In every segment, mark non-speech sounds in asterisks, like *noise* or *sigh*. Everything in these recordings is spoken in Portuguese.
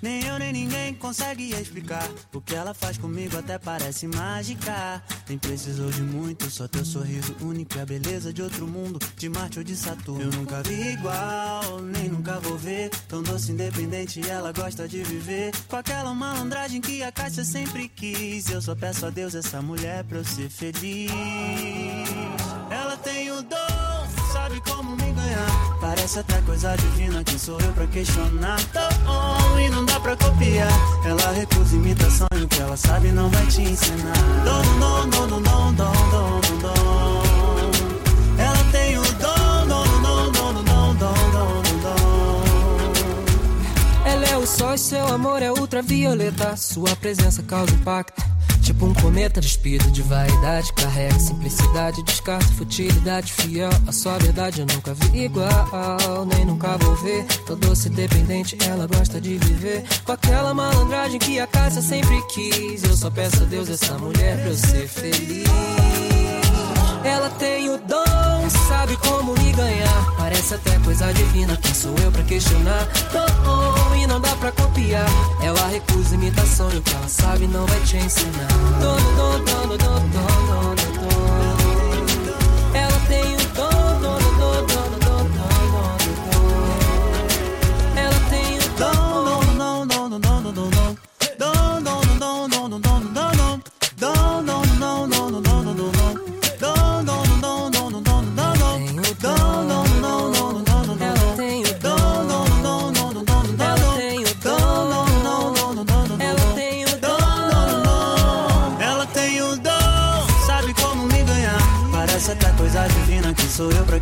Nem eu nem ninguém consegue explicar. O que ela faz comigo até parece mágica. Nem precisou de muito, só teu sorriso único e a beleza de outro mundo, de Marte ou de Saturno. Eu nunca vi igual, nem nunca vou ver. Tão doce, independente, ela gosta de viver. Com aquela malandragem que a Cássia sempre quis. Eu só peço a Deus essa mulher pra eu ser feliz. Parece até coisa divina, quem sou eu pra questionar? Tô on e não dá pra copiar. Ela recusa imitação e o que ela sabe não vai te ensinar. Dom, dom, dom, dom, dom, dom, dom, dom. Ela tem o dom, dom, dom, dom, dom, dom, dom, dom. Ela é o sol e seu amor é ultravioleta. Sua presença causa impacto. Tipo um cometa despido de vaidade. Carrega simplicidade, descarta futilidade. Fiel à sua verdade, eu nunca vi igual. Nem nunca vou ver. Tô doce dependente, ela gosta de viver. Com aquela malandragem que a casa sempre quis. Eu só peço a Deus essa mulher pra eu ser feliz. Ela tem o dom, sabe como me ganhar. Parece até coisa divina, quem sou eu pra questionar? E não dá pra copiar. Ela recusa imitação e o que ela sabe não vai te ensinar. Ela tem o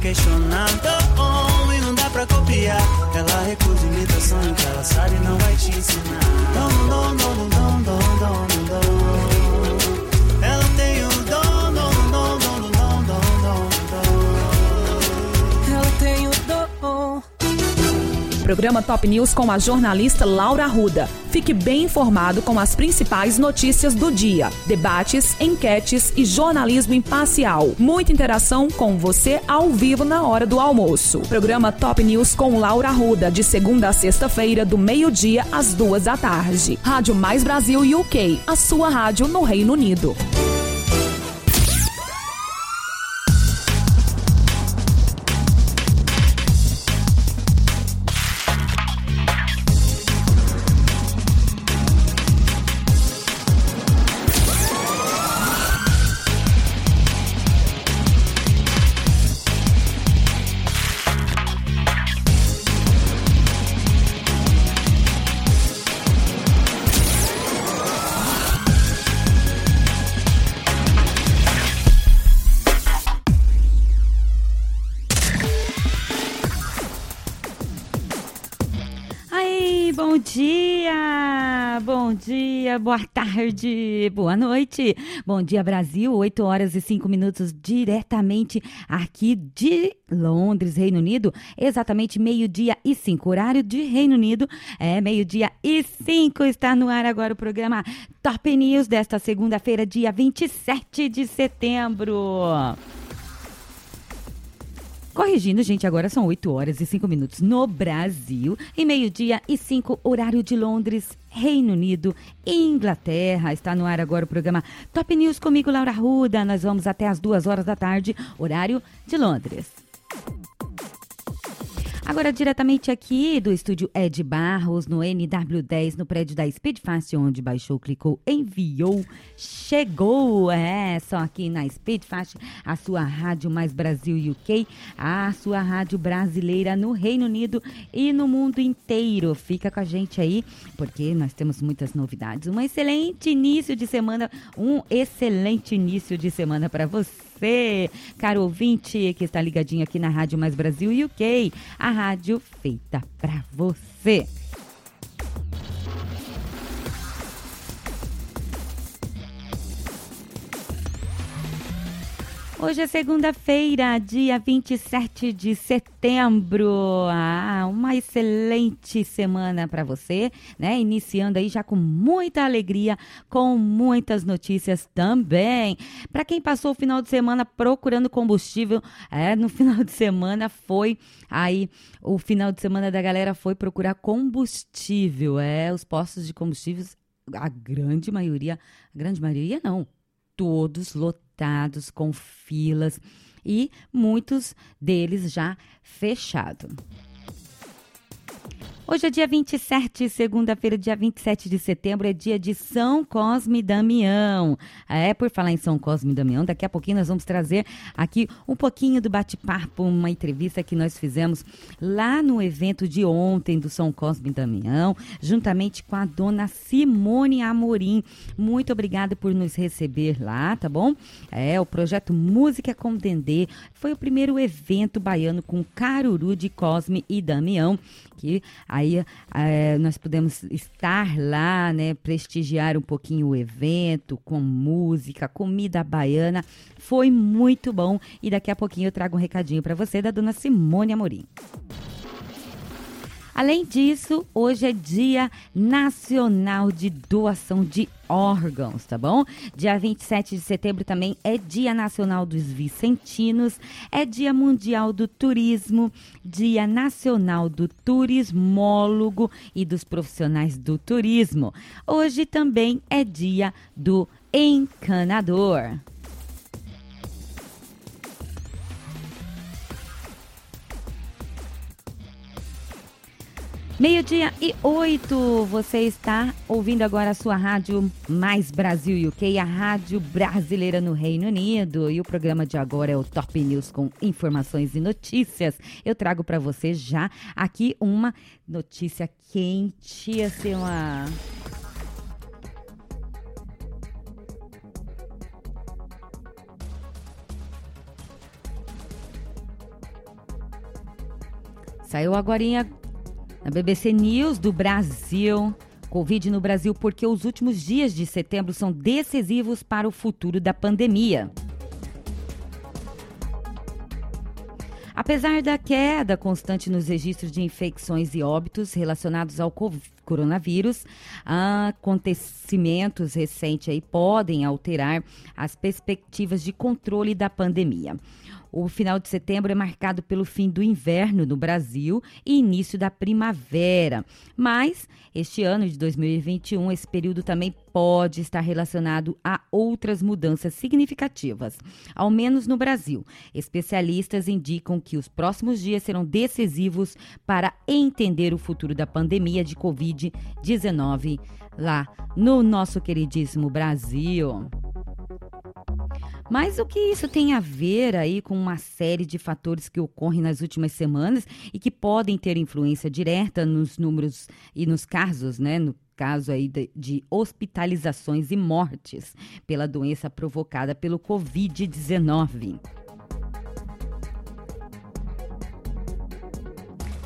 questionando oh, e não dá pra copiar. Ela recusa imitação que ela sabe não vai te ensinar. Dom, dom, dom, dom, dom, dom, dom, dom. Programa Top News com a jornalista Laura Arruda. Fique bem informado com as principais notícias do dia, debates, enquetes e jornalismo imparcial. Muita interação com você ao vivo na hora do almoço. Programa Top News com Laura Arruda, de segunda a sexta-feira, do meio-dia às duas da tarde. Rádio Mais Brasil UK, a sua rádio no Reino Unido. Boa tarde, boa noite. Bom dia, Brasil. 8 horas e 5 minutos diretamente aqui de Londres, Reino Unido. Exatamente meio-dia e 5. Horário de Reino Unido é meio-dia e 5. Está no ar agora o programa Top News desta segunda-feira, dia 27 de setembro. Corrigindo, gente, agora são 8 horas e 5 minutos no Brasil e meio-dia e 5, horário de Londres, Reino Unido e Inglaterra. Está no ar agora o programa Top News comigo, Laura Ruda. Nós vamos até as 2 horas da tarde, horário de Londres. Agora, diretamente aqui do estúdio Ed Barros, no NW10, no prédio da Speed Fast, onde baixou, clicou, enviou, chegou. É, só aqui na Speed Fast, a sua rádio mais Brasil UK, a sua rádio brasileira no Reino Unido e no mundo inteiro. Fica com a gente aí, porque nós temos muitas novidades. Um excelente início de semana, um excelente início de semana para você você, caro ouvinte que está ligadinho aqui na Rádio Mais Brasil UK, a rádio feita para você. Hoje é segunda-feira, dia 27 de setembro. Ah, uma excelente semana para você, né? Iniciando aí já com muita alegria, com muitas notícias também. Para quem passou o final de semana procurando combustível, é, no *laughs* final de semana foi aí o final de semana da galera foi procurar combustível, é, os postos de combustíveis a grande maioria, a grande maioria não, todos lotados com filas e muitos deles já fechados. Hoje é dia 27, segunda-feira, dia 27 de setembro, é dia de São Cosme e Damião. É, por falar em São Cosme e Damião, daqui a pouquinho nós vamos trazer aqui um pouquinho do bate-papo, uma entrevista que nós fizemos lá no evento de ontem do São Cosme e Damião, juntamente com a dona Simone Amorim. Muito obrigada por nos receber lá, tá bom? É, o projeto Música com Dendê foi o primeiro evento baiano com Caruru de Cosme e Damião que aí é, nós pudemos estar lá, né, prestigiar um pouquinho o evento com música, comida baiana, foi muito bom e daqui a pouquinho eu trago um recadinho para você da dona Simone Amorim. Além disso, hoje é Dia Nacional de Doação de Órgãos, tá bom? Dia 27 de setembro também é Dia Nacional dos Vicentinos, é Dia Mundial do Turismo, Dia Nacional do Turismólogo e dos profissionais do turismo. Hoje também é Dia do Encanador. Meio-dia e oito, você está ouvindo agora a sua rádio Mais Brasil UK, a rádio brasileira no Reino Unido. E o programa de agora é o Top News com informações e notícias. Eu trago para você já aqui uma notícia quente, assim, uma. Saiu agora na BBC News do Brasil. Covid no Brasil porque os últimos dias de setembro são decisivos para o futuro da pandemia. Apesar da queda constante nos registros de infecções e óbitos relacionados ao coronavírus, acontecimentos recentes aí podem alterar as perspectivas de controle da pandemia. O final de setembro é marcado pelo fim do inverno no Brasil e início da primavera. Mas este ano de 2021, esse período também pode estar relacionado a outras mudanças significativas, ao menos no Brasil. Especialistas indicam que os próximos dias serão decisivos para entender o futuro da pandemia de Covid-19 lá no nosso queridíssimo Brasil. Mas o que isso tem a ver aí com uma série de fatores que ocorrem nas últimas semanas e que podem ter influência direta nos números e nos casos, né? No caso aí de, de hospitalizações e mortes pela doença provocada pelo Covid-19.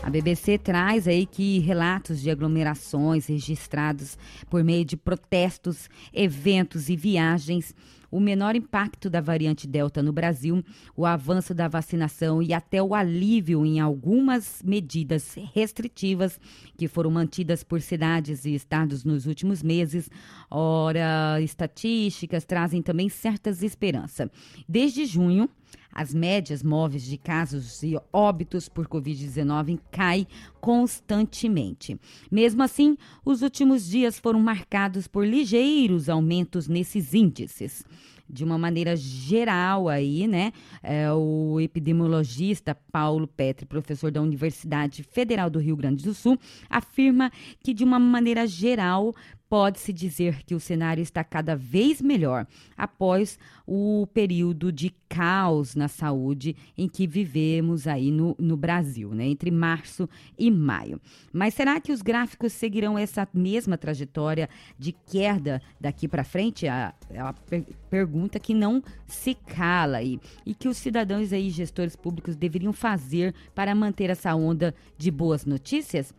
A BBC traz aí que relatos de aglomerações registrados por meio de protestos, eventos e viagens o menor impacto da variante Delta no Brasil, o avanço da vacinação e até o alívio em algumas medidas restritivas que foram mantidas por cidades e estados nos últimos meses. Ora, estatísticas trazem também certas esperanças. Desde junho, as médias móveis de casos e óbitos por Covid-19 caem constantemente. Mesmo assim, os últimos dias foram marcados por ligeiros aumentos nesses índices de uma maneira geral aí, né? É, o epidemiologista Paulo Petri, professor da Universidade Federal do Rio Grande do Sul, afirma que de uma maneira geral pode-se dizer que o cenário está cada vez melhor após o período de caos na saúde em que vivemos aí no, no Brasil, né? Entre março e maio. Mas será que os gráficos seguirão essa mesma trajetória de queda daqui para frente? A, a per pergunta que não se cala aí e que os cidadãos aí, gestores públicos, deveriam fazer para manter essa onda de boas notícias?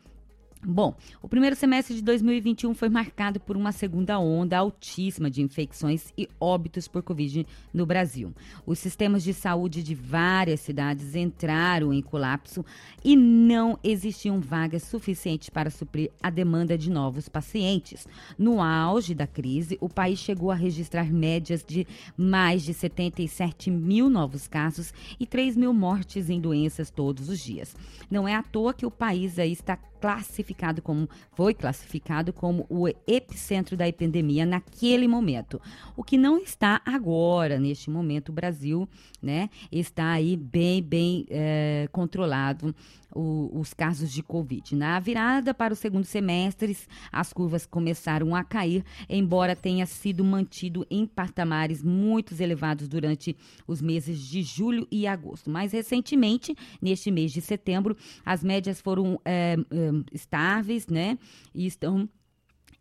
Bom, o primeiro semestre de 2021 foi marcado por uma segunda onda altíssima de infecções e óbitos por Covid no Brasil. Os sistemas de saúde de várias cidades entraram em colapso e não existiam vagas suficientes para suprir a demanda de novos pacientes. No auge da crise, o país chegou a registrar médias de mais de 77 mil novos casos e 3 mil mortes em doenças todos os dias. Não é à toa que o país aí está classificado como foi classificado como o epicentro da epidemia naquele momento. O que não está agora, neste momento, o Brasil, né, está aí bem, bem é, controlado o, os casos de Covid. Na virada para o segundo semestre, as curvas começaram a cair, embora tenha sido mantido em patamares muito elevados durante os meses de julho e agosto. Mais recentemente, neste mês de setembro, as médias foram é, é, estáveis, né? E estão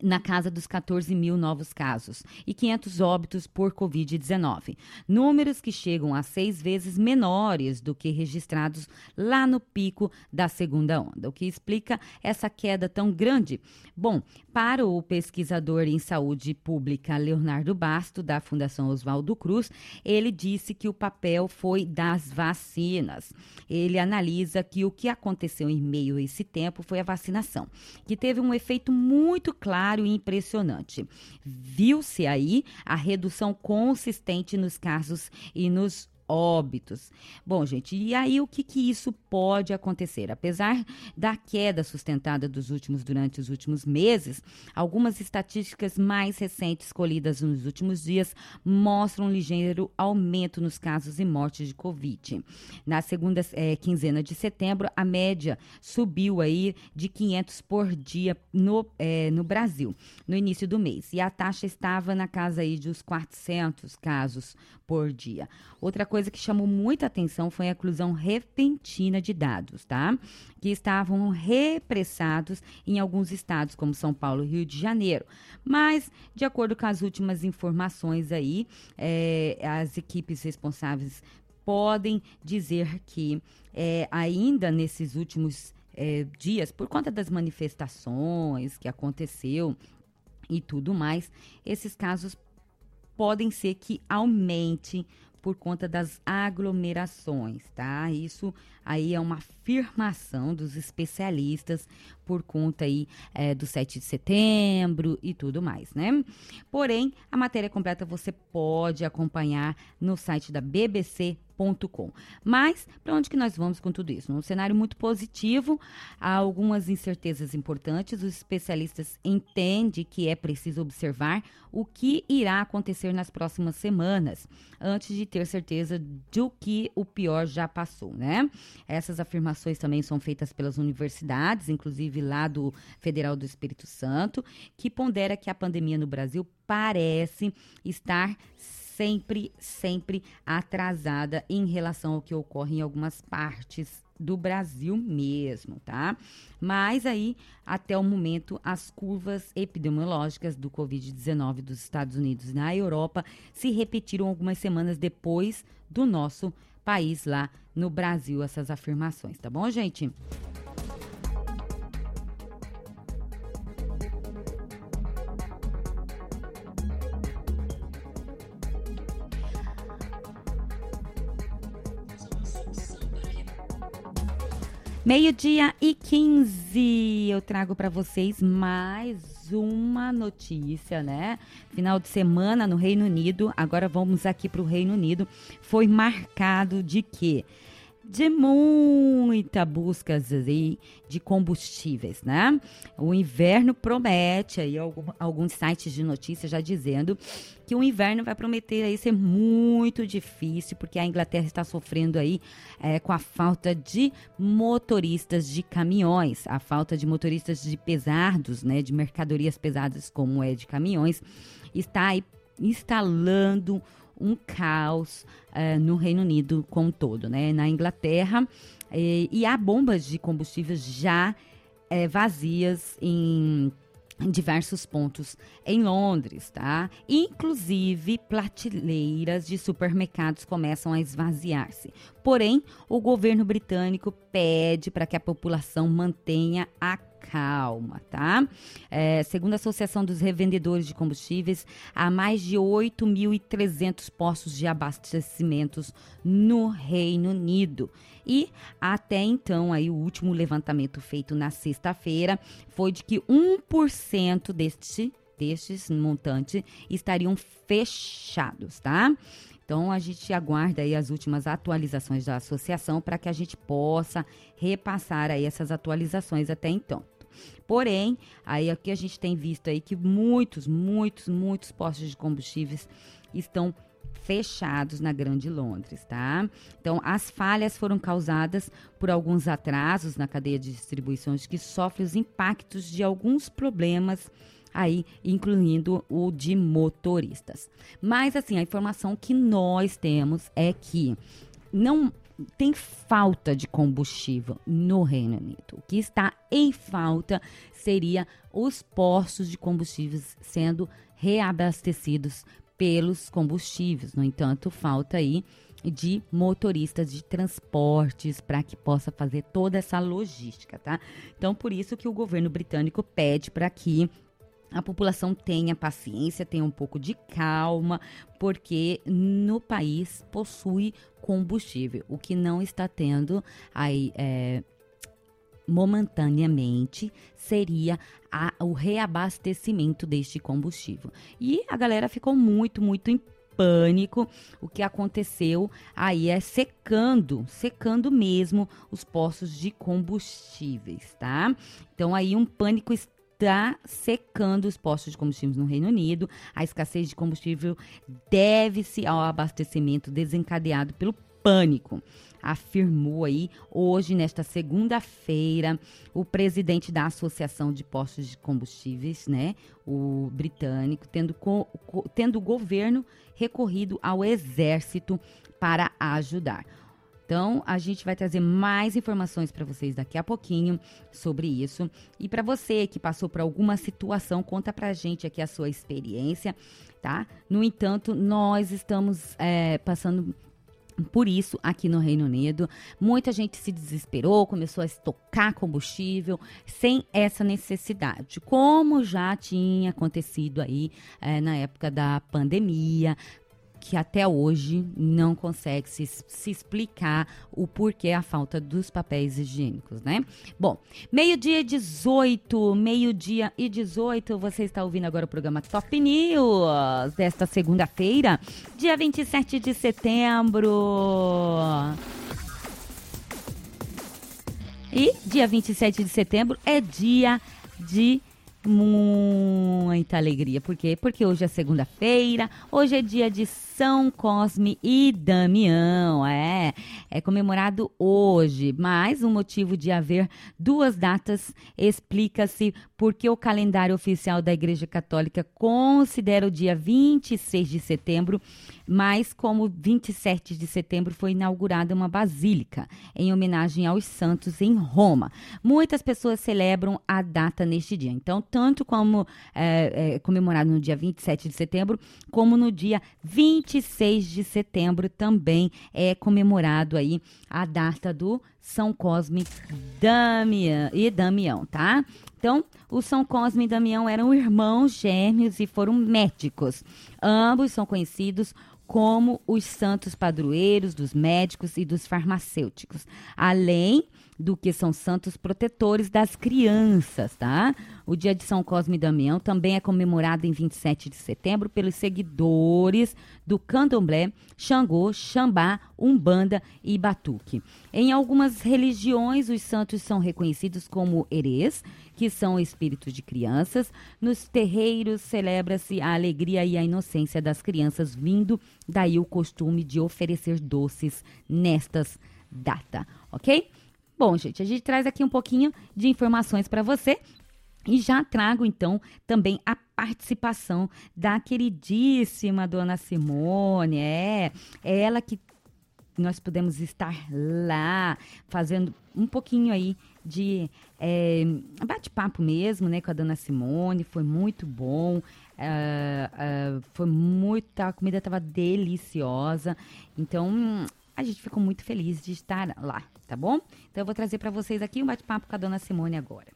na casa dos 14 mil novos casos e 500 óbitos por Covid-19. Números que chegam a seis vezes menores do que registrados lá no pico da segunda onda. O que explica essa queda tão grande? Bom, para o pesquisador em saúde pública Leonardo Basto, da Fundação Oswaldo Cruz, ele disse que o papel foi das vacinas. Ele analisa que o que aconteceu em meio a esse tempo foi a vacinação, que teve um efeito muito claro e impressionante. Viu-se aí a redução consistente nos casos e nos óbitos. Bom, gente, e aí o que, que isso pode acontecer? Apesar da queda sustentada dos últimos durante os últimos meses, algumas estatísticas mais recentes colhidas nos últimos dias mostram um ligeiro aumento nos casos e mortes de Covid. Na segunda é, quinzena de setembro, a média subiu aí de 500 por dia no, é, no Brasil, no início do mês. E a taxa estava na casa aí dos 400 casos por dia. Outra coisa que chamou muita atenção foi a inclusão repentina de dados, tá? Que estavam repressados em alguns estados, como São Paulo e Rio de Janeiro. Mas, de acordo com as últimas informações aí, é, as equipes responsáveis podem dizer que é, ainda nesses últimos é, dias, por conta das manifestações que aconteceu e tudo mais, esses casos podem ser que aumente por conta das aglomerações, tá? Isso aí é uma afirmação dos especialistas por conta aí é, do 7 de setembro e tudo mais, né? Porém, a matéria completa você pode acompanhar no site da BBC mas para onde que nós vamos com tudo isso? Num cenário muito positivo, há algumas incertezas importantes. Os especialistas entendem que é preciso observar o que irá acontecer nas próximas semanas, antes de ter certeza do que o pior já passou, né? Essas afirmações também são feitas pelas universidades, inclusive lá do Federal do Espírito Santo, que pondera que a pandemia no Brasil parece estar sempre, sempre atrasada em relação ao que ocorre em algumas partes do Brasil mesmo, tá? Mas aí, até o momento, as curvas epidemiológicas do Covid-19 dos Estados Unidos e na Europa se repetiram algumas semanas depois do nosso lá no Brasil, essas afirmações, tá bom, gente? Meio-dia e 15, eu trago para vocês mais uma notícia, né? Final de semana no Reino Unido, agora vamos aqui para o Reino Unido, foi marcado de quê? De muita busca aí de combustíveis, né? O inverno promete aí alguns sites de notícias já dizendo que o inverno vai prometer aí ser muito difícil porque a Inglaterra está sofrendo aí é, com a falta de motoristas de caminhões, a falta de motoristas de pesados, né? De mercadorias pesadas como é de caminhões, está aí instalando um caos uh, no Reino Unido como todo, né? Na Inglaterra e, e há bombas de combustíveis já é, vazias em em diversos pontos em Londres, tá? Inclusive, prateleiras de supermercados começam a esvaziar-se. Porém, o governo britânico pede para que a população mantenha a calma, tá? É, segundo a Associação dos Revendedores de Combustíveis, há mais de 8.300 postos de abastecimentos no Reino Unido. E até então, aí o último levantamento feito na sexta-feira foi de que 1% deste destes montante estariam fechados, tá? Então a gente aguarda aí as últimas atualizações da associação para que a gente possa repassar aí essas atualizações até então. Porém, aí aqui a gente tem visto aí que muitos, muitos, muitos postos de combustíveis estão fechados na Grande Londres, tá? Então, as falhas foram causadas por alguns atrasos na cadeia de distribuições que sofrem os impactos de alguns problemas aí incluindo o de motoristas. Mas assim, a informação que nós temos é que não tem falta de combustível no Reino Unido. O que está em falta seria os postos de combustíveis sendo reabastecidos pelos combustíveis. No entanto, falta aí de motoristas de transportes para que possa fazer toda essa logística, tá? Então, por isso que o governo britânico pede para que a população tenha paciência, tenha um pouco de calma, porque no país possui combustível, o que não está tendo aí é, momentaneamente seria a, o reabastecimento deste combustível. E a galera ficou muito, muito em pânico. O que aconteceu aí é secando, secando mesmo os postos de combustíveis, tá? Então aí um pânico está secando os postos de combustíveis no Reino Unido. A escassez de combustível deve-se ao abastecimento desencadeado pelo pânico afirmou aí hoje, nesta segunda-feira, o presidente da Associação de Postos de Combustíveis, né, o britânico, tendo, co, tendo o governo recorrido ao exército para ajudar. Então, a gente vai trazer mais informações para vocês daqui a pouquinho sobre isso. E para você que passou por alguma situação, conta para a gente aqui a sua experiência, tá? No entanto, nós estamos é, passando por isso, aqui no Reino Unido, muita gente se desesperou, começou a estocar combustível sem essa necessidade, como já tinha acontecido aí é, na época da pandemia, que até hoje não consegue se, se explicar o porquê a falta dos papéis higiênicos, né? Bom, meio-dia 18, meio-dia e 18, você está ouvindo agora o programa Top News desta segunda-feira, dia 27 de setembro. E dia 27 de setembro é dia de muita alegria. Por quê? Porque hoje é segunda-feira, hoje é dia de são Cosme e Damião. É, é comemorado hoje, mas o motivo de haver duas datas explica-se porque o calendário oficial da Igreja Católica considera o dia 26 de setembro, mas como 27 de setembro foi inaugurada uma basílica em homenagem aos santos em Roma. Muitas pessoas celebram a data neste dia. Então, tanto como é, é, comemorado no dia 27 de setembro, como no dia 20 26 de setembro também é comemorado aí a data do São Cosme Damião, e Damião, tá? Então, o São Cosme e Damião eram irmãos gêmeos e foram médicos. Ambos são conhecidos como os santos padroeiros dos médicos e dos farmacêuticos, além do que são santos protetores das crianças, tá? O dia de São Cosme e Damião também é comemorado em 27 de setembro pelos seguidores do candomblé, Xangô, Xambá, Umbanda e Batuque. Em algumas religiões, os santos são reconhecidos como herês, que são espíritos de crianças. Nos terreiros celebra-se a alegria e a inocência das crianças, vindo daí o costume de oferecer doces nestas datas, ok? Bom, gente, a gente traz aqui um pouquinho de informações para você e já trago então também a participação da queridíssima dona Simone. É, é ela que nós pudemos estar lá fazendo um pouquinho aí de é, bate-papo mesmo, né, com a dona Simone. Foi muito bom. Uh, uh, foi muita, a comida estava deliciosa. Então, a gente ficou muito feliz de estar lá, tá bom? Então eu vou trazer para vocês aqui um bate-papo com a dona Simone agora.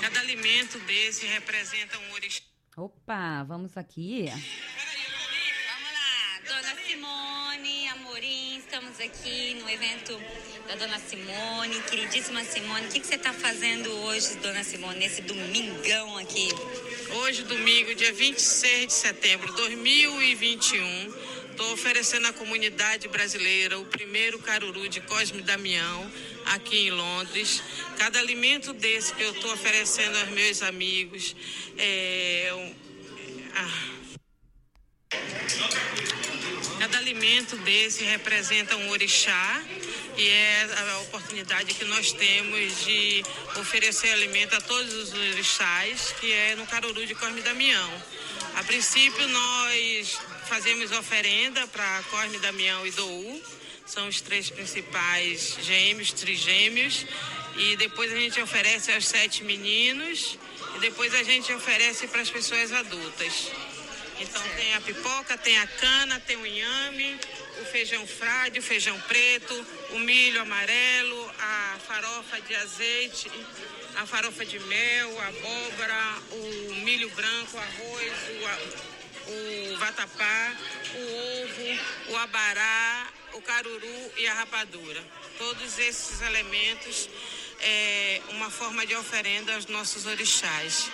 Cada alimento desse representa um orixá. Opa, vamos aqui. Vamos lá, dona Simone. Amorim, estamos aqui no evento da Dona Simone, queridíssima Simone. O que, que você está fazendo hoje, Dona Simone, nesse domingão aqui? Hoje, domingo, dia 26 de setembro de 2021, estou oferecendo à comunidade brasileira o primeiro caruru de Cosme Damião, aqui em Londres. Cada alimento desse que eu estou oferecendo aos meus amigos é. ah. Cada alimento desse representa um orixá e é a oportunidade que nós temos de oferecer alimento a todos os orixás, que é no Caruru de Cosme Damião. A princípio, nós fazemos oferenda para Cosme Damião e Dou, são os três principais gêmeos, trigêmeos, e depois a gente oferece aos sete meninos e depois a gente oferece para as pessoas adultas. Então tem a pipoca, tem a cana, tem o inhame, o feijão frade, o feijão preto, o milho amarelo, a farofa de azeite, a farofa de mel, a abóbora, o milho branco, o arroz, o, o vatapá, o ovo, o abará, o caruru e a rapadura. Todos esses elementos é uma forma de oferenda aos nossos orixás.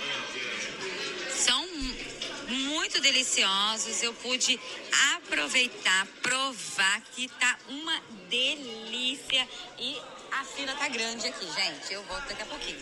São muito deliciosos. Eu pude aproveitar, provar que tá uma delícia. E a fila tá grande aqui, gente. Eu volto daqui a pouquinho.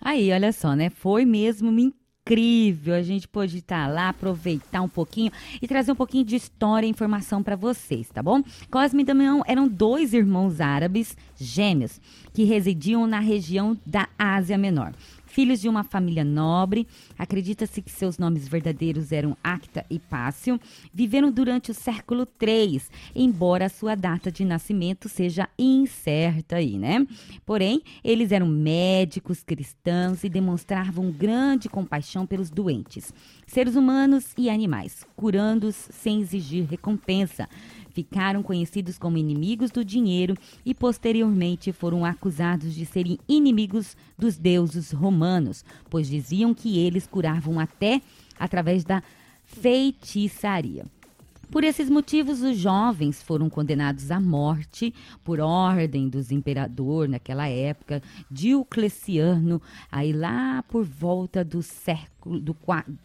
Aí, olha só, né? Foi mesmo incrível. A gente pôde estar lá, aproveitar um pouquinho e trazer um pouquinho de história e informação para vocês, tá bom? Cosme e Damião eram dois irmãos árabes gêmeos que residiam na região da Ásia Menor. Filhos de uma família nobre, acredita-se que seus nomes verdadeiros eram Acta e Pácio, viveram durante o século III, embora a sua data de nascimento seja incerta aí, né? Porém, eles eram médicos cristãos e demonstravam grande compaixão pelos doentes, seres humanos e animais, curando-os sem exigir recompensa ficaram conhecidos como inimigos do dinheiro e posteriormente foram acusados de serem inimigos dos deuses romanos, pois diziam que eles curavam até através da feitiçaria. Por esses motivos, os jovens foram condenados à morte por ordem dos imperador naquela época, Diocleciano, aí lá por volta do século do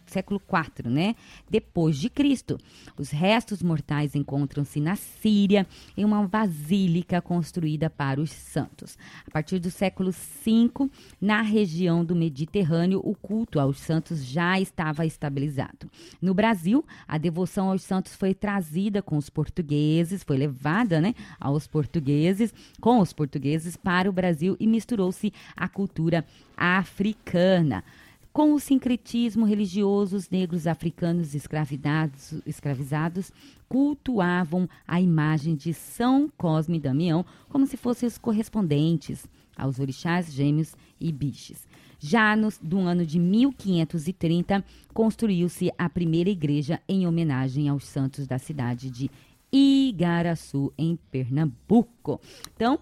século IV, né? Depois de Cristo. Os restos mortais encontram-se na Síria, em uma basílica construída para os santos. A partir do século V, na região do Mediterrâneo, o culto aos santos já estava estabilizado. No Brasil, a devoção aos santos foi trazida com os portugueses, foi levada, né, aos portugueses, com os portugueses para o Brasil e misturou-se à cultura africana. Com o sincretismo religioso, os negros africanos escravizados, escravizados cultuavam a imagem de São Cosme e Damião como se fossem os correspondentes aos orixás gêmeos e biches. Já no, do ano de 1530, construiu-se a primeira igreja em homenagem aos santos da cidade de Igaraçu, em Pernambuco. Então,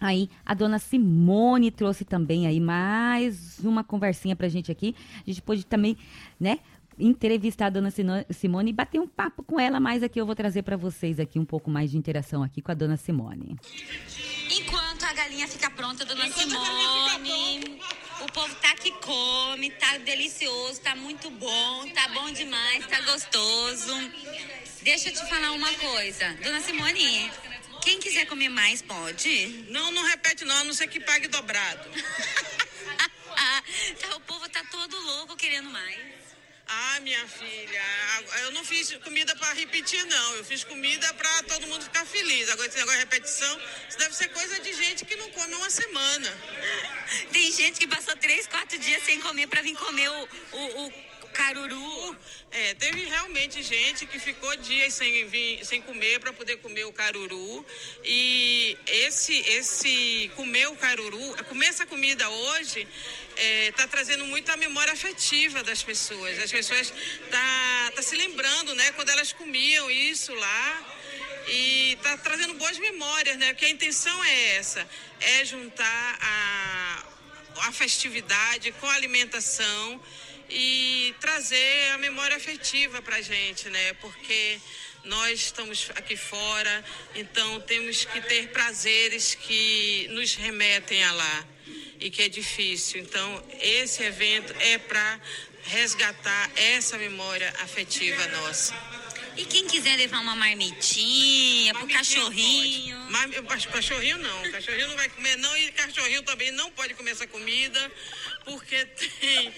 Aí a dona Simone trouxe também aí mais uma conversinha pra gente aqui. A gente pôde também, né, entrevistar a dona Simone e bater um papo com ela, mas aqui eu vou trazer pra vocês aqui um pouco mais de interação aqui com a dona Simone. Enquanto a galinha fica pronta, dona Simone. O povo tá que come, tá delicioso, tá muito bom, tá bom demais, tá gostoso. Deixa eu te falar uma coisa. Dona Simone, quem quiser comer mais, pode? Não, não repete não, a não ser que pague dobrado. *laughs* tá, o povo tá todo louco querendo mais. Ah, minha filha, eu não fiz comida para repetir, não. Eu fiz comida para todo mundo ficar feliz. Agora, esse negócio de repetição, isso deve ser coisa de gente que não come uma semana. Tem gente que passou três, quatro dias sem comer pra vir comer o, o, o caruru. É, teve realmente gente que ficou dias sem, vir, sem comer para poder comer o caruru. E esse, esse comer o caruru, comer essa comida hoje, está trazendo muito a memória afetiva das pessoas. As pessoas tá, tá se lembrando, né, quando elas comiam isso lá. E está trazendo boas memórias, né? Porque a intenção é essa, é juntar a a festividade, com a alimentação e trazer a memória afetiva para a gente, né? Porque nós estamos aqui fora, então temos que ter prazeres que nos remetem a lá e que é difícil. Então, esse evento é para resgatar essa memória afetiva nossa. E quem quiser levar uma marmitinha pro cachorrinho. Mas, cachorrinho não, cachorrinho não vai comer não e cachorrinho também não pode comer essa comida porque tem,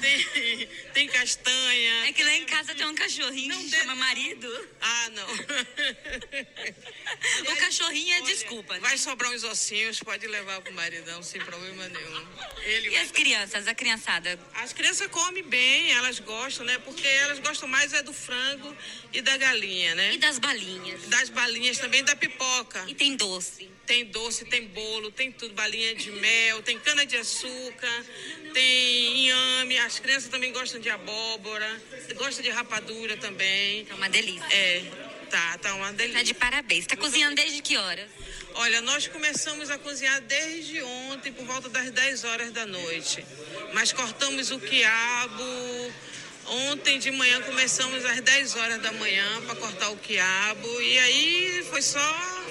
tem, tem castanha. É que lá em casa tem um cachorrinho não que tem... chama marido. Ah, não. *laughs* o cachorrinho é olha, desculpa. Né? Vai sobrar uns ossinhos, pode levar pro maridão sem problema nenhum. Ele e as crianças, a criançada? As crianças comem bem, elas gostam, né? Porque elas gostam mais é do frango e da galinha, né? E das balinhas. Das balinhas também, da pipoca. E tem doce. Tem doce, tem bolo, tem tudo, balinha de mel, tem cana de açúcar, tem inhame, as crianças também gostam de abóbora, gostam de rapadura também. É uma delícia. É, tá, tá uma delícia. Tá de parabéns. Tá cozinhando desde que horas? Olha, nós começamos a cozinhar desde ontem, por volta das 10 horas da noite. Mas cortamos o quiabo. Ontem de manhã começamos às 10 horas da manhã para cortar o quiabo. E aí foi só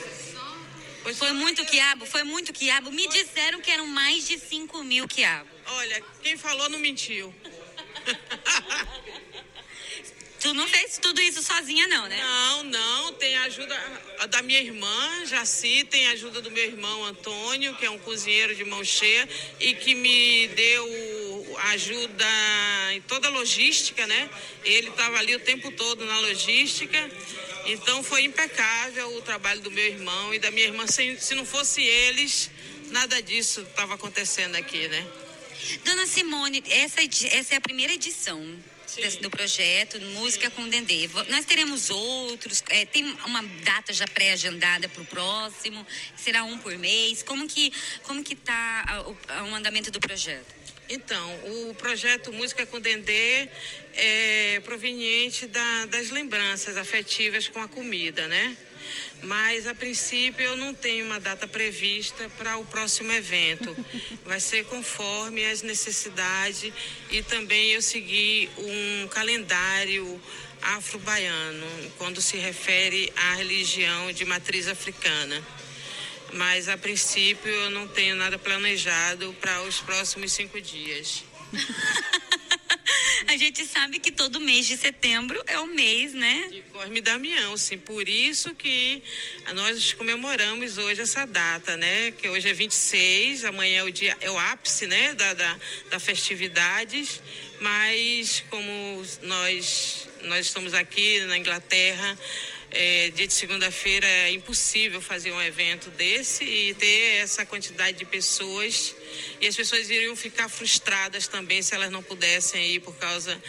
foi, foi muito quiabo, foi muito quiabo. Me disseram que eram mais de 5 mil quiabos. Olha, quem falou não mentiu. Tu não fez tudo isso sozinha, não, né? Não, não. Tem ajuda da minha irmã, Jaci, tem ajuda do meu irmão Antônio, que é um cozinheiro de mão cheia e que me deu ajuda em toda a logística, né? Ele estava ali o tempo todo na logística. Então foi impecável o trabalho do meu irmão e da minha irmã. Se, se não fosse eles, nada disso estava acontecendo aqui, né? Dona Simone, essa, essa é a primeira edição do projeto Música com Dendê. Nós teremos outros, é, tem uma data já pré-agendada para o próximo, será um por mês. Como que como que está o, o andamento do projeto? Então, o projeto Música com Dendê é proveniente da, das lembranças afetivas com a comida, né? Mas a princípio eu não tenho uma data prevista para o próximo evento. Vai ser conforme as necessidades e também eu segui um calendário afro-baiano, quando se refere à religião de matriz africana mas a princípio eu não tenho nada planejado para os próximos cinco dias. *laughs* a gente sabe que todo mês de setembro é o mês, né? De Corme Damião, sim. Por isso que nós comemoramos hoje essa data, né? Que hoje é 26, amanhã é o dia, é o ápice, né? Da, da, da festividades. Mas como nós, nós estamos aqui na Inglaterra, é, dia de segunda-feira é impossível fazer um evento desse e ter essa quantidade de pessoas. E as pessoas iriam ficar frustradas também se elas não pudessem ir por causa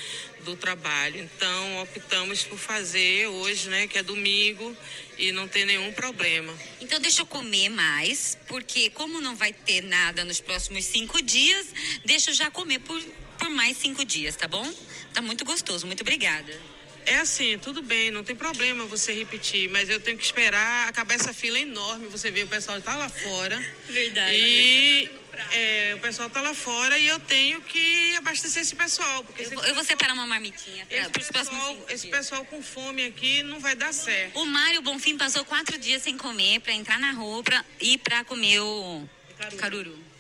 do trabalho. Então, optamos por fazer hoje, né, que é domingo, e não tem nenhum problema. Então, deixa eu comer mais, porque como não vai ter nada nos próximos cinco dias, deixa eu já comer por, por mais cinco dias, tá bom? Tá muito gostoso. Muito obrigada. É assim, tudo bem, não tem problema você repetir, mas eu tenho que esperar acabar essa fila enorme. Você vê, o pessoal está lá fora. Verdade. E é, o pessoal está lá fora e eu tenho que abastecer esse pessoal. Porque eu, vou, eu vou separar uma marmitinha para os próximos Esse pessoal com fome aqui não vai dar certo. O Mário Bonfim passou quatro dias sem comer para entrar na rua pra, e para comer o caruru. caruru.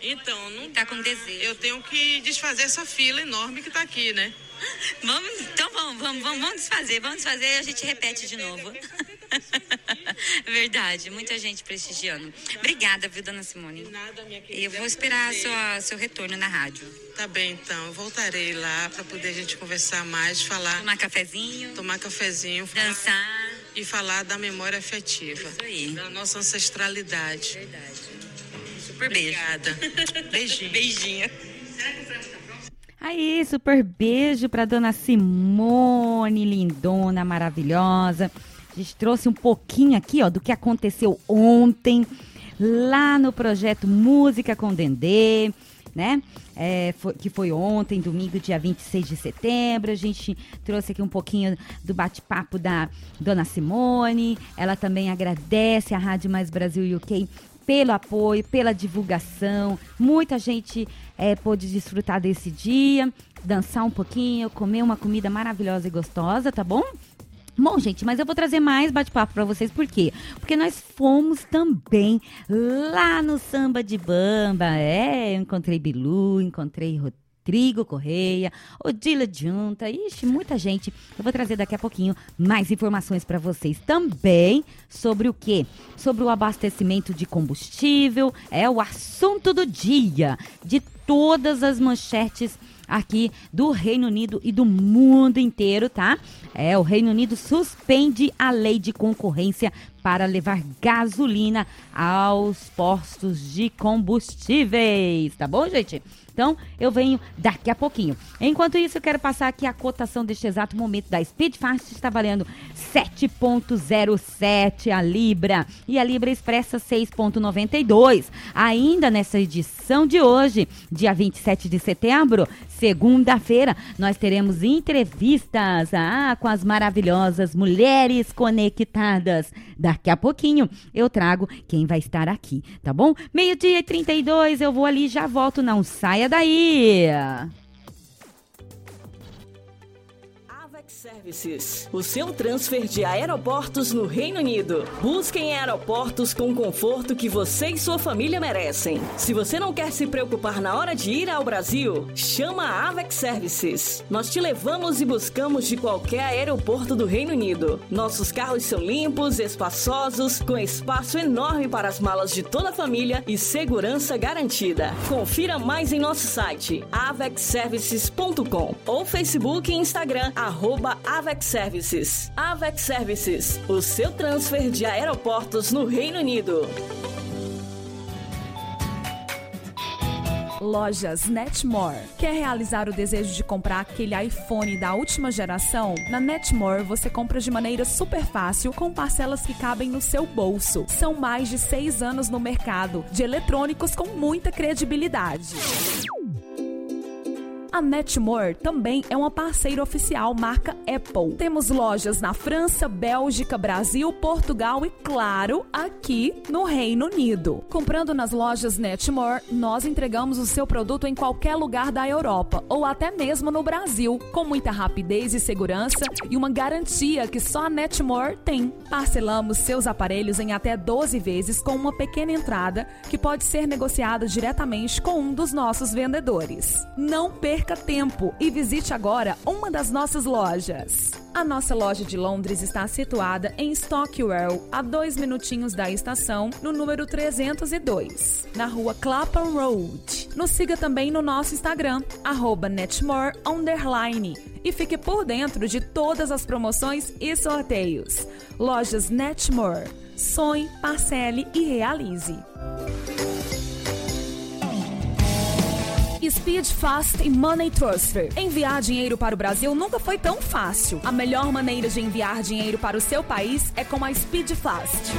Então, não tá com desejo. Eu tenho que desfazer essa fila enorme que está aqui, né? Vamos, então vamos, vamos, vamos, vamos desfazer, vamos desfazer e a gente repete de novo. *laughs* Verdade, muita gente prestigiando. Obrigada, viu, dona Simone? Nada, minha querida. Eu vou esperar sua, seu retorno na rádio. Tá bem, então. Eu voltarei lá para poder a gente conversar mais, falar. Tomar cafezinho. Tomar cafezinho. Dançar. E falar da memória afetiva. Isso aí. Da nossa ancestralidade. Verdade. Super beijo. Obrigada. Beijinho. Beijinho. Aí, super beijo para dona Simone, lindona, maravilhosa. A gente trouxe um pouquinho aqui, ó, do que aconteceu ontem lá no projeto Música com Dendê. né? É, foi- que foi ontem, domingo, dia 26 de setembro. A gente trouxe aqui um pouquinho do bate-papo da Dona Simone. Ela também agradece a Rádio Mais Brasil UK pelo apoio, pela divulgação. Muita gente é, pôde desfrutar desse dia, dançar um pouquinho, comer uma comida maravilhosa e gostosa, tá bom? Bom, gente, mas eu vou trazer mais bate-papo pra vocês, por quê? Porque nós fomos também lá no Samba de Bamba. É, eu encontrei Bilu, encontrei Rodrigo Correia, Odila Junta, ixi, muita gente. Eu vou trazer daqui a pouquinho mais informações pra vocês também sobre o quê? Sobre o abastecimento de combustível, é o assunto do dia, de todas as manchetes aqui do Reino Unido e do mundo inteiro, tá? É, o Reino Unido suspende a lei de concorrência para levar gasolina aos postos de combustíveis, tá bom, gente? Então, eu venho daqui a pouquinho. Enquanto isso, eu quero passar aqui a cotação deste exato momento da Speedfast. Está valendo 7,07 a Libra e a Libra Expressa 6,92. Ainda nessa edição de hoje, dia 27 de setembro, segunda-feira, nós teremos entrevistas ah, com as maravilhosas mulheres conectadas. Daqui a pouquinho eu trago quem vai estar aqui, tá bom? Meio-dia e 32, eu vou ali já volto. Não saia daí! Services, o seu transfer de aeroportos no Reino Unido. Busquem aeroportos com o conforto que você e sua família merecem. Se você não quer se preocupar na hora de ir ao Brasil, chama a Avex Services. Nós te levamos e buscamos de qualquer aeroporto do Reino Unido. Nossos carros são limpos, espaçosos, com espaço enorme para as malas de toda a família e segurança garantida. Confira mais em nosso site avexservices.com ou Facebook e Instagram arroba Avex Services. Avex Services, o seu transfer de aeroportos no Reino Unido. Lojas Netmore. Quer realizar o desejo de comprar aquele iPhone da última geração? Na Netmore você compra de maneira super fácil, com parcelas que cabem no seu bolso. São mais de seis anos no mercado de eletrônicos com muita credibilidade. A Netmore também é uma parceira oficial marca Apple. Temos lojas na França, Bélgica, Brasil, Portugal e, claro, aqui no Reino Unido. Comprando nas lojas Netmore, nós entregamos o seu produto em qualquer lugar da Europa ou até mesmo no Brasil, com muita rapidez e segurança e uma garantia que só a Netmore tem. Parcelamos seus aparelhos em até 12 vezes com uma pequena entrada que pode ser negociada diretamente com um dos nossos vendedores. Não perca tempo e visite agora uma das nossas lojas. A nossa loja de Londres está situada em Stockwell, a dois minutinhos da estação, no número 302, na rua Clapham Road. Nos siga também no nosso Instagram, arroba Netmore e fique por dentro de todas as promoções e sorteios. Lojas Netmore. Sonhe, parcele e realize. Speed Fast e Money Transfer. Enviar dinheiro para o Brasil nunca foi tão fácil. A melhor maneira de enviar dinheiro para o seu país é com a Speed Fast.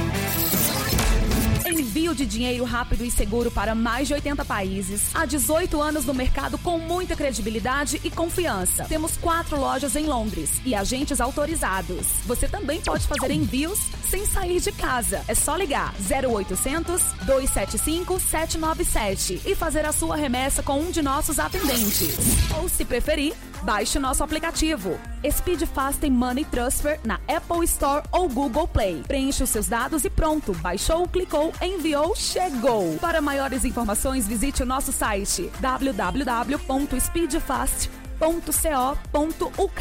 Envio de dinheiro rápido e seguro para mais de 80 países. Há 18 anos no mercado com muita credibilidade e confiança. Temos quatro lojas em Londres e agentes autorizados. Você também pode fazer envios sem sair de casa. É só ligar 0800 275 797 e fazer a sua remessa com um de nossos atendentes. Ou se preferir, baixe o nosso aplicativo. Speed Fast Money Transfer na Apple Store ou Google Play. Preencha os seus dados e pronto. Baixou, clicou, enviou, chegou. Para maiores informações, visite o nosso site www.speedfast.co.uk.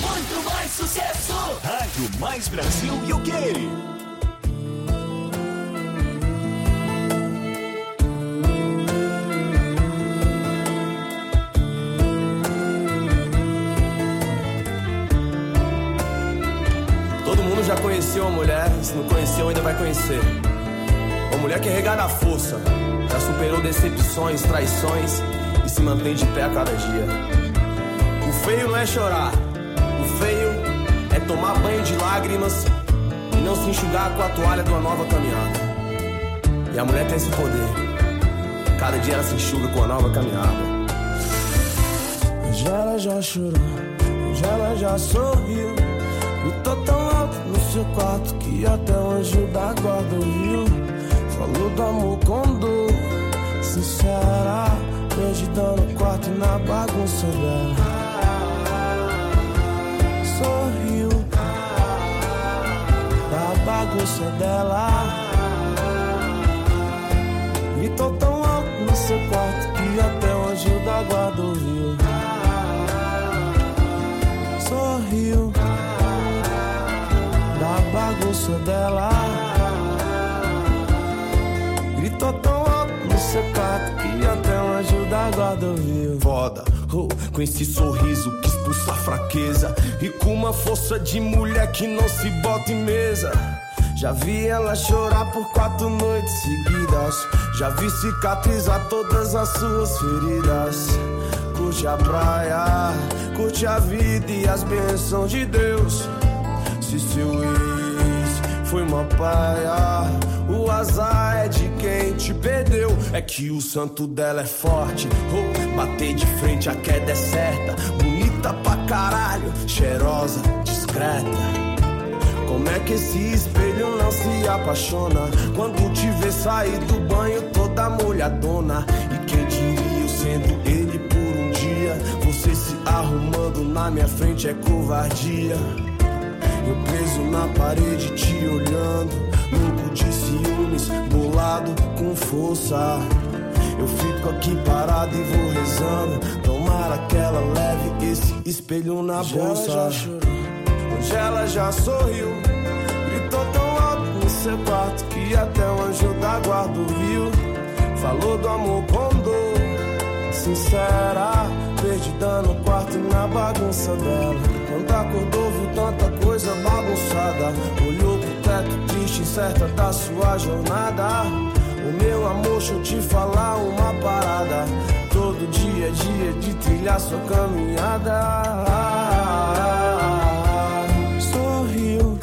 Muito mais sucesso! Rádio Mais Brasil. Todo mundo já conheceu uma mulher, se não conheceu ainda vai conhecer. Uma mulher que é regada à força, já superou decepções, traições e se mantém de pé a cada dia. O feio não é chorar, o feio é tomar banho de lágrimas e não se enxugar com a toalha de uma nova caminhada. E a mulher tem esse poder. Cada dia ela se enxuga com a nova caminhada. Hoje ela já chorou, hoje ela já sorriu. Gritou tão seu quarto que até o anjo da guarda ouviu. Falou do amor com dor, sincera. Perdidão no quarto e na bagunça dela. Sorriu da bagunça dela. Gritou tão alto no seu quarto que até o anjo da guarda ouviu. Dela. Gritou tão alto no seu quarto que até o anjo da guarda ouviu. Foda, oh, com esse sorriso que expulsa a fraqueza. E com uma força de mulher que não se bota em mesa. Já vi ela chorar por quatro noites seguidas. Já vi cicatrizar todas as suas feridas. Curte a praia, curte a vida e as bênçãos de Deus. Se seu ex foi uma paia, o azar é de quem te perdeu. É que o santo dela é forte. Oh, bater de frente a queda é certa. Bonita pra caralho, cheirosa, discreta. Como é que esse espelho não se apaixona Quando te vê sair do banho toda molhadona E quem diria eu sendo ele por um dia Você se arrumando na minha frente é covardia Eu preso na parede te olhando Louco de ciúmes, bolado com força eu fico aqui parado e vou rezando Tomara que ela leve esse espelho na bolsa já chorou. Hoje ela já sorriu, gritou tão alto no seu quarto que até o anjo da guarda ouviu. Falou do amor com dor, sincera, perdida no quarto e na bagunça dela. Quando acordou, viu tanta coisa bagunçada. Olhou pro teto triste, certa da sua jornada. O meu amor, deixa eu te falar uma parada. Todo dia é dia de trilhar sua caminhada sorriu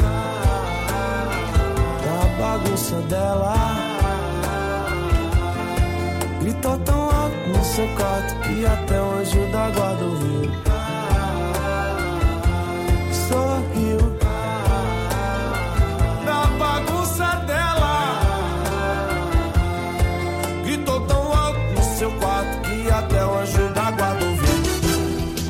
da bagunça dela. Gritou tão alto no seu quarto que até o anjo da guarda ouviu.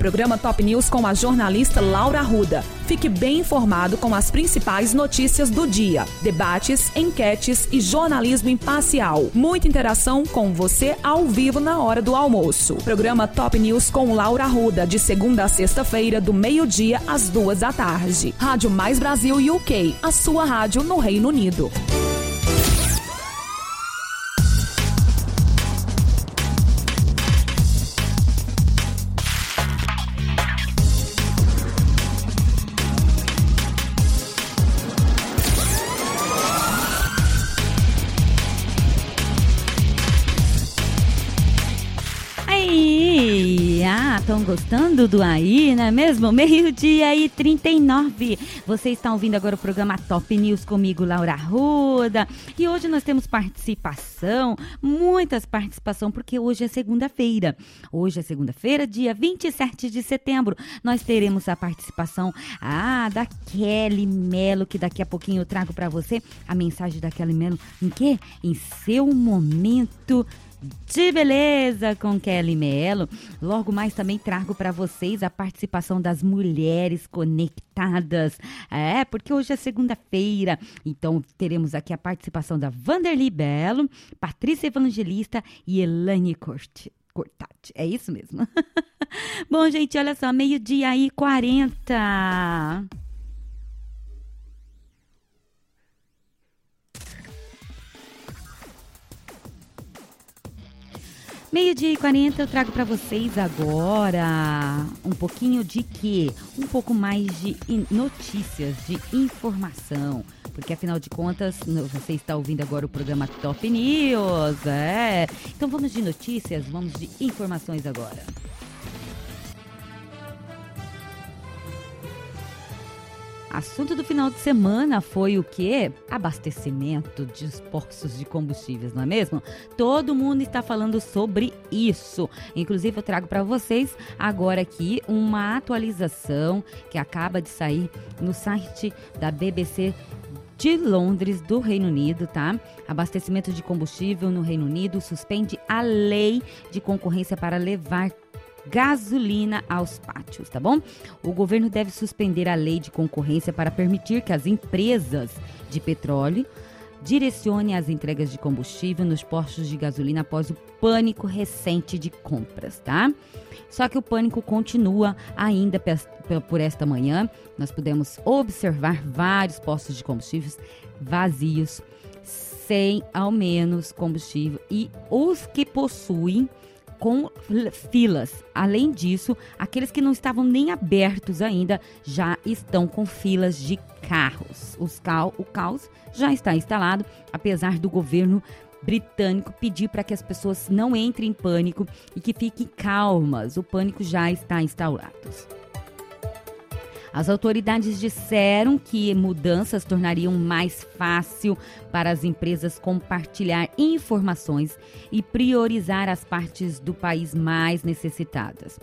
Programa Top News com a jornalista Laura Arruda. Fique bem informado com as principais notícias do dia, debates, enquetes e jornalismo imparcial. Muita interação com você ao vivo na hora do almoço. Programa Top News com Laura Arruda, de segunda a sexta-feira, do meio-dia às duas da tarde. Rádio Mais Brasil UK, a sua rádio no Reino Unido. Gostando do aí, não é mesmo? Meio-dia e 39. Você está ouvindo agora o programa Top News comigo, Laura Ruda. E hoje nós temos participação, muitas participação, porque hoje é segunda-feira. Hoje é segunda-feira, dia 27 de setembro. Nós teremos a participação ah, da Kelly Melo, que daqui a pouquinho eu trago para você a mensagem da Kelly Melo. Em quê? Em seu momento de beleza com Kelly Melo. Logo mais também trago para vocês a participação das mulheres conectadas. É, porque hoje é segunda-feira. Então teremos aqui a participação da Vanderly Belo, Patrícia Evangelista e Elane Corti. Cortati. É isso mesmo. *laughs* Bom, gente, olha só, meio-dia e 40. Meio-dia e 40 eu trago para vocês agora um pouquinho de quê? Um pouco mais de notícias, de informação. Porque afinal de contas, você está ouvindo agora o programa Top News, é. Então vamos de notícias, vamos de informações agora. Assunto do final de semana foi o quê? Abastecimento de postos de combustíveis, não é mesmo? Todo mundo está falando sobre isso. Inclusive, eu trago para vocês agora aqui uma atualização que acaba de sair no site da BBC de Londres, do Reino Unido, tá? Abastecimento de combustível no Reino Unido suspende a lei de concorrência para levar gasolina aos pátios, tá bom? O governo deve suspender a lei de concorrência para permitir que as empresas de petróleo direcione as entregas de combustível nos postos de gasolina após o pânico recente de compras, tá? Só que o pânico continua ainda por esta manhã. Nós pudemos observar vários postos de combustíveis vazios, sem ao menos combustível e os que possuem com filas. Além disso, aqueles que não estavam nem abertos ainda já estão com filas de carros. Os cal o caos já está instalado, apesar do governo britânico pedir para que as pessoas não entrem em pânico e que fiquem calmas. O pânico já está instaurado. As autoridades disseram que mudanças tornariam mais fácil para as empresas compartilhar informações e priorizar as partes do país mais necessitadas.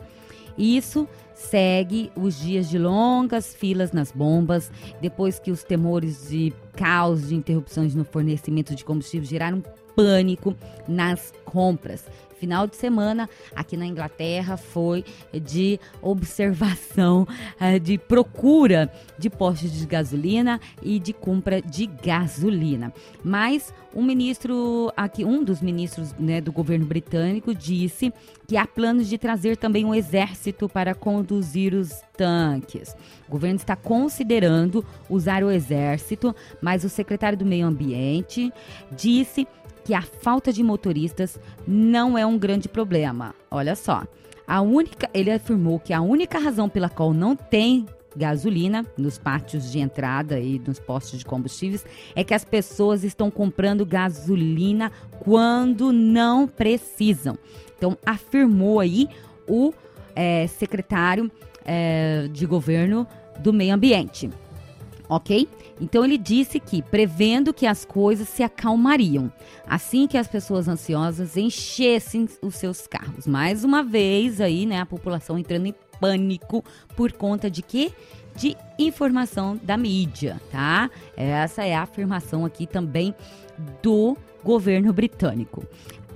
Isso segue os dias de longas filas nas bombas, depois que os temores de caos de interrupções no fornecimento de combustível geraram pânico nas compras final de semana aqui na Inglaterra foi de observação, *laughs* eh, de procura de postos de gasolina e de compra de gasolina. Mas um ministro aqui, um dos ministros né, do governo britânico disse que há planos de trazer também um exército para conduzir os tanques. O governo está considerando usar o exército, mas o secretário do Meio Ambiente disse que a falta de motoristas não é um grande problema. Olha só, a única, ele afirmou que a única razão pela qual não tem gasolina nos pátios de entrada e nos postos de combustíveis é que as pessoas estão comprando gasolina quando não precisam. Então, afirmou aí o é, secretário é, de governo do meio ambiente. Ok? Então ele disse que, prevendo que as coisas se acalmariam, assim que as pessoas ansiosas enchessem os seus carros. Mais uma vez aí, né, a população entrando em pânico por conta de quê? De informação da mídia, tá? Essa é a afirmação aqui também do governo britânico.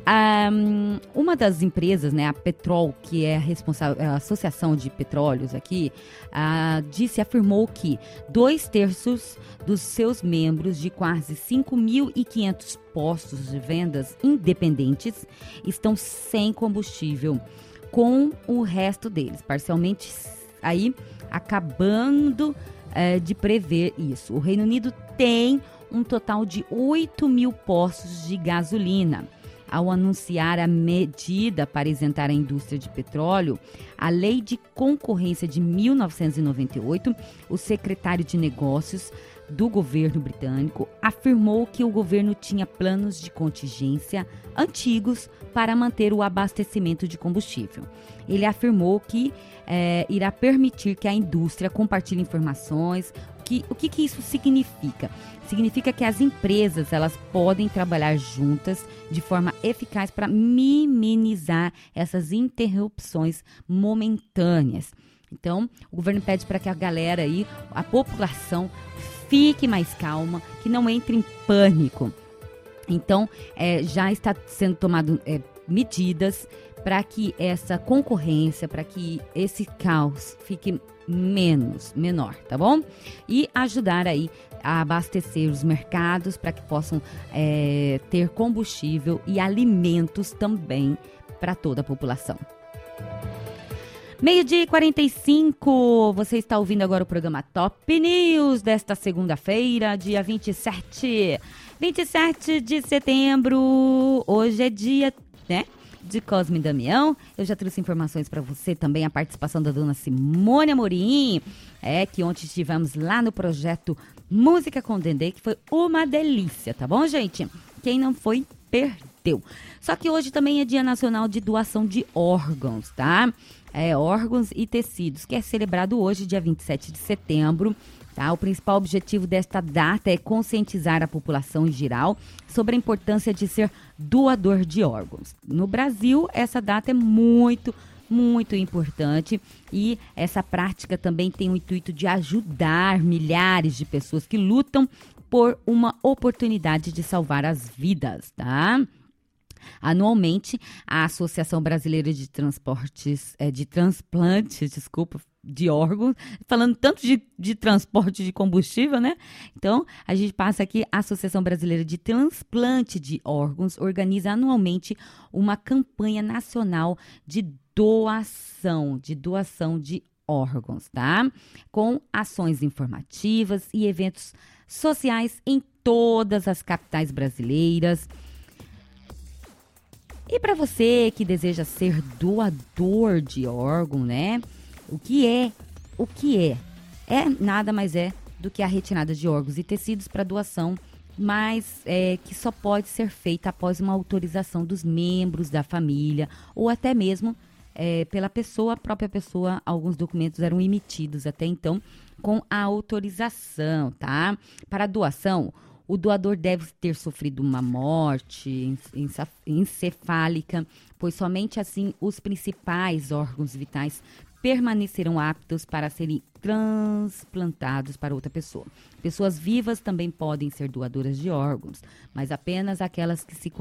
Um, uma das empresas, né, a Petrol, que é a responsável, a Associação de Petróleos aqui, uh, disse, afirmou que dois terços dos seus membros de quase 5.500 postos de vendas independentes estão sem combustível, com o resto deles, parcialmente aí acabando uh, de prever isso. O Reino Unido tem um total de 8 mil postos de gasolina ao anunciar a medida para isentar a indústria de petróleo, a Lei de Concorrência de 1998, o secretário de Negócios do governo britânico afirmou que o governo tinha planos de contingência antigos para manter o abastecimento de combustível. Ele afirmou que é, irá permitir que a indústria compartilhe informações. Que, o que, que isso significa? significa que as empresas elas podem trabalhar juntas de forma eficaz para minimizar essas interrupções momentâneas. Então, o governo pede para que a galera aí, a população, fique mais calma, que não entre em pânico. Então, é, já está sendo tomado é, medidas para que essa concorrência, para que esse caos fique menos, menor, tá bom? E ajudar aí a abastecer os mercados para que possam é, ter combustível e alimentos também para toda a população. Meio-dia e 45, você está ouvindo agora o programa Top News desta segunda-feira, dia 27. 27 de setembro, hoje é dia, né? de Cosme Damião. Eu já trouxe informações para você também, a participação da dona Simone Amorim. É que ontem estivemos lá no projeto Música com Dendê, que foi uma delícia, tá bom, gente? Quem não foi, perdeu. Só que hoje também é Dia Nacional de Doação de Órgãos, tá? É, órgãos e tecidos, que é celebrado hoje, dia 27 de setembro Tá? O principal objetivo desta data é conscientizar a população em geral sobre a importância de ser doador de órgãos. No Brasil, essa data é muito, muito importante e essa prática também tem o intuito de ajudar milhares de pessoas que lutam por uma oportunidade de salvar as vidas, tá? Anualmente, a Associação Brasileira de Transportes, é, de Transplantes, desculpa, de órgãos, falando tanto de, de transporte de combustível, né? Então, a gente passa aqui, a Associação Brasileira de Transplante de Órgãos organiza anualmente uma campanha nacional de doação, de doação de órgãos, tá? Com ações informativas e eventos sociais em todas as capitais brasileiras. E para você que deseja ser doador de órgão, né? O que é? O que é? É nada mais é do que a retirada de órgãos e tecidos para doação, mas é, que só pode ser feita após uma autorização dos membros da família ou até mesmo é, pela pessoa, a própria pessoa. Alguns documentos eram emitidos até então com a autorização, tá? Para doação, o doador deve ter sofrido uma morte encefálica, pois somente assim os principais órgãos vitais permanecerão aptos para serem transplantados para outra pessoa. Pessoas vivas também podem ser doadoras de órgãos, mas apenas aquelas que, se,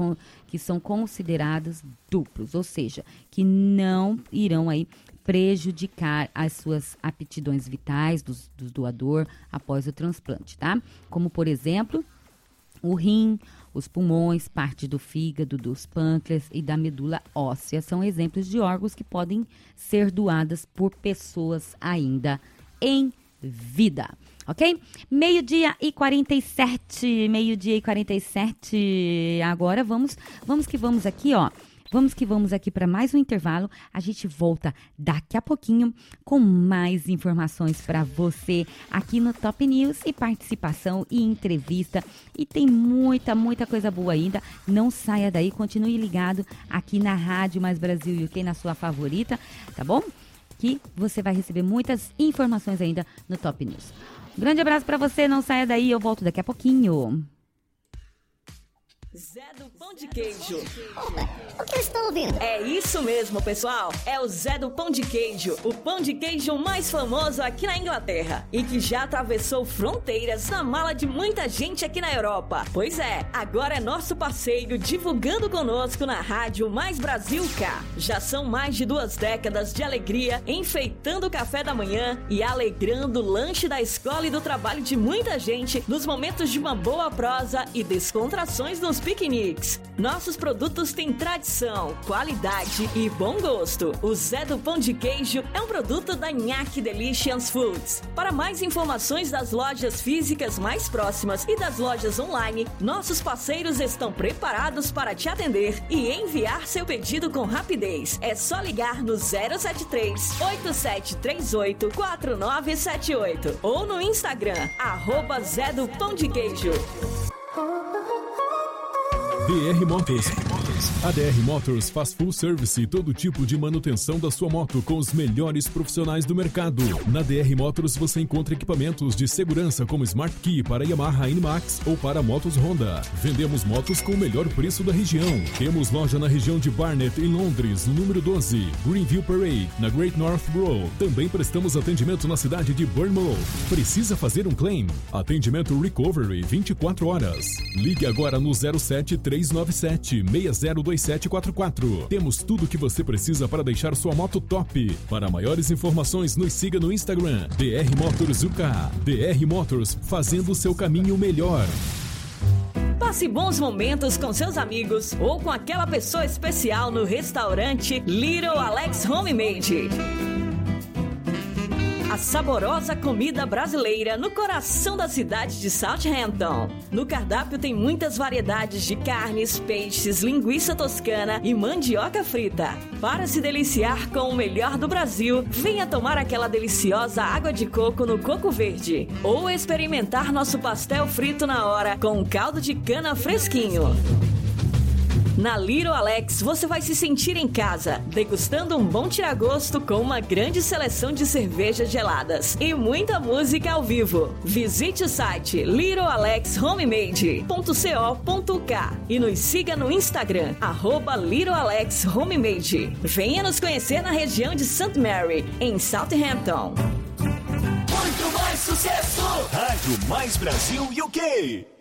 que são consideradas duplos, ou seja, que não irão aí prejudicar as suas aptidões vitais do, do doador após o transplante, tá? Como, por exemplo, o rim, os pulmões, parte do fígado, dos pâncreas e da medula óssea são exemplos de órgãos que podem ser doadas por pessoas ainda em vida. Ok? Meio-dia e 47. Meio-dia e 47. Agora vamos, vamos que vamos aqui, ó. Vamos que vamos aqui para mais um intervalo. A gente volta daqui a pouquinho com mais informações para você aqui no Top News e participação e entrevista. E tem muita, muita coisa boa ainda. Não saia daí, continue ligado aqui na Rádio Mais Brasil UK, na sua favorita, tá bom? Que você vai receber muitas informações ainda no Top News. Um grande abraço para você, não saia daí, eu volto daqui a pouquinho. Zé do Pão de Queijo. O que eu estou ouvindo? É isso mesmo, pessoal. É o Zé do Pão de Queijo, o pão de queijo mais famoso aqui na Inglaterra e que já atravessou fronteiras na mala de muita gente aqui na Europa. Pois é, agora é nosso parceiro divulgando conosco na rádio Mais Brasil K. Já são mais de duas décadas de alegria, enfeitando o café da manhã e alegrando o lanche da escola e do trabalho de muita gente nos momentos de uma boa prosa e descontrações nos piqueniques. Nossos produtos têm tradição, qualidade e bom gosto. O Zé do Pão de Queijo é um produto da Nhaque Delicious Foods. Para mais informações das lojas físicas mais próximas e das lojas online, nossos parceiros estão preparados para te atender e enviar seu pedido com rapidez. É só ligar no 073 8738 4978 ou no Instagram, arroba Zé do Pão de Queijo. DR Motors. A DR Motors faz full service e todo tipo de manutenção da sua moto com os melhores profissionais do mercado. Na DR Motors você encontra equipamentos de segurança como Smart Key para Yamaha NMAX ou para motos Honda. Vendemos motos com o melhor preço da região. Temos loja na região de Barnet, em Londres, no número 12, Greenville Parade, na Great North Road. Também prestamos atendimento na cidade de Bournemouth. Precisa fazer um claim? Atendimento Recovery 24 horas. Ligue agora no 073 397 602744. Temos tudo o que você precisa para deixar sua moto top. Para maiores informações, nos siga no Instagram DR Motors UK. DR Motors, fazendo o seu caminho melhor. Passe bons momentos com seus amigos ou com aquela pessoa especial no restaurante Little Alex Homemade saborosa comida brasileira no coração da cidade de Southampton. No cardápio tem muitas variedades de carnes, peixes, linguiça toscana e mandioca frita. Para se deliciar com o melhor do Brasil, venha tomar aquela deliciosa água de coco no coco verde ou experimentar nosso pastel frito na hora com caldo de cana fresquinho. Na Liro Alex você vai se sentir em casa, degustando um bom tiragosto com uma grande seleção de cervejas geladas e muita música ao vivo. Visite o site liroalexhomemade.co.k e nos siga no Instagram, arroba liroalexhomemade. Venha nos conhecer na região de St. Mary, em Southampton. Muito mais sucesso! Rádio Mais Brasil UK.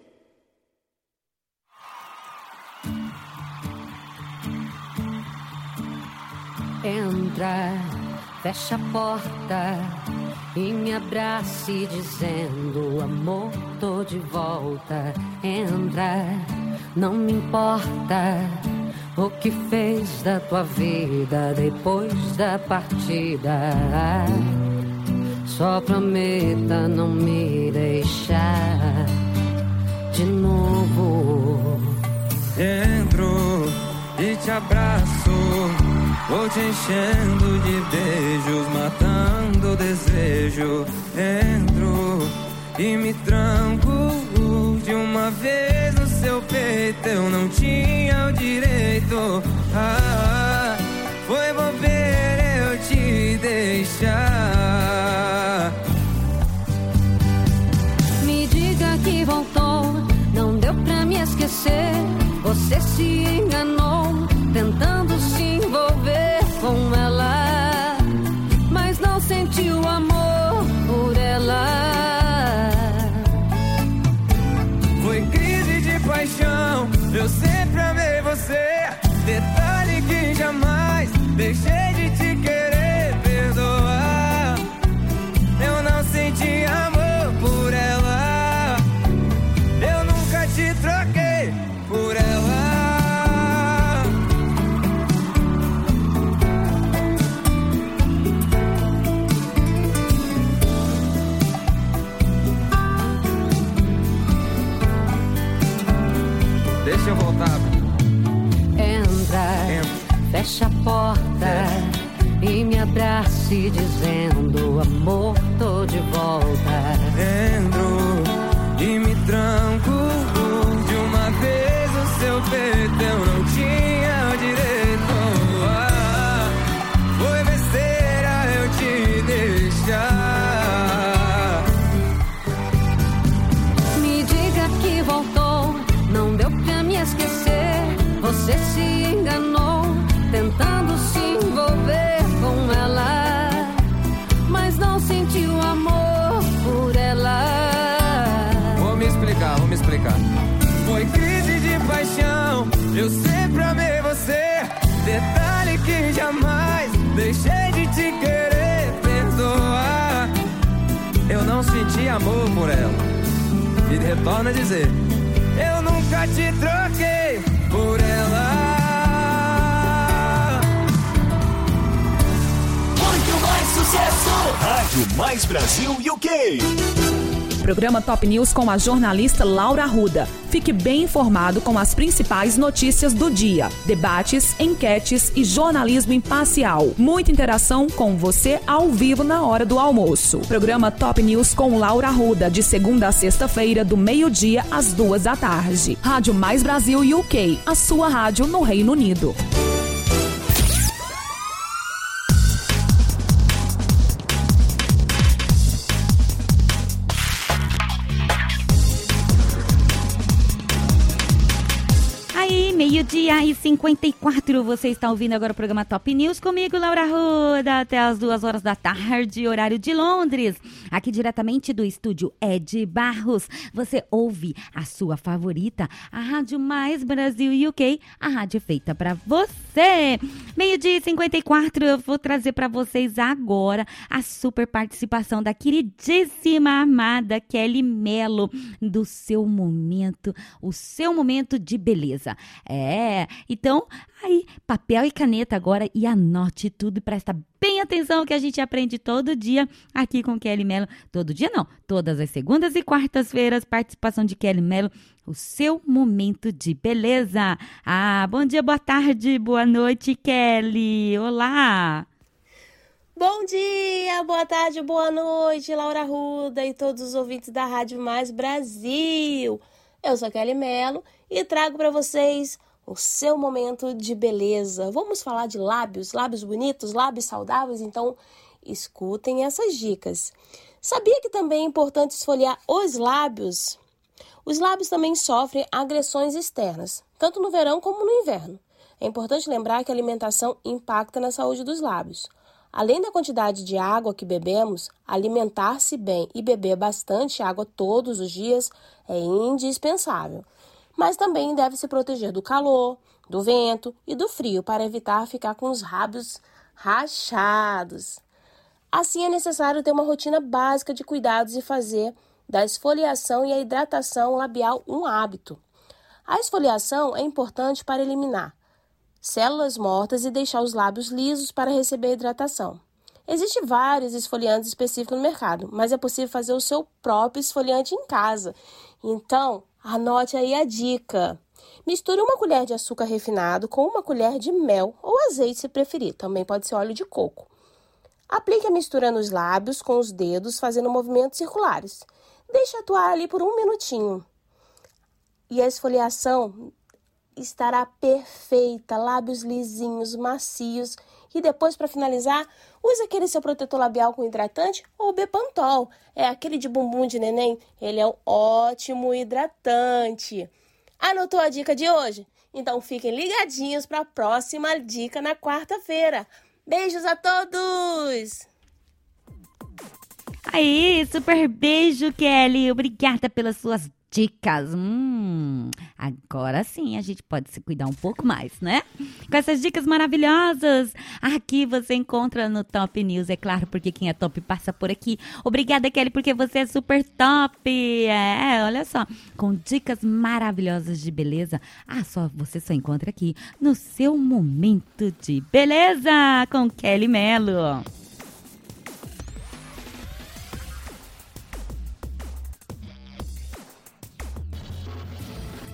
Entra, fecha a porta e me abrace dizendo amor tô de volta. Entra, não me importa o que fez da tua vida depois da partida. Só prometa não me deixar de novo. Entro e te abraço, vou te enchendo de beijos, matando o desejo. Entro e me tranco de uma vez no seu peito, eu não tinha o direito. Ah, foi bobeira eu te deixar. Me diga que voltou, não deu pra me esquecer. Você se enganou, eu sempre abrace dizendo amor amor por ela. E retorna a dizer: Eu nunca te troquei por ela. Muito mais sucesso! Rádio Mais Brasil UK. Programa Top News com a jornalista Laura Arruda. Fique bem informado com as principais notícias do dia, debates, enquetes e jornalismo imparcial. Muita interação com você ao vivo na hora do almoço. Programa Top News com Laura Arruda, de segunda a sexta-feira, do meio-dia às duas da tarde. Rádio Mais Brasil UK, a sua rádio no Reino Unido. Meio-dia e 54, você está ouvindo agora o programa Top News comigo, Laura Ruda, até as duas horas da tarde, horário de Londres. Aqui diretamente do estúdio Ed Barros, você ouve a sua favorita, a Rádio Mais Brasil UK, a rádio feita para você. Meio-dia e 54, eu vou trazer para vocês agora a super participação da queridíssima amada Kelly Mello, do seu momento, o seu momento de beleza. É, então, aí, papel e caneta agora e anote tudo e presta bem atenção que a gente aprende todo dia aqui com Kelly Mello. Todo dia não, todas as segundas e quartas-feiras, participação de Kelly Mello, o seu momento de beleza. Ah, bom dia, boa tarde, boa noite, Kelly. Olá. Bom dia, boa tarde, boa noite, Laura Ruda e todos os ouvintes da Rádio Mais Brasil. Eu sou Kelly Mello e trago para vocês o seu momento de beleza. Vamos falar de lábios, lábios bonitos, lábios saudáveis, então escutem essas dicas. Sabia que também é importante esfoliar os lábios? Os lábios também sofrem agressões externas, tanto no verão como no inverno. É importante lembrar que a alimentação impacta na saúde dos lábios. Além da quantidade de água que bebemos, alimentar-se bem e beber bastante água todos os dias é indispensável. Mas também deve se proteger do calor, do vento e do frio para evitar ficar com os lábios rachados. Assim, é necessário ter uma rotina básica de cuidados e fazer da esfoliação e a hidratação labial um hábito. A esfoliação é importante para eliminar células mortas e deixar os lábios lisos para receber hidratação. Existem vários esfoliantes específicos no mercado, mas é possível fazer o seu próprio esfoliante em casa. Então, anote aí a dica. Misture uma colher de açúcar refinado com uma colher de mel ou azeite se preferir, também pode ser óleo de coco. Aplique a mistura nos lábios com os dedos, fazendo movimentos circulares. Deixe atuar ali por um minutinho. E a esfoliação estará perfeita, lábios lisinhos, macios. E depois, para finalizar, use aquele seu protetor labial com hidratante ou Bepantol. É aquele de bumbum de neném. Ele é um ótimo hidratante. Anotou a dica de hoje? Então fiquem ligadinhos para a próxima dica na quarta-feira. Beijos a todos! Aí, super beijo, Kelly. Obrigada pelas suas dicas. Hum, agora sim a gente pode se cuidar um pouco mais, né? Com essas dicas maravilhosas. Aqui você encontra no Top News, é claro, porque quem é top passa por aqui. Obrigada, Kelly, porque você é super top. É, olha só, com dicas maravilhosas de beleza. Ah, só você só encontra aqui no seu momento de beleza com Kelly Mello.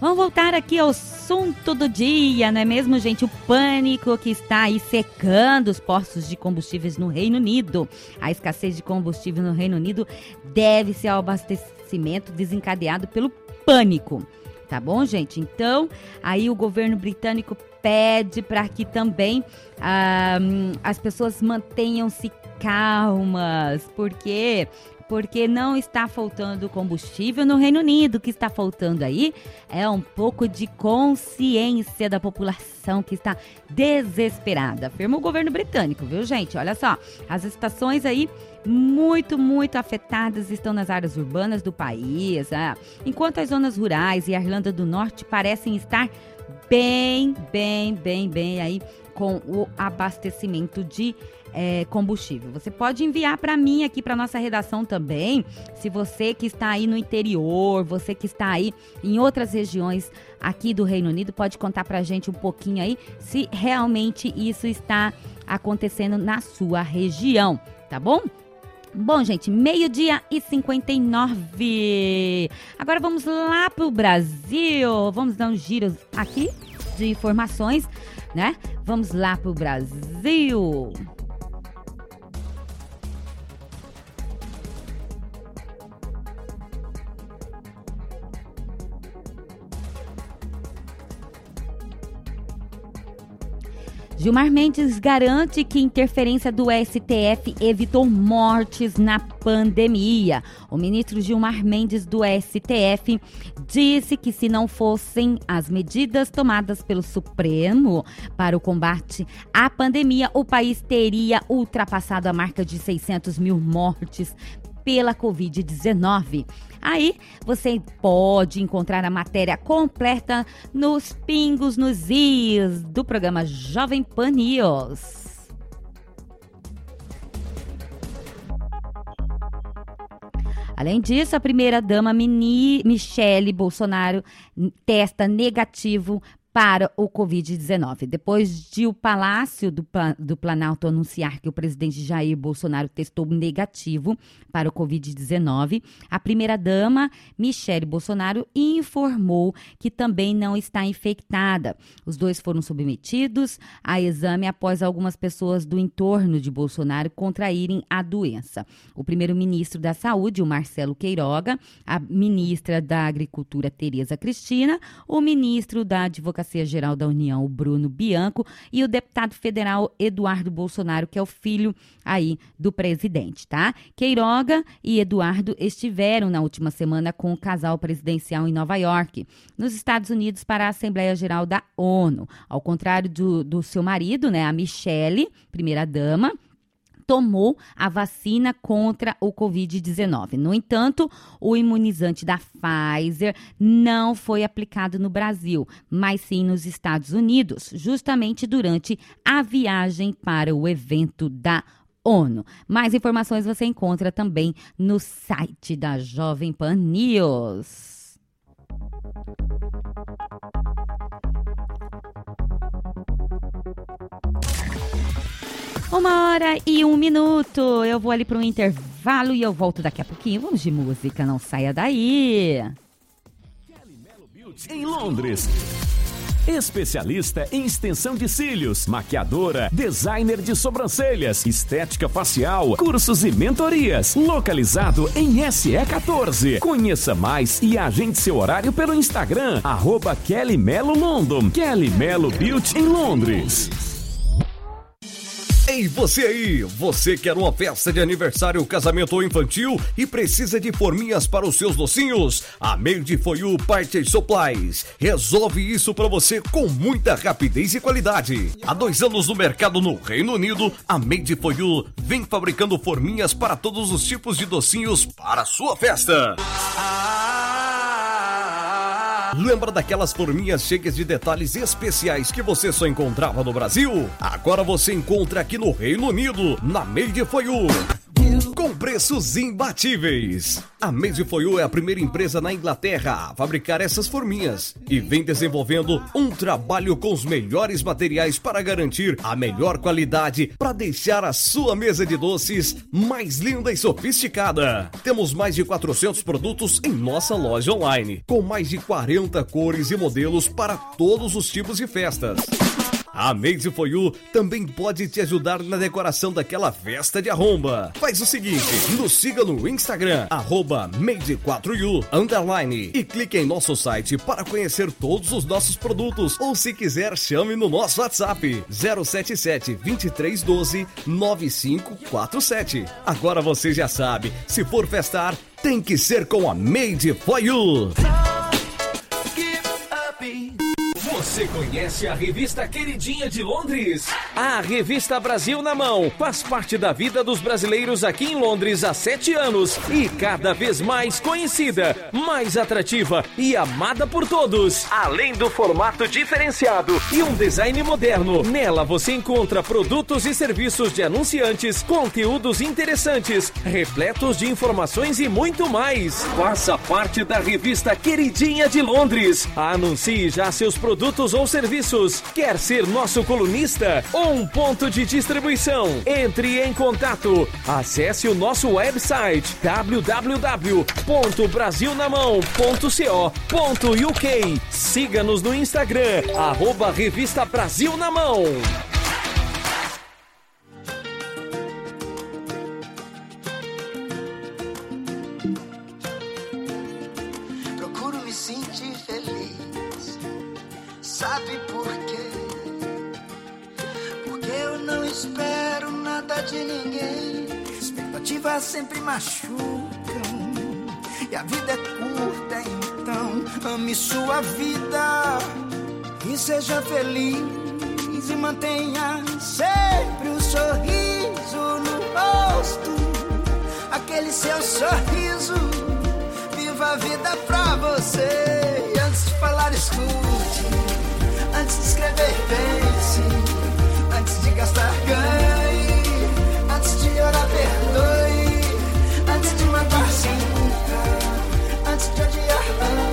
Vamos voltar aqui ao assunto do dia, não é mesmo, gente? O pânico que está aí secando os postos de combustíveis no Reino Unido. A escassez de combustível no Reino Unido deve-se ao abastecimento desencadeado pelo pânico. Tá bom, gente? Então, aí o governo britânico pede para que também ah, as pessoas mantenham-se calmas, porque porque não está faltando combustível no Reino Unido. O que está faltando aí é um pouco de consciência da população que está desesperada, afirma o governo britânico, viu, gente? Olha só, as estações aí muito, muito afetadas estão nas áreas urbanas do país, ah, enquanto as zonas rurais e a Irlanda do Norte parecem estar bem, bem, bem, bem aí com o abastecimento de é, combustível. Você pode enviar para mim aqui para nossa redação também, se você que está aí no interior, você que está aí em outras regiões aqui do Reino Unido, pode contar para gente um pouquinho aí se realmente isso está acontecendo na sua região, tá bom? Bom, gente, meio-dia e 59. Agora vamos lá para o Brasil. Vamos dar uns giros aqui de informações, né? Vamos lá para o Brasil. Gilmar Mendes garante que interferência do STF evitou mortes na pandemia. O ministro Gilmar Mendes do STF disse que se não fossem as medidas tomadas pelo Supremo para o combate à pandemia, o país teria ultrapassado a marca de 600 mil mortes pela Covid-19. Aí você pode encontrar a matéria completa nos pingos nos is do programa Jovem Pan News. Além disso, a primeira-dama Michele Bolsonaro testa negativo para o Covid-19. Depois de o Palácio do, do, Planalto anunciar que o presidente Jair Bolsonaro testou negativo para o Covid-19, a primeira-dama, Michele Bolsonaro, informou que também não está infectada. Os dois foram submetidos a exame após algumas pessoas do entorno de Bolsonaro contraírem a doença. O primeiro-ministro da Saúde, o Marcelo Queiroga, a ministra da Agricultura, Tereza Cristina, o ministro da Advocacia Advocacia Geral da União, o Bruno Bianco, e o deputado federal Eduardo Bolsonaro, que é o filho aí do presidente, tá? Queiroga e Eduardo estiveram na última semana com o casal presidencial em Nova York, nos Estados Unidos, para a Assembleia Geral da ONU. Ao contrário do, do seu marido, né, a Michele, primeira-dama, tomou a vacina contra o Covid-19. No entanto, o imunizante da Pfizer não foi aplicado no Brasil, mas sim nos Estados Unidos, justamente durante a viagem para o evento da ONU. Mais informações você encontra também no site da Jovem Pan News. Uma hora e um minuto. Eu vou ali para um intervalo e eu volto daqui a pouquinho. Vamos de música, não saia daí. Em Londres. Especialista em extensão de cílios, maquiadora, designer de sobrancelhas, estética facial, cursos e mentorias. Localizado em SE14. Conheça mais e agende seu horário pelo Instagram, arroba Kelly Melo London. Kelly Melo Beauty em Londres. Ei, você aí! Você quer uma festa de aniversário, casamento ou infantil e precisa de forminhas para os seus docinhos? A Made For You Party Supplies resolve isso para você com muita rapidez e qualidade. Há dois anos no mercado no Reino Unido, a Made You vem fabricando forminhas para todos os tipos de docinhos para a sua festa. Lembra daquelas forminhas cheias de detalhes especiais que você só encontrava no Brasil? Agora você encontra aqui no Reino Unido, na Made For You. Com preços imbatíveis. A Made For You é a primeira empresa na Inglaterra a fabricar essas forminhas e vem desenvolvendo um trabalho com os melhores materiais para garantir a melhor qualidade para deixar a sua mesa de doces mais linda e sofisticada. Temos mais de 400 produtos em nossa loja online, com mais de 40 cores e modelos para todos os tipos de festas. A Made For You também pode te ajudar na decoração daquela festa de arromba. Faz o seguinte, nos siga no Instagram, arroba Made4U, underline, e clique em nosso site para conhecer todos os nossos produtos. Ou se quiser, chame no nosso WhatsApp, 077 2312 9547. Agora você já sabe, se for festar, tem que ser com a Made For You. Você conhece a revista queridinha de Londres? A revista Brasil na Mão faz parte da vida dos brasileiros aqui em Londres há sete anos e cada vez mais conhecida, mais atrativa e amada por todos. Além do formato diferenciado e um design moderno, nela você encontra produtos e serviços de anunciantes, conteúdos interessantes, repletos de informações e muito mais. Faça parte da revista queridinha de Londres. Anuncie já seus produtos ou serviços. Quer ser nosso colunista ou um ponto de distribuição? Entre em contato. Acesse o nosso website www.brasilnamão.co.uk. Siga-nos no Instagram, arroba Revista Brasil na Mão. De ninguém. Expectativas sempre machucam. E a vida é curta, então ame sua vida e seja feliz. E mantenha sempre um sorriso no rosto. Aquele seu sorriso. Viva a vida pra você. E antes de falar, escute. Antes de escrever, pense. Antes de gastar, ganhe. Antes de orar, perdoe. Antes de matar, sinta. Antes de odiar,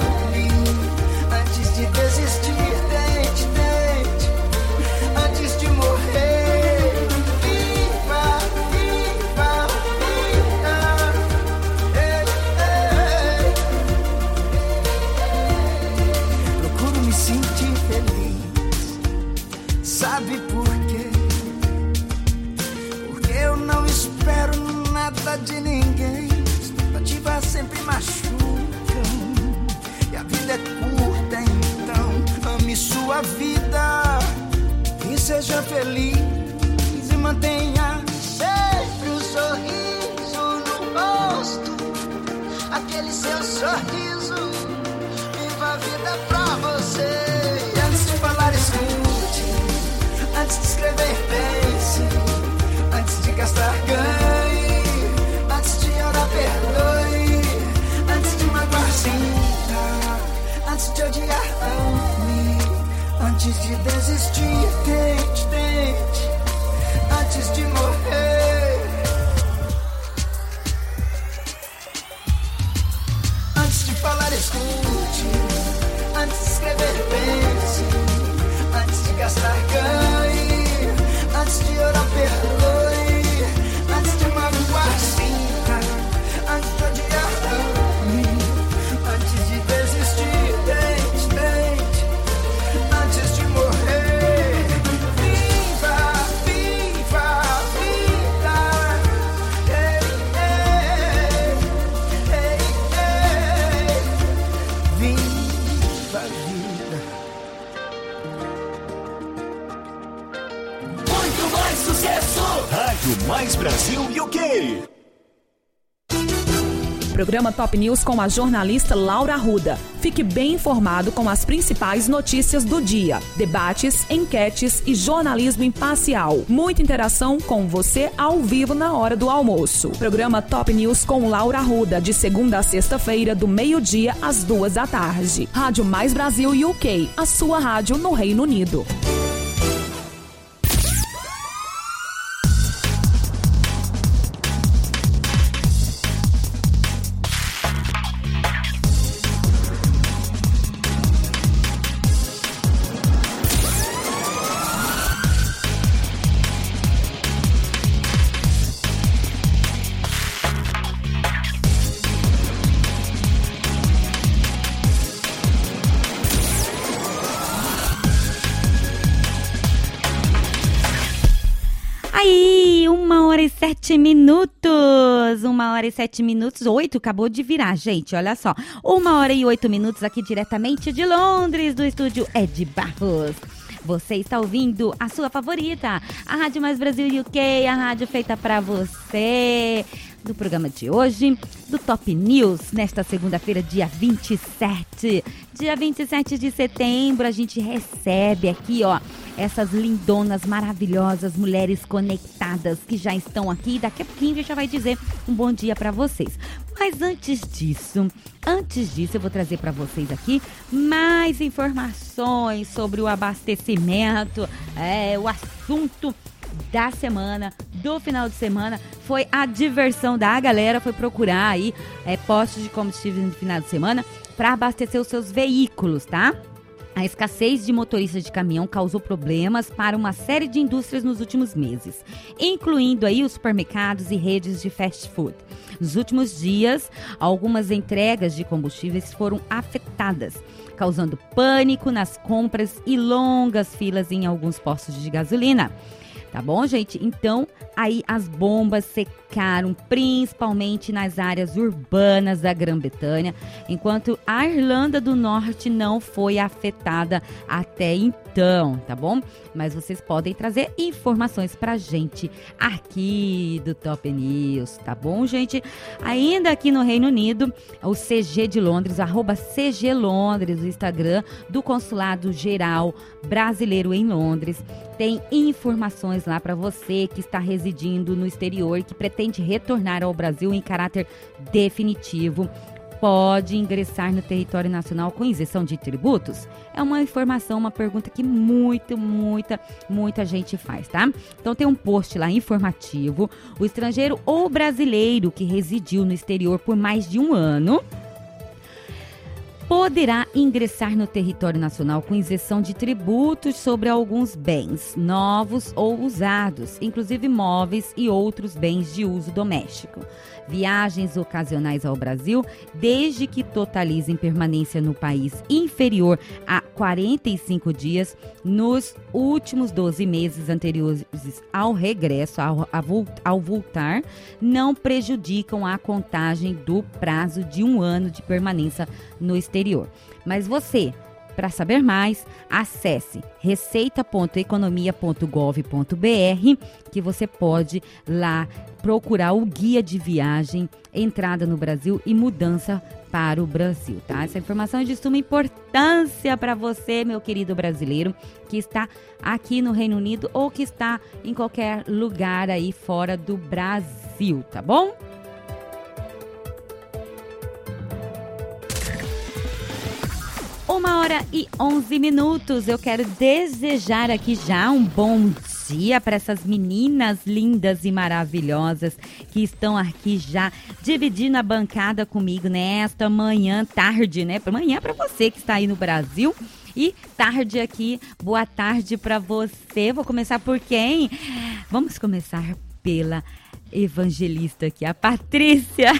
feliz e mantenha sempre o sorriso no rosto. Aquele seu sorriso, viva a vida pra você. E antes de falar, escute. Antes de escrever, pense. Antes de gastar, ganhe. Antes de orar, perdoe. Antes de magoar, sinta. Antes de odiar, ame. Antes de desistir, tente, Antes de morrer. Antes de falar, escute. Antes de escrever, pense. Antes de gastar, ganhe. Antes de orar, perdoe. Rádio Mais Brasil UK. Programa Top News com a jornalista Laura Arruda. Fique bem informado com as principais notícias do dia, debates, enquetes e jornalismo imparcial. Muita interação com você ao vivo na hora do almoço. Programa Top News com Laura Arruda, de segunda a sexta-feira, do meio-dia às duas da tarde. Rádio Mais Brasil UK, a sua rádio no Reino Unido. Uma hora e sete minutos. Oito, acabou de virar, gente. Olha só. Uma hora e oito minutos aqui diretamente de Londres, do estúdio Ed Barros. Você está ouvindo a sua favorita, a Rádio Mais Brasil UK, a rádio feita para você. Do programa de hoje, do Top News, nesta segunda-feira, dia 27. Dia 27 de setembro, a gente recebe aqui, ó, essas lindonas maravilhosas, mulheres conectadas que já estão aqui. Daqui a pouquinho a gente já vai dizer um bom dia para vocês. Mas antes disso, antes disso, eu vou trazer para vocês aqui mais informações sobre o abastecimento, é, o assunto da semana, do final de semana, foi a diversão da galera, foi procurar aí é, postos de combustível no final de semana para abastecer os seus veículos, tá? A escassez de motoristas de caminhão causou problemas para uma série de indústrias nos últimos meses, incluindo aí os supermercados e redes de fast food. Nos últimos dias, algumas entregas de combustíveis foram afetadas, causando pânico nas compras e longas filas em alguns postos de gasolina. Tá bom, gente? Então, aí as bombas secaram, principalmente nas áreas urbanas da Grã-Bretanha, enquanto a Irlanda do Norte não foi afetada até então, tá bom? Mas vocês podem trazer informações pra gente aqui do Top News, tá bom, gente? Ainda aqui no Reino Unido, o CG de Londres, arroba CG Londres, o Instagram do Consulado Geral Brasileiro em Londres, tem informações lá para você que está residindo no exterior que pretende retornar ao Brasil em caráter definitivo. Pode ingressar no território nacional com isenção de tributos? É uma informação, uma pergunta que muita, muita, muita gente faz, tá? Então tem um post lá informativo. O estrangeiro ou brasileiro que residiu no exterior por mais de um ano poderá ingressar no território nacional com isenção de tributos sobre alguns bens novos ou usados, inclusive móveis e outros bens de uso doméstico. Viagens ocasionais ao Brasil, desde que totalizem permanência no país inferior a 45 dias nos últimos 12 meses anteriores ao regresso, ao, ao voltar, não prejudicam a contagem do prazo de um ano de permanência no exterior. Mas você Para saber mais, acesse receita.economia.gov.br que você pode lá procurar o guia de viagem, entrada no Brasil e mudança para o Brasil, tá? Essa informação é de suma importância para você, meu querido brasileiro, que está aqui no Reino Unido ou que está em qualquer lugar aí fora do Brasil, tá bom? Uma hora e onze minutos. Eu quero desejar aqui já um bom dia para essas meninas lindas e maravilhosas que estão aqui já dividindo a bancada comigo nesta manhã, tarde, né? Manhã para você que está aí no Brasil. E tarde aqui, boa tarde para você. Vou começar por quem? Vamos começar pela evangelista aqui, a Patrícia.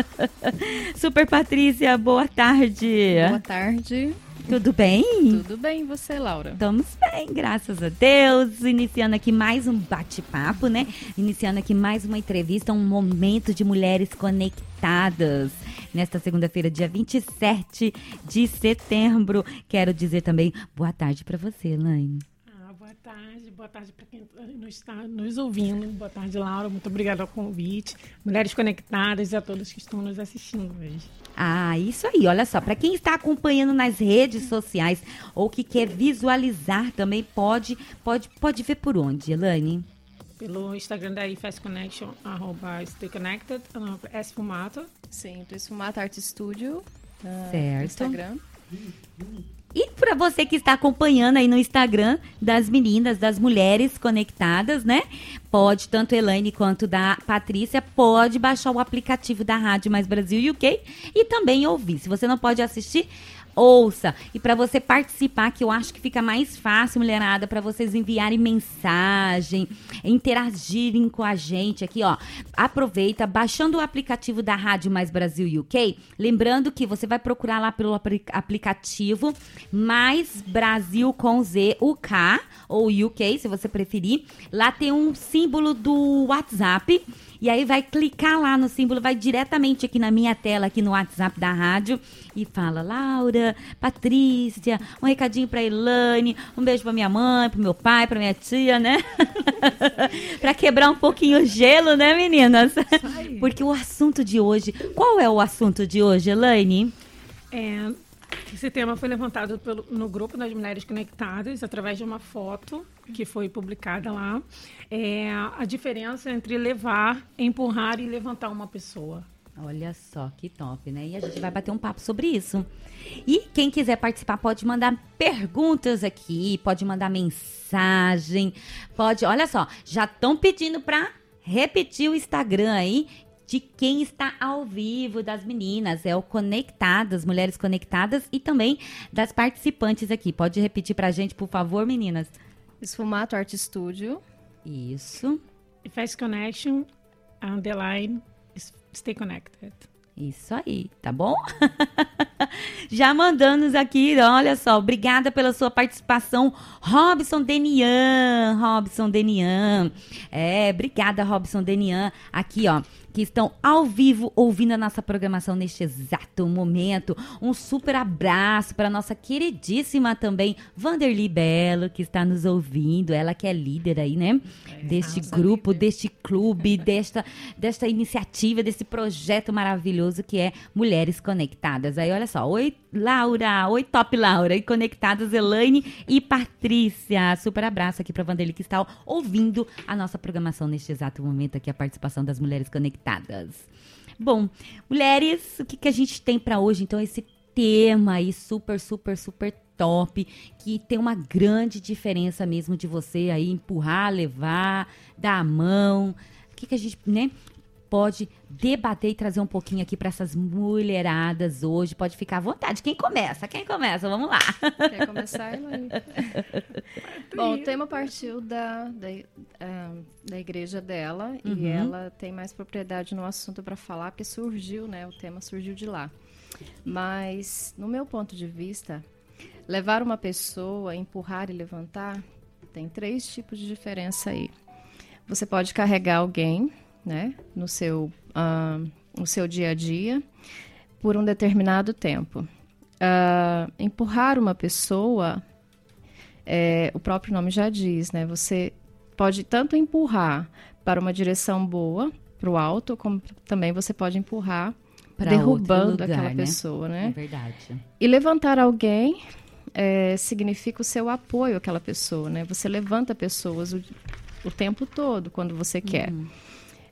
*laughs* Super Patrícia, boa tarde. Boa tarde. Tudo bem? Tudo bem, e você, Laura? Estamos bem, graças a Deus. Iniciando aqui mais um bate-papo, né? Iniciando aqui mais uma entrevista, um momento de mulheres conectadas. Nesta segunda-feira, dia 27 de setembro. Quero dizer também boa tarde para você, Elaine tarde, boa tarde para quem está nos ouvindo. Boa tarde, Laura. Muito obrigada ao convite. Mulheres Conectadas e a todos que estão nos assistindo hoje. Ah, isso aí. Olha só, para quem está acompanhando nas redes sociais ou que quer visualizar também, pode, pode, pode ver por onde, Elane? Pelo Instagram da IFES Connection, arroba Stay Connected, S Fumato. Sim, Esfumato Art Studio. Uh, certo. Instagram. E para você que está acompanhando aí no Instagram das meninas, das mulheres conectadas, né? Pode, tanto Elaine quanto da Patrícia, pode baixar o aplicativo da Rádio Mais Brasil UK e também ouvir. Se você não pode assistir, ouça. E para você participar, que eu acho que fica mais fácil, mulherada, para vocês enviarem mensagem, interagirem com a gente aqui, ó. Aproveita, baixando o aplicativo da Rádio Mais Brasil UK. Lembrando que você vai procurar lá pelo aplicativo Mais Brasil com Z, UK, ou UK, se você preferir. Lá tem um símbolo do WhatsApp e aí vai clicar lá no símbolo, vai diretamente aqui na minha tela, aqui no WhatsApp da rádio, e fala: Laura, Patrícia, um recadinho pra Elane, um beijo pra minha mãe, pro meu pai, pra minha tia, né? *laughs* pra quebrar um pouquinho o gelo, né, meninas? *laughs* Porque o assunto de hoje. Qual é o assunto de hoje, Elaine? É, esse tema foi levantado pelo, no grupo das Mulheres Conectadas através de uma foto que foi publicada lá. É, a diferença entre levar, empurrar e levantar uma pessoa. Olha só que top, né? E a gente vai bater um papo sobre isso. E quem quiser participar pode mandar perguntas aqui, pode mandar mensagem, pode. Olha só, já estão pedindo para repetir o Instagram aí, de quem está ao vivo, das meninas. É o Conectadas, Mulheres Conectadas e também das participantes aqui. Pode repetir pra gente, por favor, meninas? Esfumato Art Studio. Isso. Fast Connection, underline, stay connected. Isso aí, tá bom? *laughs* Já mandando aqui, olha só, obrigada pela sua participação, Robson Denian, Robson Denian. É, obrigada, Robson Denian. Aqui, ó, que estão ao vivo ouvindo a nossa programação neste exato momento. Um super abraço para nossa queridíssima também Vanderly Belo, que está nos ouvindo. Ela que é líder aí, né? É, deste grupo, líder. deste clube, *laughs* desta, desta iniciativa, desse projeto maravilhoso que é Mulheres Conectadas. Aí, olha só. Oi, Laura. Oi, Top Laura. E conectadas, Elaine e Patrícia. Super abraço aqui para Vanderly que está ouvindo a nossa programação neste exato momento aqui, a participação das Mulheres Conectadas conectadas. Bom, mulheres, o que, que a gente tem para hoje? Então, esse tema aí super, super, super top, que tem uma grande diferença mesmo de você aí empurrar, levar, dar a mão. O que, que a gente, né? Pode debater e trazer um pouquinho aqui para essas mulheradas hoje. Pode ficar à vontade. Quem começa? Quem começa? Vamos lá. Quer começar, Elaine? *laughs* Bom, o tema partiu da, da, uh, da igreja dela uhum. e ela tem mais propriedade no assunto para falar, porque surgiu, né? O tema surgiu de lá. Mas, no meu ponto de vista, levar uma pessoa, empurrar e levantar, tem três tipos de diferença aí. Você pode carregar alguém né, no seu, uh, no seu dia a dia por um determinado tempo. uh, empurrar uma pessoa, é, o próprio nome já diz, né? Você pode tanto empurrar para uma direção boa, para o alto, como também você pode empurrar pra derrubando lugar, aquela né? pessoa, né? É verdade. E levantar alguém é, significa o seu apoio àquela pessoa, né? Você levanta pessoas o, o tempo todo quando você quer. Uhum.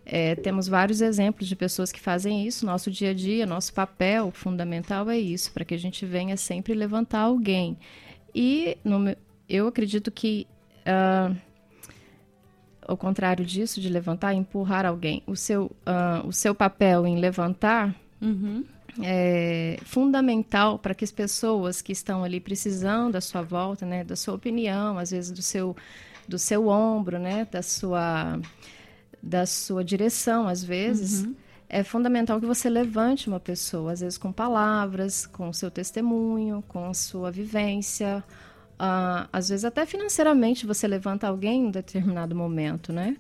É, temos vários exemplos de pessoas que fazem isso. Nosso dia a dia, nosso papel fundamental é isso, para que a gente venha sempre levantar alguém. E no, eu acredito que, uh, ao contrário disso, de levantar, empurrar alguém, o seu, uh, o seu papel em levantar uhum. é fundamental para que as pessoas que estão ali precisando da sua volta, né, da sua opinião, às vezes do seu, do seu ombro, né, da sua da sua direção, às vezes, uhum. é fundamental que você levante uma pessoa, às vezes com palavras, com o seu testemunho, com a sua vivência. Uh, às vezes até financeiramente você levanta alguém em um determinado momento, né?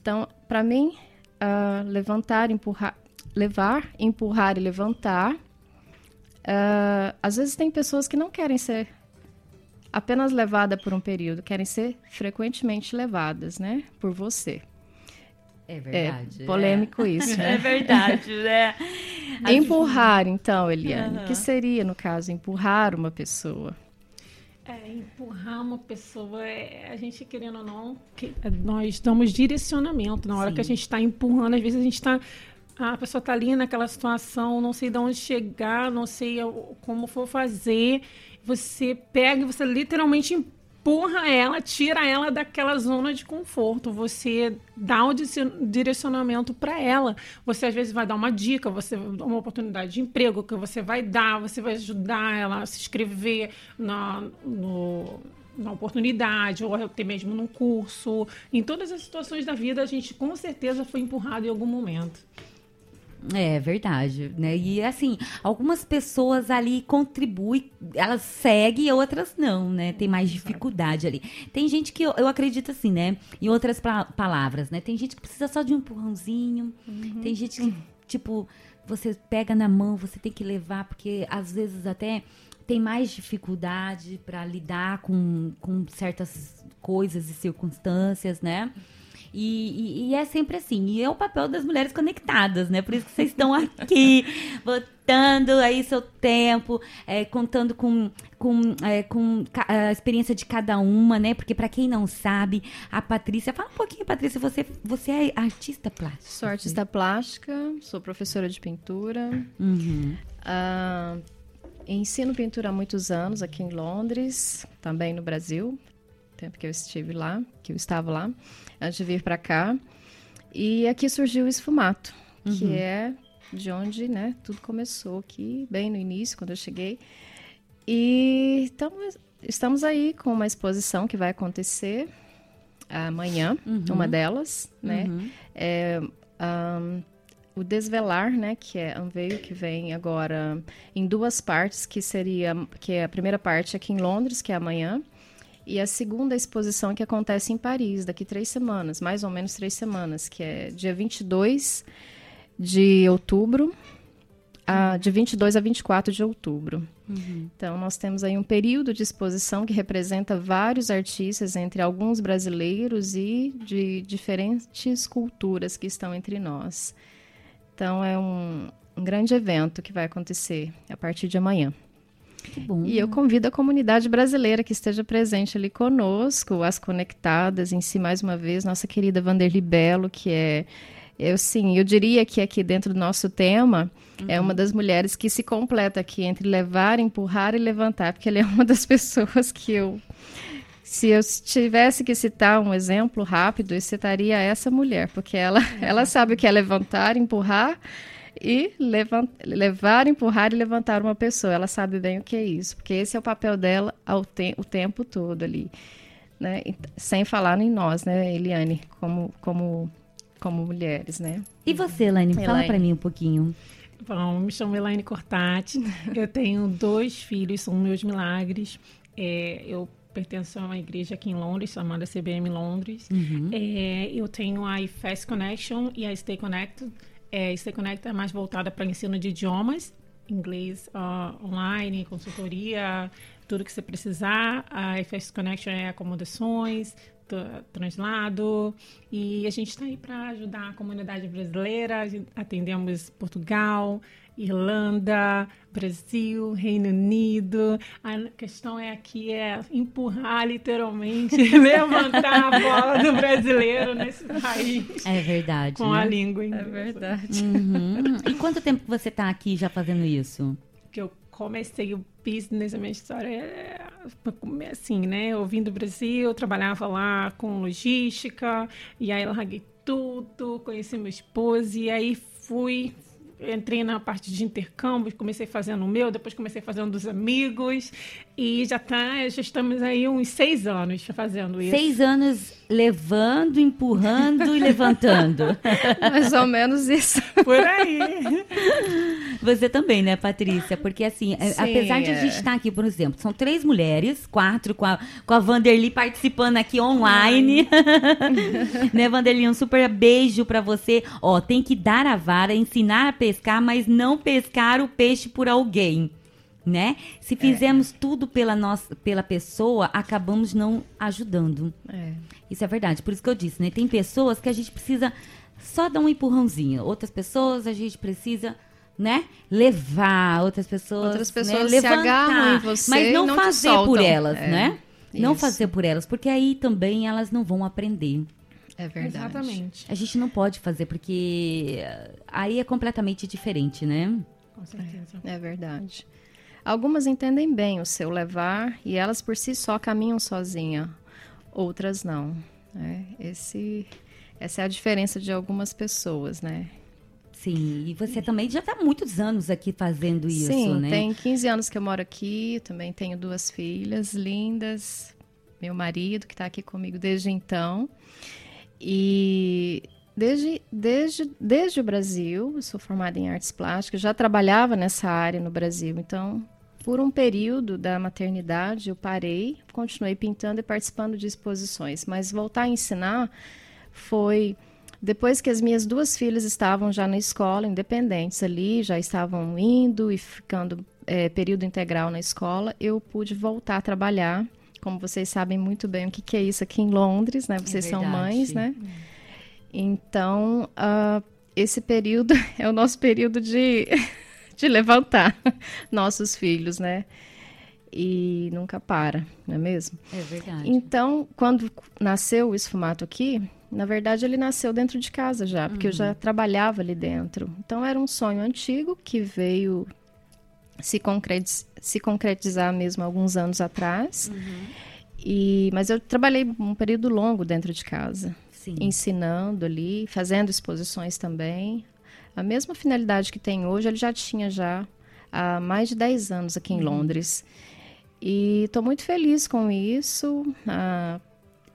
Então, para mim, uh, levantar, empurrar, levar, empurrar e levantar. Uh, às vezes tem pessoas que não querem ser apenas levada por um período, querem ser frequentemente levadas, né, por você. É verdade. É polêmico é. isso, né? É verdade, né? *laughs* *laughs* empurrar, então, Eliane. Uhum. O que seria, no caso, empurrar uma pessoa? É, empurrar uma pessoa, é, a gente querendo ou não, que, é, nós damos direcionamento. Na hora Sim. que a gente está empurrando, às vezes a gente está. A pessoa está ali naquela situação, não sei de onde chegar, não sei como for fazer. Você pega e você literalmente empurra empurra ela, tira ela daquela zona de conforto. Você dá o direcionamento para ela. Você às vezes vai dar uma dica, você uma oportunidade de emprego que você vai dar, você vai ajudar ela a se inscrever na, no, na oportunidade, ou até mesmo num curso. Em todas as situações da vida, a gente com certeza foi empurrado em algum momento. É verdade, né? E assim, algumas pessoas ali contribuem, elas seguem e outras não, né? Tem mais dificuldade ali. Tem gente que eu, eu acredito assim, né? Em outras palavras, né? Tem gente que precisa só de um empurrãozinho. Uhum. Tem gente que, tipo, você pega na mão, você tem que levar, porque às vezes até tem mais dificuldade para lidar com, com certas coisas e circunstâncias, né? E, e, e, é sempre assim. E é o papel das mulheres conectadas, né? Por isso que vocês estão *laughs* aqui, botando aí seu tempo, é, contando com, com, é, com a experiência de cada uma, né? Porque para quem não sabe, a Patrícia... Fala um pouquinho, Patrícia. Você, você é artista plástica? Sou artista plástica, sou professora de pintura. Uhum. Uh, ensino pintura há muitos anos aqui em Londres, também no Brasil. Tempo que eu estive lá, que eu estava lá antes de vir para cá. E aqui surgiu o esfumato, uhum. que é de onde né, tudo começou aqui, bem no início, quando eu cheguei. E então, estamos aí com uma exposição que vai acontecer amanhã, uhum. uma delas, né? Uhum. É, um, o Desvelar, né, que é Unveil, que vem agora em duas partes, que seria, que é a primeira parte aqui em Londres, que é amanhã, e a segunda exposição que acontece em Paris, daqui três semanas, mais ou menos três semanas, que é dia 22 de outubro, a, de 22 a 24 de outubro. Uhum. Então, nós temos aí um período de exposição que representa vários artistas, entre alguns brasileiros e de diferentes culturas que estão entre nós. Então, é um, um grande evento que vai acontecer a partir de amanhã. E eu convido a comunidade brasileira que esteja presente ali conosco, as conectadas em si, mais uma vez, nossa querida Vanderly Belo, que é, eu sim, eu diria que aqui dentro do nosso tema, uhum. é uma uhum. das mulheres que se completa aqui entre levar, empurrar e levantar, porque ela é uma das *laughs* pessoas que eu se eu tivesse que citar um exemplo rápido, eu citaria essa mulher, porque ela, ela sabe o que é levantar, empurrar e levant, levar, empurrar e levantar uma pessoa. Ela sabe bem o que é isso, porque esse é o papel dela ao te o tempo todo ali. Né? Sem falar em nós, né, Eliane, como, como, como mulheres, né? E você, Elaine, Elaine. fala para mim um pouquinho. Bom, me chamo Elaine Cortati, *laughs* eu tenho dois filhos, são meus milagres. É, eu pertenço a uma igreja aqui em Londres, chamada CBM Londres. Uhum. É, eu tenho a IFES Connection e a Stay Connected é, Stay Connect é mais voltada para ensino de idiomas inglês uh, online, consultoria, tudo que você precisar. A FS Connection é acomodações, translado e a gente está aí para ajudar a comunidade brasileira. Atendemos Portugal, Irlanda, Brasil, Reino Unido. A questão é aqui é empurrar literalmente, *laughs* levantar a bola do brasileiro nesse país. É verdade. Com né? a língua inglesa. É verdade. Uhum. E quanto tempo você está aqui já fazendo isso? Que eu comecei o business, a minha história é assim, né? Eu vim do Brasil, trabalhava lá com logística, e aí eu larguei tudo, conheci meu esposo, e aí fui entrei na parte de intercâmbio, comecei fazendo o meu, depois comecei fazendo dos amigos e já tá, já estamos aí uns seis anos fazendo isso. Seis anos levando, empurrando e levantando. *laughs* Mais ou menos isso. Por aí. Você também, né, Patrícia? Porque assim, é, Sim, apesar de a gente estar é. aqui, por exemplo, são três mulheres, quatro com a, com a Vanderly participando aqui online. *laughs* né, Vanderly, um super beijo para você. Ó, tem que dar a vara, ensinar a pescar, mas não pescar o peixe por alguém né? Se fizermos é. tudo pela nossa, pela pessoa, acabamos não ajudando. É. Isso é verdade. Por isso que eu disse, né? Tem pessoas que a gente precisa só dar um empurrãozinho. Outras pessoas a gente precisa né? Levar outras pessoas, outras né? pessoas né? se agarram em você, mas não, não fazer por elas, é. né? Isso. Não fazer por elas, porque aí também elas não vão aprender. É verdade. Exatamente. A gente não pode fazer porque aí é completamente diferente, né? Com certeza. É, é verdade. Algumas entendem bem o seu levar e elas por si só caminham sozinha, outras não. Né? Esse, essa é a diferença de algumas pessoas, né? Sim, e você também já está muitos anos aqui fazendo isso, Sim, né? tem 15 anos que eu moro aqui, também tenho duas filhas lindas, meu marido que está aqui comigo desde então. E desde, desde, desde o Brasil, eu sou formada em artes plásticas, já trabalhava nessa área no Brasil, então por um período da maternidade eu parei, continuei pintando e participando de exposições, mas voltar a ensinar foi depois que as minhas duas filhas estavam já na escola, independentes ali, já estavam indo e ficando é, período integral na escola, eu pude voltar a trabalhar. Como vocês sabem muito bem o que, que é isso aqui em Londres, né? Vocês é são mães, né? Então, uh, esse período *laughs* é o nosso período de, *laughs* de levantar *laughs* nossos filhos, né? E nunca para, não é mesmo? É verdade. Então, quando nasceu o esfumato aqui, na verdade, ele nasceu dentro de casa já, porque uhum. eu já uhum. trabalhava ali dentro. Então, era um sonho antigo que veio se, concretiz se concretizar mesmo alguns anos atrás. Uhum. E, mas eu trabalhei um período longo dentro de casa, Sim. ensinando ali, fazendo exposições também. A mesma finalidade que tem hoje, ele já tinha já há mais de 10 anos aqui em uhum. Londres. E estou muito feliz com isso. Ah,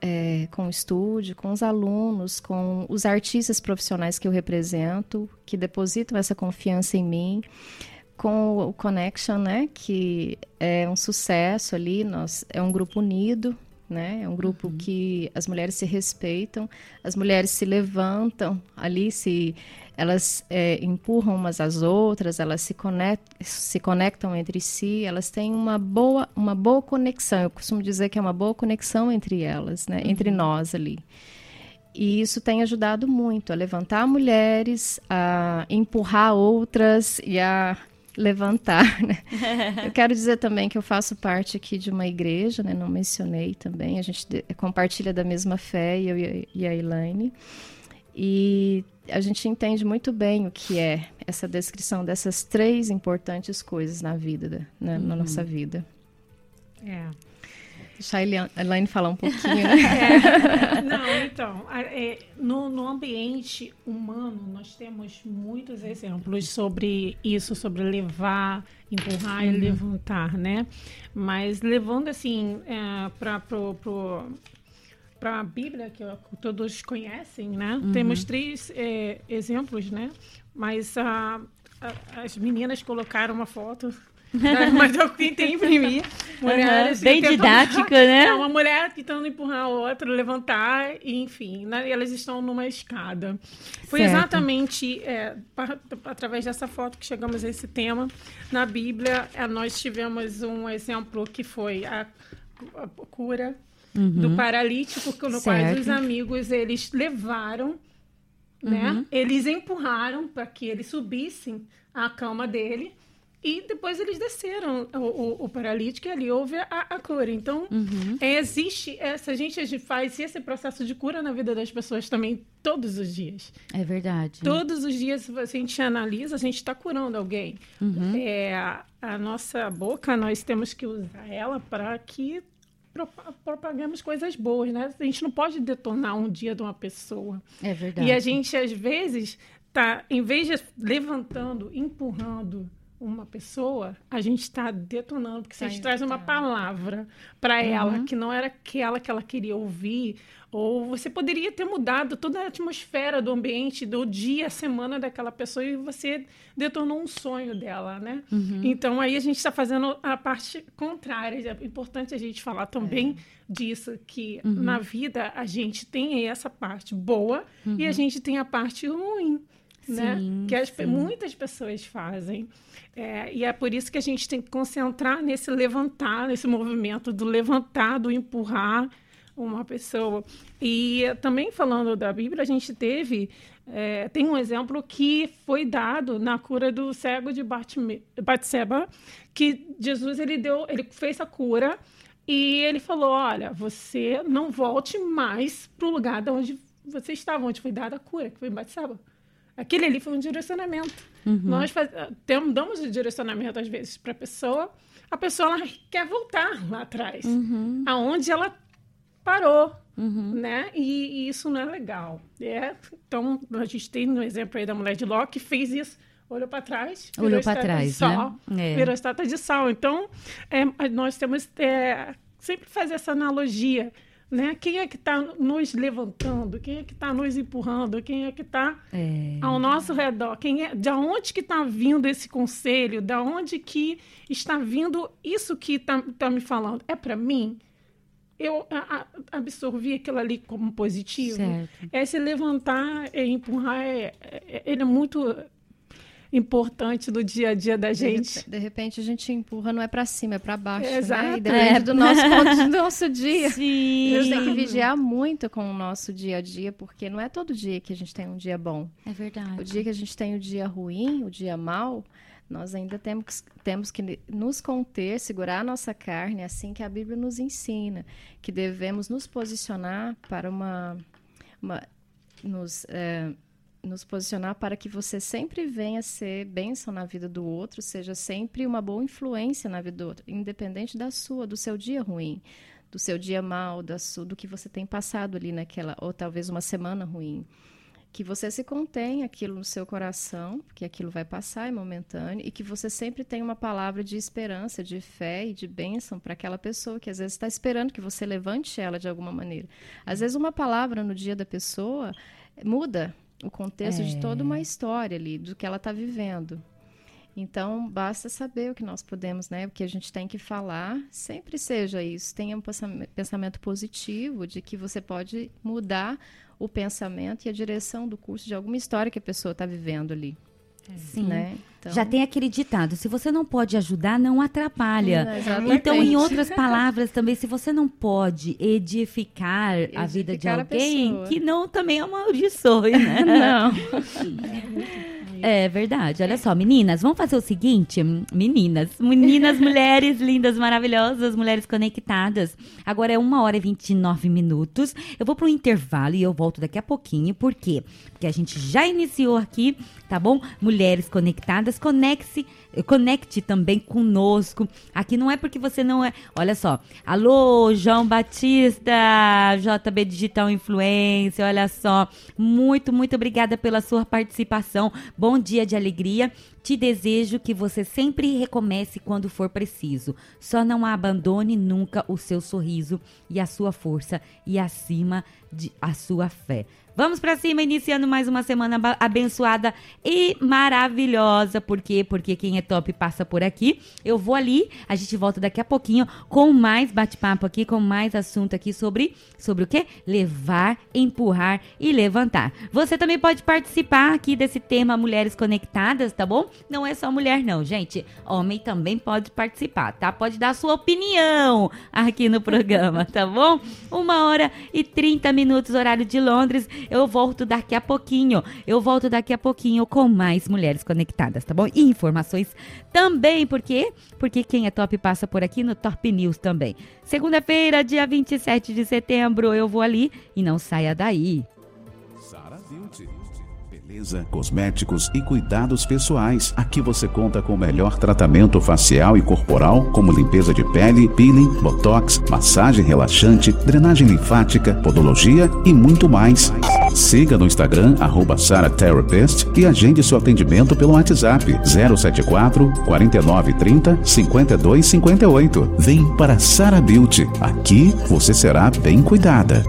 é, com o estúdio, com os alunos, com os artistas profissionais que eu represento, que depositam essa confiança em mim, com o Connection, né, que é um sucesso ali, nós, é um grupo unido, né, é um grupo uhum. que as mulheres se respeitam, as mulheres se levantam ali, se elas é, empurram umas às outras, elas se, conect, se conectam entre si, elas têm uma boa, uma boa conexão. Eu costumo dizer que é uma boa conexão entre elas, né? Uhum. entre nós ali. E isso tem ajudado muito a levantar mulheres, a empurrar outras e a levantar. *laughs* Né? eu quero dizer também que eu faço parte aqui de uma igreja, né? não mencionei também, a gente compartilha da mesma fé, eu e a Elaine. E a gente entende muito bem o que é essa descrição dessas três importantes coisas na vida, né, uhum. na nossa vida. É. Deixar a Elaine falar um pouquinho. Né? *laughs* É. *laughs* Não, então, é, no, no ambiente humano, nós temos muitos exemplos sobre isso, sobre levar, empurrar uhum. e levantar, né? Mas levando, assim, é, para para a Bíblia, que todos conhecem, né? Uhum. Temos três é, exemplos, né? Mas a, a, as meninas colocaram uma foto *laughs* Mas eu tentei imprimir. Mulheres Uhum, bem didática, né? *laughs* É uma mulher tentando empurrar a outra, levantar, e, enfim, né, elas estão numa escada. Foi Certo. exatamente é, pa- através dessa foto que chegamos a esse tema. Na Bíblia, é, nós tivemos um exemplo que foi a, a cura Uhum. do paralítico, no qual Certo. os amigos eles levaram né? Uhum. Eles empurraram para que eles subissem à cama dele e depois eles desceram o, o- o paralítico e ali houve a, a cura. Então, Uhum. é, existe essa gente, faz esse processo de cura na vida das pessoas também todos os dias. É verdade. Todos os dias, se a gente analisa, a gente está curando alguém. Uhum. É, a, a nossa boca, nós temos que usar ela para que propa- propagamos coisas boas, né? A gente não pode detonar um dia de uma pessoa. É verdade. E a gente, às vezes, tá, em vez de levantando, empurrando uma pessoa, a gente está detonando, porque se a gente traz uma palavra para ela Uhum. que não era aquela que ela queria ouvir, ou você poderia ter mudado toda a atmosfera do ambiente, do dia, semana daquela pessoa, e você detonou um sonho dela, né? Uhum. Então aí a gente está fazendo a parte contrária. É importante a gente falar também disso, que Uhum. na vida a gente tem essa parte boa e a Uhum. gente tem a parte ruim. Né? Que as muitas pessoas fazem. É, e é por isso que a gente tem que concentrar nesse levantar, nesse movimento do levantar, do empurrar uma pessoa. E também falando da Bíblia, a gente teve. eh, tem um exemplo que foi dado na cura do cego de Batseba, que Jesus ele deu, ele fez a cura e ele falou: olha, você não volte mais para o lugar de onde você estava, onde foi dada a cura, que foi em Batseba. Aquele ali foi um direcionamento. Uhum. Nós faz, temos, damos o direcionamento, às vezes, para a pessoa. A pessoa ela quer voltar lá atrás, Uhum. aonde ela parou, né? E, e isso não é legal. É, então, a gente tem no exemplo aí da mulher de Ló que fez isso, olhou para trás, virou Olhou pra estátua de trás, sal, né? É. virou estátua de sal. Então, é, nós temos é, sempre fazer essa analogia. Né? Quem é que está nos levantando? Quem é que está nos empurrando? Quem é que está É. ao nosso redor? Quem é, de onde que está vindo esse conselho? Da onde que está vindo isso que está tá me falando? É para mim? Eu a- a- absorvi aquilo ali como positivo? Certo. É se levantar e empurrar, é, é- ele é muito importante no dia a dia da De gente. repe- De repente a gente empurra, não é pra cima, é pra baixo, né? Exato. E depende É. do nosso *laughs* ponto do nosso dia. Sim. A gente tem que vigiar muito com o nosso dia a dia, porque não é todo dia que a gente tem um dia bom. É verdade. O dia que a gente tem o dia ruim, o dia mal, nós ainda temos, temos que nos conter, segurar a nossa carne, assim que a Bíblia nos ensina, que devemos nos posicionar para uma. uma nos, eh, nos posicionar para que você sempre venha ser bênção na vida do outro, seja sempre uma boa influência na vida do outro, independente da sua, do seu dia ruim, do seu dia mal, da sua, do que você tem passado ali naquela, ou talvez uma semana ruim. Que você se contém aquilo no seu coração, que aquilo vai passar, é momentâneo, e que você sempre tenha uma palavra de esperança, de fé e de bênção para aquela pessoa que às vezes está esperando que você levante ela de alguma maneira. Às vezes uma palavra no dia da pessoa muda o contexto de É. toda uma história ali, do que ela está vivendo. Então, basta saber o que nós podemos, né? O que a gente tem que falar, sempre seja isso. Tenha um pensam- pensamento positivo de que você pode mudar o pensamento e a direção do curso de alguma história que a pessoa está vivendo ali. Sim. Né? Então- Já tem aquele ditado: se você não pode ajudar, não atrapalha. Hum, exatamente. então, em outras palavras, também, se você não pode edificar, a vida de Edificar alguém, que não também amaldiçoe, né? *laughs* Não. É verdade. Olha só, meninas, vamos fazer o seguinte, meninas, meninas, *laughs* mulheres lindas, maravilhosas, mulheres conectadas. Agora é uma hora e 29 minutos. Eu vou pro intervalo e eu volto daqui a pouquinho. Por quê? Porque a gente já iniciou aqui, tá bom? Mulheres conectadas, conecte, conecte também conosco. Aqui não é porque você não é. Olha só. Alô, João Batista, JB Digital Influência, olha só. Muito, muito obrigada pela sua participação. Bom dia de alegria. Te desejo que você sempre recomece quando for preciso. Só não abandone nunca o seu sorriso e a sua força e acima de a sua fé. Vamos para cima, iniciando mais uma semana abençoada e maravilhosa. Por quê? Porque quem é top passa por aqui. Eu vou ali, a gente volta daqui a pouquinho com mais bate-papo aqui, com mais assunto aqui sobre sobre o quê? Levar, empurrar e levantar. Você também pode participar aqui desse tema Mulheres Conectadas, tá bom? Não é só mulher não, gente. Homem também pode participar, tá? Pode dar sua opinião aqui no programa, tá bom? Uma hora e 30 minutos, horário de Londres. Eu volto daqui a pouquinho. Eu volto daqui a pouquinho com mais mulheres conectadas, tá bom? E informações também, por quê? Porque quem é top passa por aqui no Top News também. Segunda-feira, dia 27 de setembro, eu vou ali e não saia daí. Beleza, cosméticos e cuidados pessoais. Aqui você conta com o melhor tratamento facial e corporal, como limpeza de pele, peeling, botox, massagem relaxante, drenagem linfática, podologia e muito mais. Siga no Instagram, arroba Therapist e agende seu atendimento pelo WhatsApp 074 4930 5258. Vem para Sara Beauty. Aqui você será bem cuidada.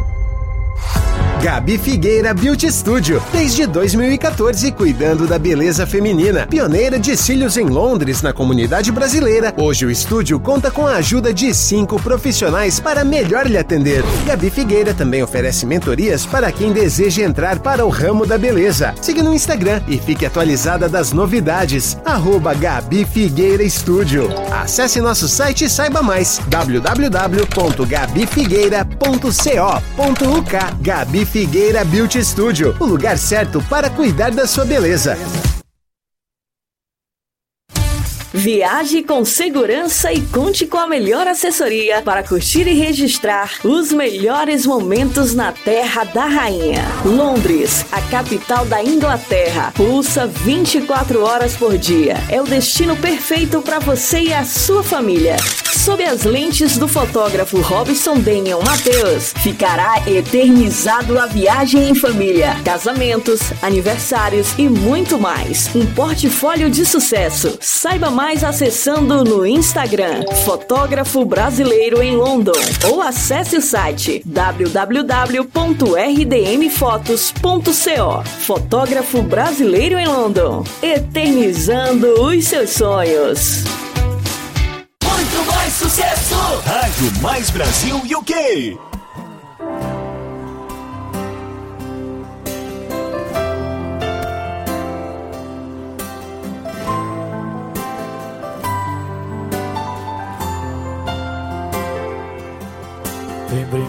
Gabi Figueira Beauty Studio, desde 2014 cuidando da beleza feminina. Pioneira de cílios em Londres, na comunidade brasileira. Hoje o estúdio conta com a ajuda de cinco profissionais para melhor lhe atender. Gabi Figueira também oferece mentorias para quem deseja entrar para o ramo da beleza. Siga no Instagram e fique atualizada das novidades. Arroba Gabi Figueira Estúdio. Acesse nosso site e saiba mais. www.gabifigueira.co.uk Gabi Figueira Beauty Studio, o lugar certo para cuidar da sua beleza. Viaje com segurança e conte com a melhor assessoria para curtir e registrar os melhores momentos na Terra da Rainha. Londres, a capital da Inglaterra, pulsa 24 horas por dia. É o destino perfeito para você e a sua família. Sob as lentes do fotógrafo Robson Daniel Matheus, ficará eternizado a viagem em família, casamentos, aniversários e muito mais. Um portfólio de sucesso. Saiba mais acessando no Instagram Fotógrafo Brasileiro em London ou acesse o site www.rdmfotos.co Fotógrafo Brasileiro em London, eternizando os seus sonhos. Muito mais sucesso! Rádio Mais Brasil UK.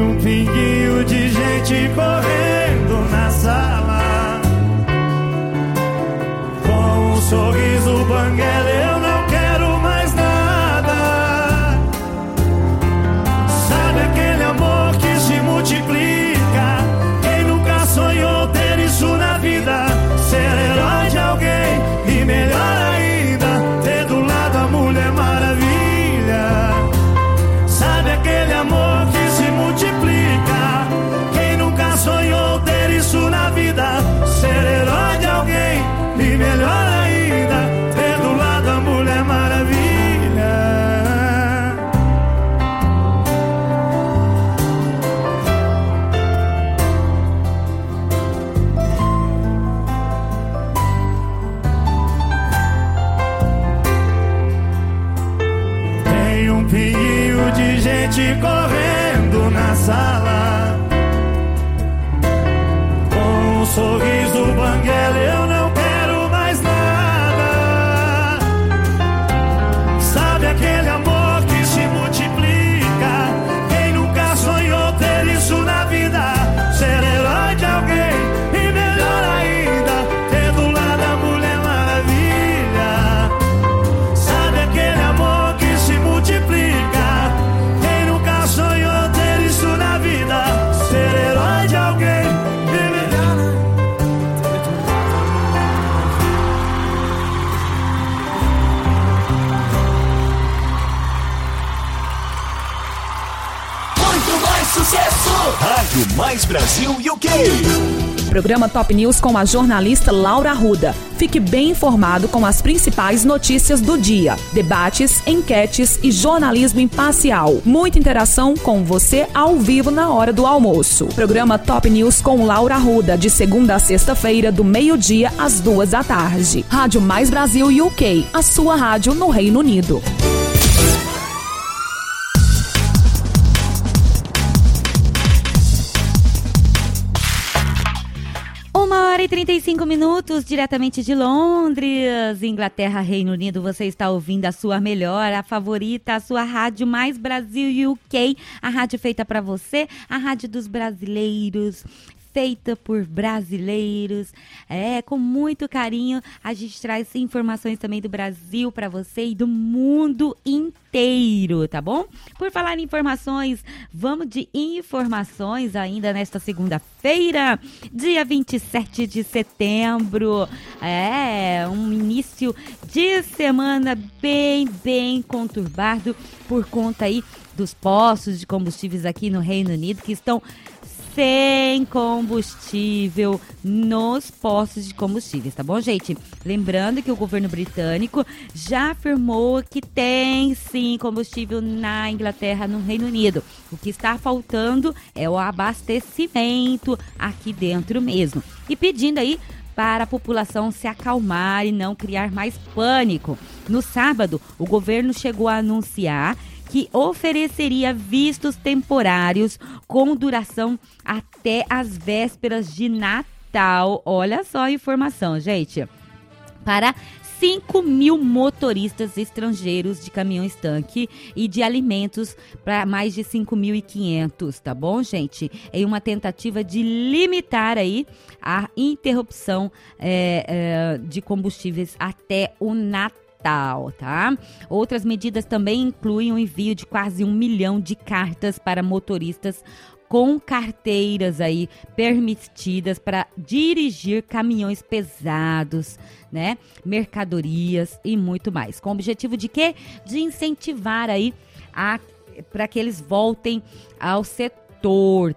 um pinguinho de gente correndo na sala. Com um sorriso banguela eu Brasil UK. Programa Top News com a jornalista Laura Ruda. Fique bem informado com as principais notícias do dia, debates, enquetes e jornalismo imparcial. Muita interação com você ao vivo na hora do almoço. Programa Top News com Laura Ruda, de segunda a sexta-feira, do meio-dia às duas da tarde. Rádio Mais Brasil UK, a sua rádio no Reino Unido. Hora e 35 minutos, diretamente de Londres, Inglaterra, Reino Unido. Você está ouvindo a sua melhor, a favorita, a sua rádio mais Brasil UK, a rádio feita para você, a rádio dos brasileiros feita por brasileiros. É, com muito carinho, a gente traz informações também do Brasil para você e do mundo inteiro, tá bom? Por falar em informações, vamos de informações ainda nesta segunda-feira, dia 27 de setembro. É, um início de semana bem, bem conturbado por conta aí dos postos de combustíveis aqui no Reino Unido que estão sem combustível nos postos de combustíveis, tá bom, gente? Lembrando que o governo britânico já afirmou que tem sim combustível na Inglaterra, no Reino Unido. O que está faltando é o abastecimento aqui dentro mesmo. E pedindo aí para a população se acalmar e não criar mais pânico. No sábado, o governo chegou a anunciar que ofereceria vistos temporários com duração até as vésperas de Natal. Olha só a informação, gente. Para 5 mil motoristas estrangeiros de caminhões-tanque e de alimentos para mais de 5.500, tá bom, gente? Em uma tentativa de limitar aí a interrupção é, é, de combustíveis até o Natal. Tá? Outras medidas também incluem o envio de quase um milhão de cartas para motoristas com carteiras aí permitidas para dirigir caminhões pesados, né? Mercadorias e muito mais. Com o objetivo de quê? De incentivar aí a para que eles voltem ao setor,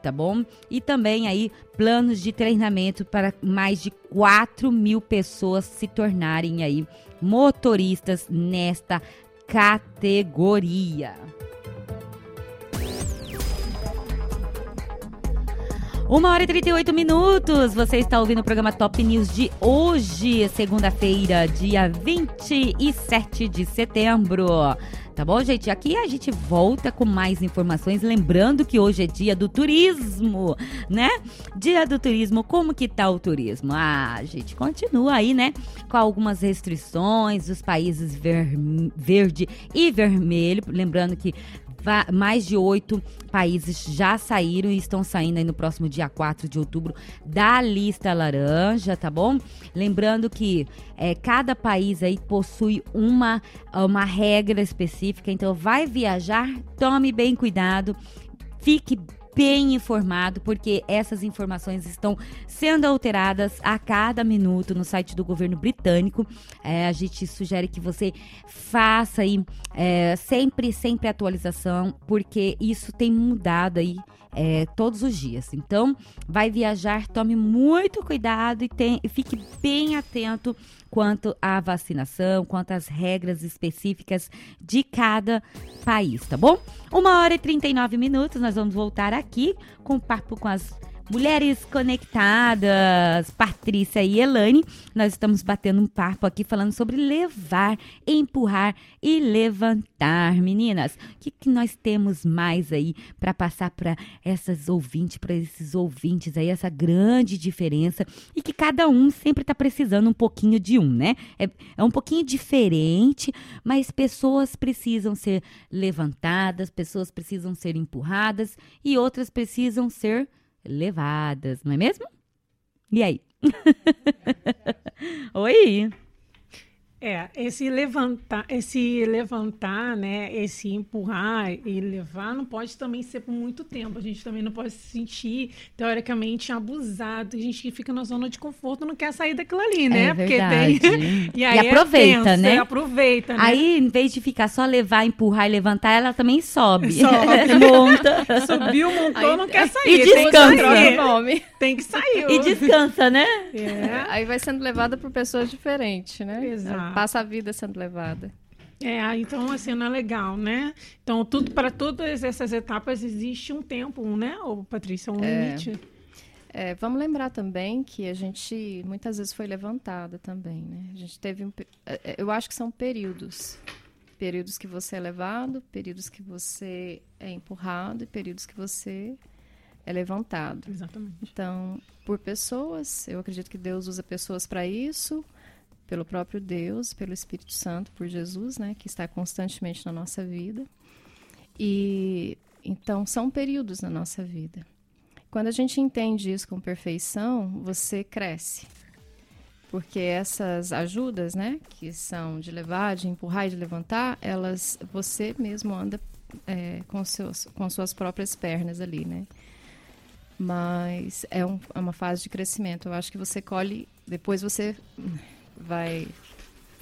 tá bom? E também aí planos de treinamento para mais de 4 mil pessoas se tornarem aí motoristas nesta categoria. Uma hora e 38 minutos. Você está ouvindo o programa Top News de hoje, segunda-feira, dia 27 de setembro. Tá bom, gente? Aqui a gente volta com mais informações, lembrando que hoje é dia do turismo, né? Dia do turismo, como que tá o turismo? Ah, a gente continua aí, né? Com algumas restrições dos países ver verde e vermelho, lembrando que mais de oito países já saíram e estão saindo aí no próximo dia 4 de outubro da lista laranja, tá bom? Lembrando que é, cada país aí possui uma, uma regra específica, então vai viajar, tome bem cuidado, fique bem informado, porque essas informações estão sendo alteradas a cada minuto no site do governo britânico. É, a gente sugere que você faça aí é, sempre, sempre atualização, porque isso tem mudado aí é, todos os dias. Então, vai viajar, tome muito cuidado e, tem, e fique bem atento quanto à vacinação, quanto às regras específicas de cada país, tá bom? Uma hora e 39 minutos, nós vamos voltar aqui com o papo com as Mulheres Conectadas, Patrícia e Elane. Nós estamos batendo um papo aqui falando sobre levar, empurrar e levantar. Meninas, o que, que nós temos mais aí para passar para essas ouvintes, para esses ouvintes aí, essa grande diferença e que cada um sempre está precisando um pouquinho de um, né? É, é um pouquinho diferente, mas pessoas precisam ser levantadas, pessoas precisam ser empurradas e outras precisam ser levadas, não é mesmo? E aí? *laughs* Oi! É, esse levantar, esse levantar, né, esse empurrar e levar não pode também ser por muito tempo. A gente também não pode se sentir teoricamente abusado. A gente que fica na zona de conforto não quer sair daquilo ali, *laughs* né? É verdade. Porque tem e, aí e aproveita, é tenso, né? aproveita, né? Aí, em vez de ficar só levar, empurrar e levantar, ela também sobe. Sobe. *laughs* Monta. Subiu, montou, aí, não quer sair. E descansa. Tem que, tem que sair. E descansa, né? É. Aí vai sendo levada por pessoas diferentes, né? Exato passa a vida sendo levada. É, então assim não é legal, né? Então tudo para todas essas etapas existe um tempo, né? Ou Patrícia, um é, limite. É, vamos lembrar também que a gente muitas vezes foi levantada também, né? A gente teve um, é, é, eu acho que são períodos, períodos que você é levado, períodos que você é empurrado e períodos que você é levantado. Exatamente. Então, por pessoas, eu acredito que Deus usa pessoas para isso pelo próprio Deus, pelo Espírito Santo, por Jesus, né, que está constantemente na nossa vida. E então são períodos na nossa vida. Quando a gente entende isso com perfeição, você cresce. Porque essas ajudas, né, que são de levar, de empurrar e de levantar, elas você mesmo anda é, com, seus, com suas próprias pernas ali, né? Mas é, um, é uma fase de crescimento. Eu acho que você colhe, depois você vai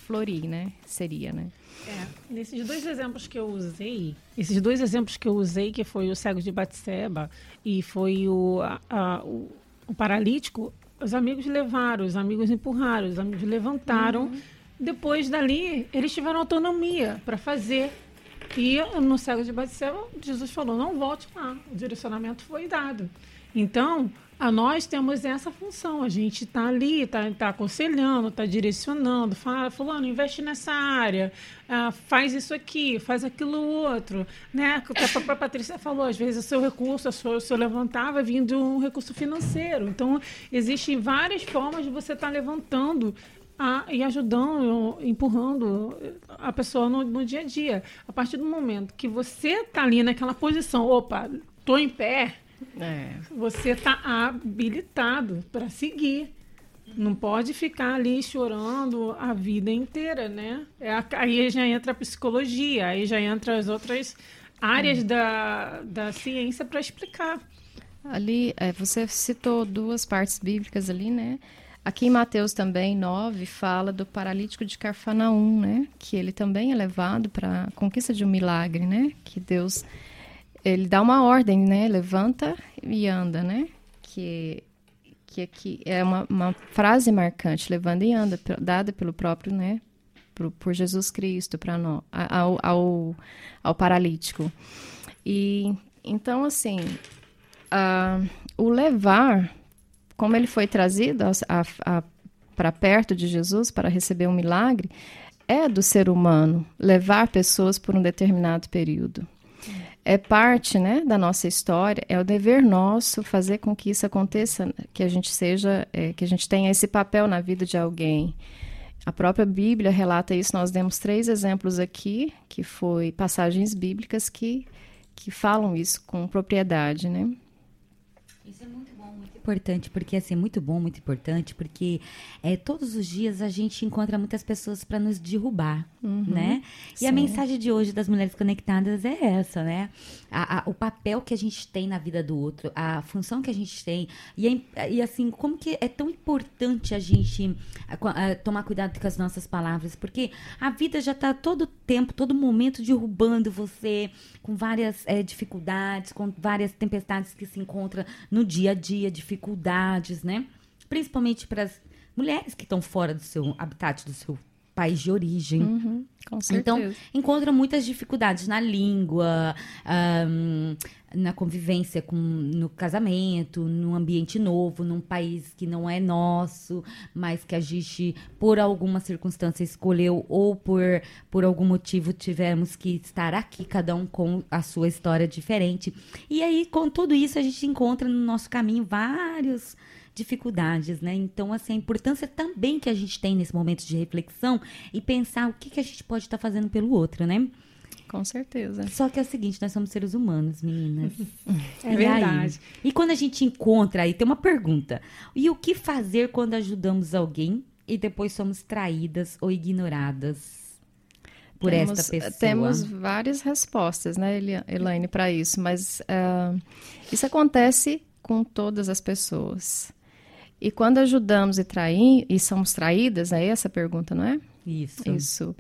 florir, né? Seria, né? É, nesses dois exemplos que eu usei, esses dois exemplos que eu usei, que foi o cego de Batseba e foi o, a, a, o, o, paralítico, os amigos levaram, os amigos empurraram, os amigos levantaram. Uhum. Depois dali, eles tiveram autonomia para fazer. E no cego de Batseba, Jesus falou: não volte lá. O direcionamento foi dado. Então, a nós temos essa função. A gente está ali, está tá aconselhando, está direcionando, fala, fulano, investe nessa área, uh, faz isso aqui, faz aquilo outro. Né? O que a própria Patrícia falou, às vezes o seu recurso, o seu levantar vai vir de um recurso financeiro. Então, existem várias formas de você estar tá levantando a, e ajudando, empurrando a pessoa no, no, dia a dia. A partir do momento que você está ali naquela posição, opa, estou em pé, é. Você está habilitado para seguir. Não pode ficar ali chorando a vida inteira, né? É, aí já entra a psicologia, aí já entra as outras áreas é. da, da ciência para explicar. Ali, é, você citou duas partes bíblicas ali, né? Aqui em Mateus também, 9, fala do paralítico de Carfanaum, né? Que ele também é levado para a conquista de um milagre, né? Que Deus ele dá uma ordem, né? Levanta e anda, né? Que que aqui é uma, uma frase marcante, levanta e anda, dada pelo próprio, né? Por, por Jesus Cristo para nós, ao, ao, ao, paralítico. E então assim, uh, o levar, como ele foi trazido para perto de Jesus para receber um milagre, é do ser humano levar pessoas por um determinado período é parte né, da nossa história, é o dever nosso fazer com que isso aconteça, que a gente seja, é, que a gente tenha esse papel na vida de alguém. A própria Bíblia relata isso, nós demos três exemplos aqui, que foi passagens bíblicas que, que falam isso com propriedade, né? Isso é muito bom, muito importante, porque assim, muito bom, muito importante, porque é, todos os dias a gente encontra muitas pessoas para nos derrubar, uhum, né? E sim. a mensagem de hoje das Mulheres Conectadas é essa, né? A, a, o papel que a gente tem na vida do outro, a função que a gente tem, e, e assim, como que é tão importante a gente a, tomar cuidado com as nossas palavras, porque a vida já está todo tempo, todo momento derrubando você com várias é, dificuldades, com várias tempestades que se encontram no dia a dia, dificuldades, né? Principalmente para as mulheres que estão fora do seu habitat, do seu país de origem. Uhum, com certeza. Então, encontram muitas dificuldades na língua, um, na convivência com, no casamento, num ambiente novo, num país que não é nosso, mas que a gente, por alguma circunstância, escolheu ou por, por algum motivo tivemos que estar aqui, cada um com a sua história diferente. E aí, com tudo isso, a gente encontra no nosso caminho vários dificuldades, né? Então, assim, a importância também que a gente tem nesse momento de reflexão e pensar o que, que a gente pode estar tá fazendo pelo outro, né? Com certeza. Só que é o seguinte, nós somos seres humanos, meninas. *laughs* É verdade. E quando a gente encontra aí, tem uma pergunta. E o que fazer quando ajudamos alguém e depois somos traídas ou ignoradas por temos, esta pessoa? Temos várias respostas, né, Elaine, para isso, mas ah, isso acontece com todas as pessoas. E quando ajudamos e traim, e somos traídas, é essa a pergunta, não é? Isso. Isso.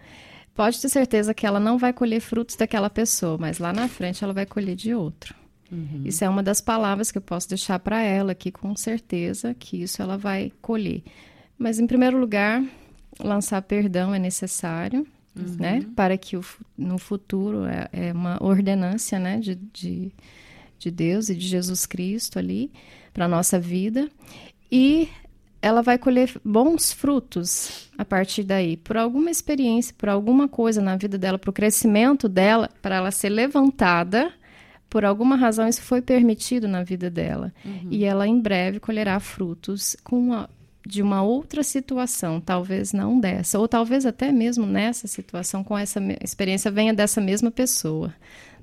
Pode ter certeza que ela não vai colher frutos daquela pessoa, mas lá na frente ela vai colher de outro. Uhum. Isso é uma das palavras que eu posso deixar para ela aqui com certeza que isso ela vai colher. Mas em primeiro lugar, lançar perdão é necessário, Uhum. né? Para que o, no futuro é, é uma ordenância, né? De, de, de Deus e de Jesus Cristo ali para nossa vida e ela vai colher bons frutos a partir daí, por alguma experiência, por alguma coisa na vida dela, para o crescimento dela, para ela ser levantada. Por alguma razão, isso foi permitido na vida dela. Uhum. E ela, em breve, colherá frutos com uma- de uma outra situação, talvez não dessa, ou talvez até mesmo nessa situação, com essa experiência, venha dessa mesma pessoa.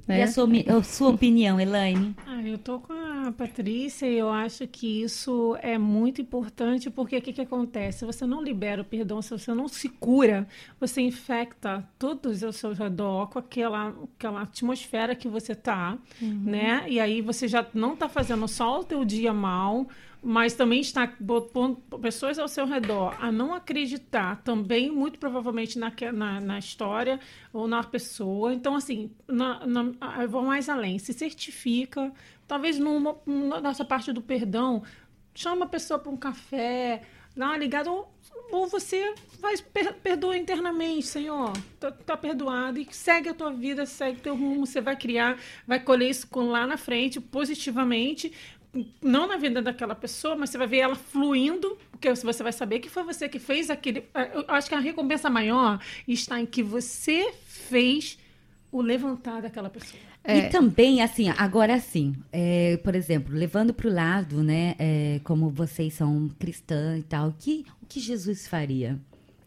Né? E a sua, mi- a sua opinião, Elaine? Ah, eu tô com a Patrícia eu acho que isso é muito importante porque o que, que acontece? Se você não libera o perdão, se você não se cura, você infecta todos ao seu redor com aquela, aquela atmosfera que você tá, Uhum. né? E aí você já não tá fazendo só o teu dia mal, mas também está pondo pessoas ao seu redor a não acreditar também, muito provavelmente, na, na, na história ou na pessoa. Então, assim, na, na, eu vou mais além. Se certifica, talvez numa, na nossa parte do perdão, chama a pessoa para um café, dá uma ligada, ou, ou você vai, per, perdoa internamente, Senhor, tá, tá perdoado, e segue a tua vida, segue teu rumo, você vai criar, vai colher isso lá na frente, positivamente, não na vida daquela pessoa, mas você vai ver ela fluindo, porque você vai saber que foi você que fez aquele. Eu acho que a recompensa maior está em que você fez o levantar daquela pessoa. É. E também, assim, agora sim, é, por exemplo, levando para o lado, né, é, como vocês são cristãs e tal, que, o que Jesus faria?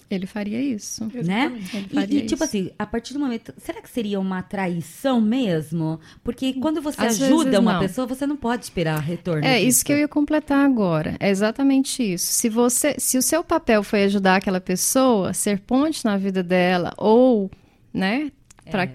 Ele faria isso. Né? Ele E, faria e, tipo isso. assim, a partir do momento. Será que seria uma traição mesmo? Porque quando você Às ajuda uma não. pessoa, você não pode esperar retorno. É disso. isso que eu ia completar agora. É exatamente isso. Se você, se o seu papel foi ajudar aquela pessoa, ser ponte na vida dela ou, né, para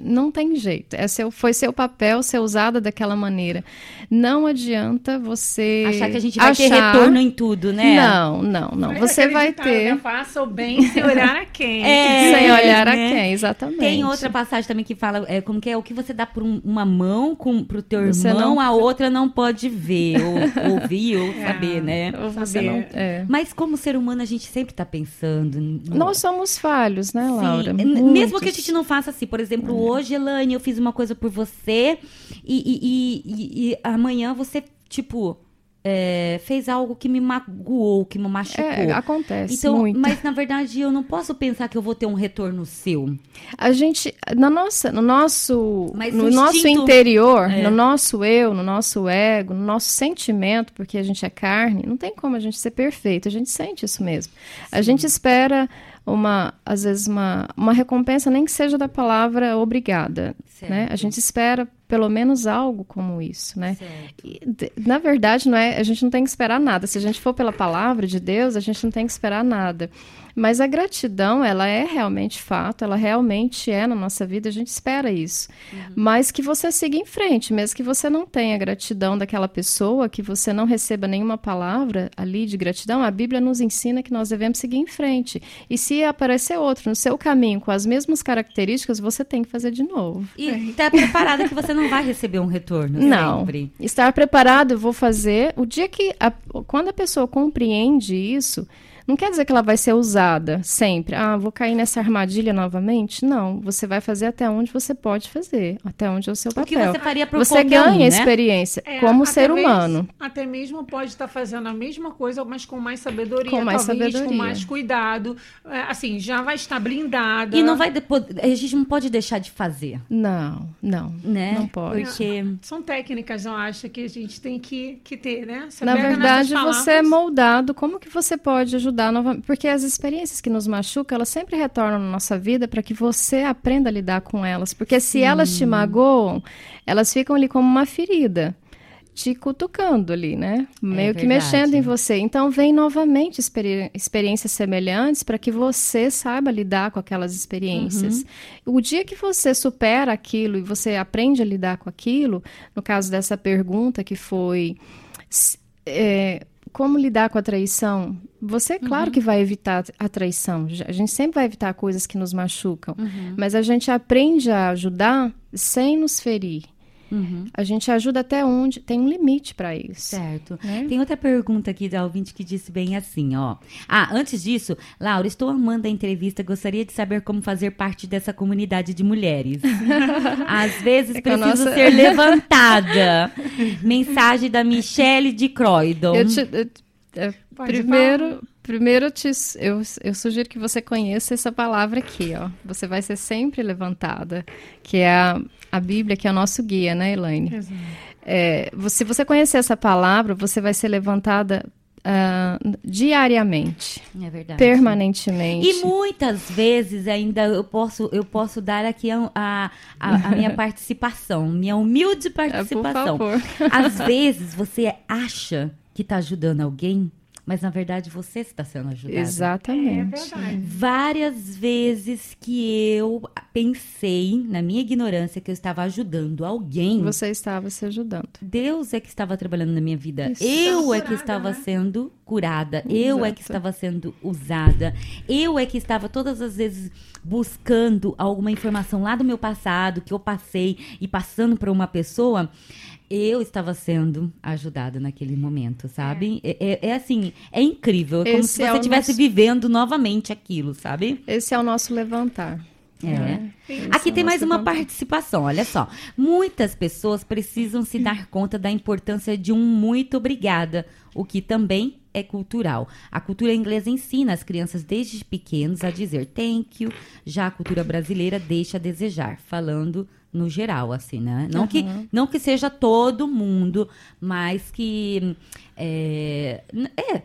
não tem jeito. É seu, foi seu papel ser usada daquela maneira. Não adianta você Achar que a gente vai ter achar- retorno em tudo, né? Não, não, não. Você vai ter. né? Faça o bem sem olhar a quem. É, Sem olhar a né? quem, exatamente. Tem outra passagem também que fala é, como que é o que você dá por um- uma mão com, pro teu Você irmão, não- a outra não pode ver, ou *laughs* ouvir, ou É, saber, né? ou você não- é. Mas como ser humano, a gente sempre tá pensando. no- Nós somos falhos, né, Laura? Mesmo que a gente não faça assim, por exemplo, hoje, Elaine, eu fiz uma coisa por você e, e- e- e- amanhã você, tipo, é, fez algo que me magoou, que me machucou. É, acontece Então, muito. mas na verdade eu não posso pensar que eu vou ter um retorno seu. A gente, na nossa, no nosso, Mas no o nosso instinto- interior, É. no nosso eu, no nosso ego, no nosso sentimento, porque a gente é carne, não tem como a gente ser perfeito. A gente sente isso mesmo. A gente espera uma, às vezes uma, uma recompensa, nem que seja da palavra obrigada, né? A gente espera pelo menos algo como isso, né? E, na verdade, não é, a gente não tem que esperar nada. Se a gente for pela palavra de Deus, a gente não tem que esperar nada. Mas a gratidão, ela é realmente fato, ela realmente é na nossa vida, a gente espera isso. Mas que você siga em frente, mesmo que você não tenha gratidão daquela pessoa, que você não receba nenhuma palavra ali de gratidão, a Bíblia nos ensina que nós devemos seguir em frente. E se aparecer outro no seu caminho com as mesmas características, você tem que fazer de novo. E tá preparada que você não vai receber um retorno Não. sempre. Estar preparado, eu vou fazer. O dia que. a- quando a pessoa compreende isso, não quer dizer que ela vai ser usada sempre. Ah, vou cair nessa armadilha novamente? Não. Você vai fazer até onde você pode fazer, até onde é o seu O que papel. você faria por Você ganha né? experiência É, como ser mesmo- humano. Até mesmo pode estar fazendo a mesma coisa, mas com mais sabedoria, Com mais talvez, sabedoria. com mais cuidado. É, assim, já vai estar blindada. E não vai depois, a gente não pode deixar de fazer. Não, não. Né? Não pode. Porque São técnicas, eu acho, que a gente tem que, que ter, né? Você Na pega verdade, você é moldado. Como que você pode ajudar novamente? Porque as experiências que nos machucam, elas sempre retornam na nossa vida para que você aprenda a lidar com elas. Porque se elas te magoam, elas ficam ali como uma ferida. te cutucando ali, né? Meio que verdade. mexendo em você. Então, vem novamente experi experiências semelhantes para que você saiba lidar com aquelas experiências. O dia que você supera aquilo e você aprende a lidar com aquilo, no caso dessa pergunta que foi. é, como lidar com a traição? Você, claro que vai evitar a traição. A gente sempre vai evitar coisas que nos machucam. Uhum. Mas a gente aprende a ajudar sem nos ferir. Uhum. A gente ajuda até onde tem um limite para isso. Certo. Né? Tem outra pergunta aqui da ouvinte que disse bem assim, ó. Ah, antes disso, Laura, estou amando a entrevista. Gostaria de saber como fazer parte dessa comunidade de mulheres. *laughs* Às vezes É preciso nossa- ser levantada. Mensagem da Michele de Croydon. Eu te- eu- é, Pode primeiro, primeiro eu, te, eu, eu sugiro que você conheça essa palavra aqui, ó. Você vai ser sempre levantada, que é a, a Bíblia, que é o nosso guia, né, Elaine? Exato. É, se você conhecer essa palavra, você vai ser levantada ah, diariamente, É verdade. permanentemente. E muitas vezes ainda eu posso, eu posso dar aqui a, a, a- minha *laughs* participação, minha humilde participação. favor. Às vezes você acha que está ajudando alguém, mas na verdade você está sendo ajudado. Exatamente. Várias vezes que eu pensei, na minha ignorância, que eu estava ajudando alguém. Você estava se ajudando. Deus é que estava trabalhando na minha vida. Isso. Eu é que Curada, estava né? sendo curada. Eu é que Exato. estava sendo usada. Eu é que estava todas as vezes buscando alguma informação lá do meu passado que eu passei e passando para uma pessoa. Eu estava sendo ajudada naquele momento, sabe? É, é- é assim, é incrível. É como Esse se é você estivesse nosso- vivendo novamente aquilo, sabe? Esse é o nosso levantar. É. né? Aqui tem é mais uma participação, olha só. Muitas pessoas precisam se dar conta da importância de um muito obrigada, o que também é cultural. A cultura inglesa ensina as crianças desde pequenos a dizer thank you, já a cultura brasileira deixa a desejar, falando no geral, assim, né? Não, que, Aham. não que seja todo mundo, mas que é, é,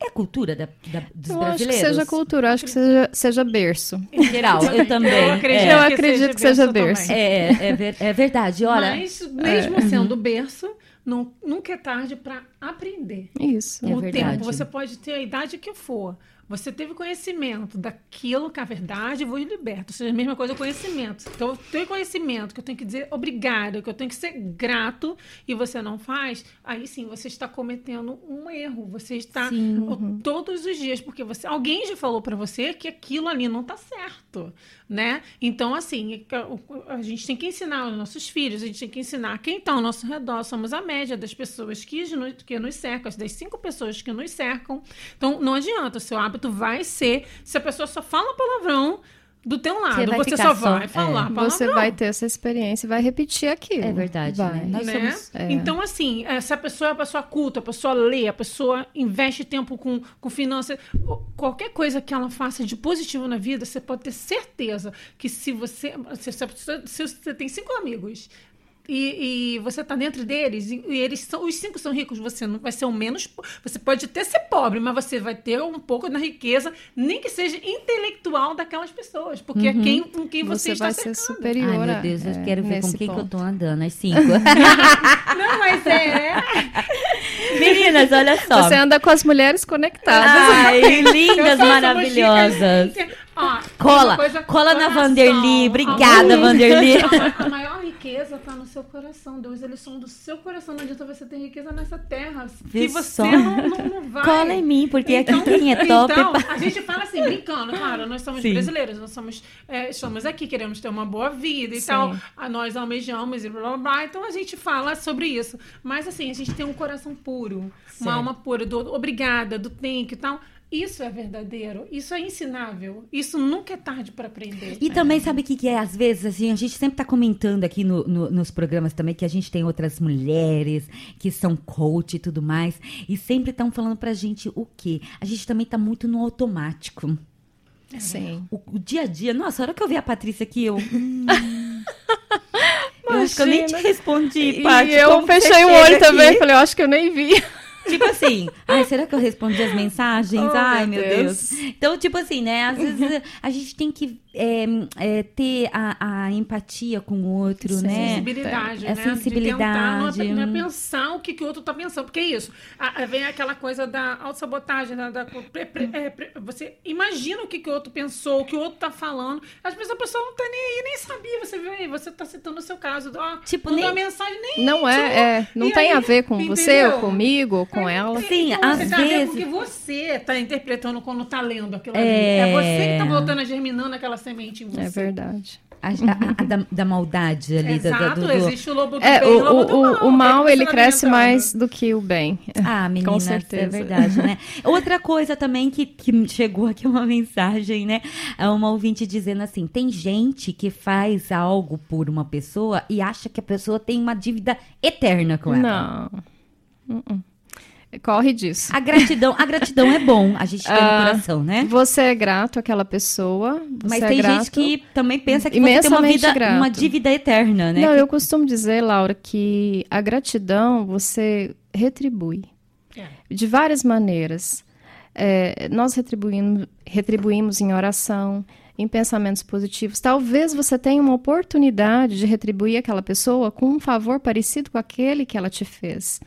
é cultura da, da- dos Eu acho que brasileiros. seja cultura, acho que seja, seja berço. Em geral, eu também. Eu acredito, É. Eu acredito que seja berço. também. É, é, ver- é verdade, olha. Mas, mesmo é, sendo uhum. berço, não, nunca é tarde para aprender. Isso. É o verdade. tempo, você pode ter a idade que for. Você teve conhecimento daquilo que é a verdade vos liberta. Ou seja, a mesma coisa conhecimento. Então, eu tenho conhecimento que eu tenho que dizer obrigado, que eu tenho que ser grato, e você não faz, aí sim você está cometendo um erro. Você está Sim. o- todos os dias, porque você, alguém já falou para você que aquilo ali não está certo, né? Então, assim, a gente tem que ensinar os nossos filhos, a gente tem que ensinar quem está ao nosso redor. Somos a média das pessoas que nos, que nos cercam, das cinco pessoas que nos cercam. Então, não adianta, o seu hábito vai ser, se a pessoa só fala palavrão do teu lado, você ficar só só- vai falar é. Você vai ter essa experiência e vai repetir aquilo. É verdade, Vai. né? Nós né? somos- é. Então, assim, eh, se a pessoa é uma pessoa culta, a pessoa lê, a pessoa investe tempo com, com finanças, qualquer coisa que ela faça de positivo na vida, você pode ter certeza que se você. Se, se a se você tem cinco amigos. E, e você tá dentro deles, e, e eles são, os cinco são ricos, você não vai ser o menos. po- Você pode até ser pobre, mas você vai ter um pouco da riqueza, nem que seja intelectual daquelas pessoas, porque Uhum. é quem, com quem você, Você está vai ser cercado. superior. Ai, meu Deus, eu é, quero ver com quem que eu tô andando, às cinco. *laughs* Não, mas é. *laughs* Meninas, olha só. Você anda com as mulheres conectadas. Ai, *laughs* lindas, maravilhosas. Ó, Cola, coisa- cola na. Vanderly. Obrigada. Vanderly. *laughs* A maior riqueza está no seu coração. Deus, eles são do seu coração. Não adianta você ter riqueza nessa terra. Que você não, não, não vai. Cola em mim, porque aqui quem é top Então, a gente fala assim, brincando, claro, nós somos Sim. brasileiros, nós somos, é, estamos aqui, queremos ter uma boa vida e Sim. tal. A nós almejamos e blá blá blá. Então a gente fala sobre isso. Mas assim, a gente tem um coração puro, Certo. uma alma pura, do obrigada, do thank you e tal. Isso é verdadeiro, isso é ensinável, isso nunca é tarde para aprender. E também, sabe o que, que é? Às vezes, assim, a gente sempre tá comentando aqui no- no- nos programas também que a gente tem outras mulheres que são coach e tudo mais. E sempre estão falando pra gente o quê? A gente também tá muito no automático. Sim. O, o dia a dia. Nossa, a hora que eu vi a Patrícia aqui, eu. hum. *laughs* eu acho que eu nem te respondi, E Paty, eu que você fechei o olho também. aqui? Falei, eu acho que eu nem vi. Tipo assim, ai, será que eu respondi as mensagens? Oh, ai, meu Deus. Deus. Então, tipo assim, né? Às vezes a gente tem que é, é, ter a, a empatia com o outro, né? Sensibilidade, A né? De tentar sensibilidade. não, é- não é pensar o que, que o outro tá pensando. Porque é isso. A- a- vem aquela coisa da autossabotagem, da, da pre- pre- é, pre- você imagina o que, que o outro pensou, o que o outro tá falando. Às vezes a pessoa não tá nem aí, nem sabia. Você vê aí, você tá citando o seu caso. Ó, tipo, nem- uma mensagem, nem Não é, é, não tem aí, a ver com você, entendeu? ou comigo, ou com ela. Sim, Então, às você tá vendo vezes- porque você tá interpretando quando tá lendo aquilo É. ali. É você que tá voltando a germinando aquela semente em você. É verdade. A, a- a da, da maldade ali. da- Exato, do, do- existe o lobo do É, bem o, o lobo do o, mal. o, mal, ele cresce mais do que o bem. Ah, *laughs* menina, Com é certeza. verdade, né? Outra coisa também que, que chegou aqui uma mensagem, né? É uma ouvinte dizendo assim: tem gente que faz algo por uma pessoa e acha que a pessoa tem uma dívida eterna com ela. Não. Uh-uh. Corre disso. A gratidão, a gratidão é bom, a gente tem no Ah, coração, né? Você é grato àquela pessoa. Mas é tem grato. gente que também pensa que você tem uma, vida, grato. uma dívida eterna, né? Não, Que- eu costumo dizer, Laura, que a gratidão você retribui de várias maneiras. É, nós retribuímos, retribuímos em oração, em pensamentos positivos. Talvez você tenha uma oportunidade de retribuir aquela pessoa com um favor parecido com aquele que ela te fez.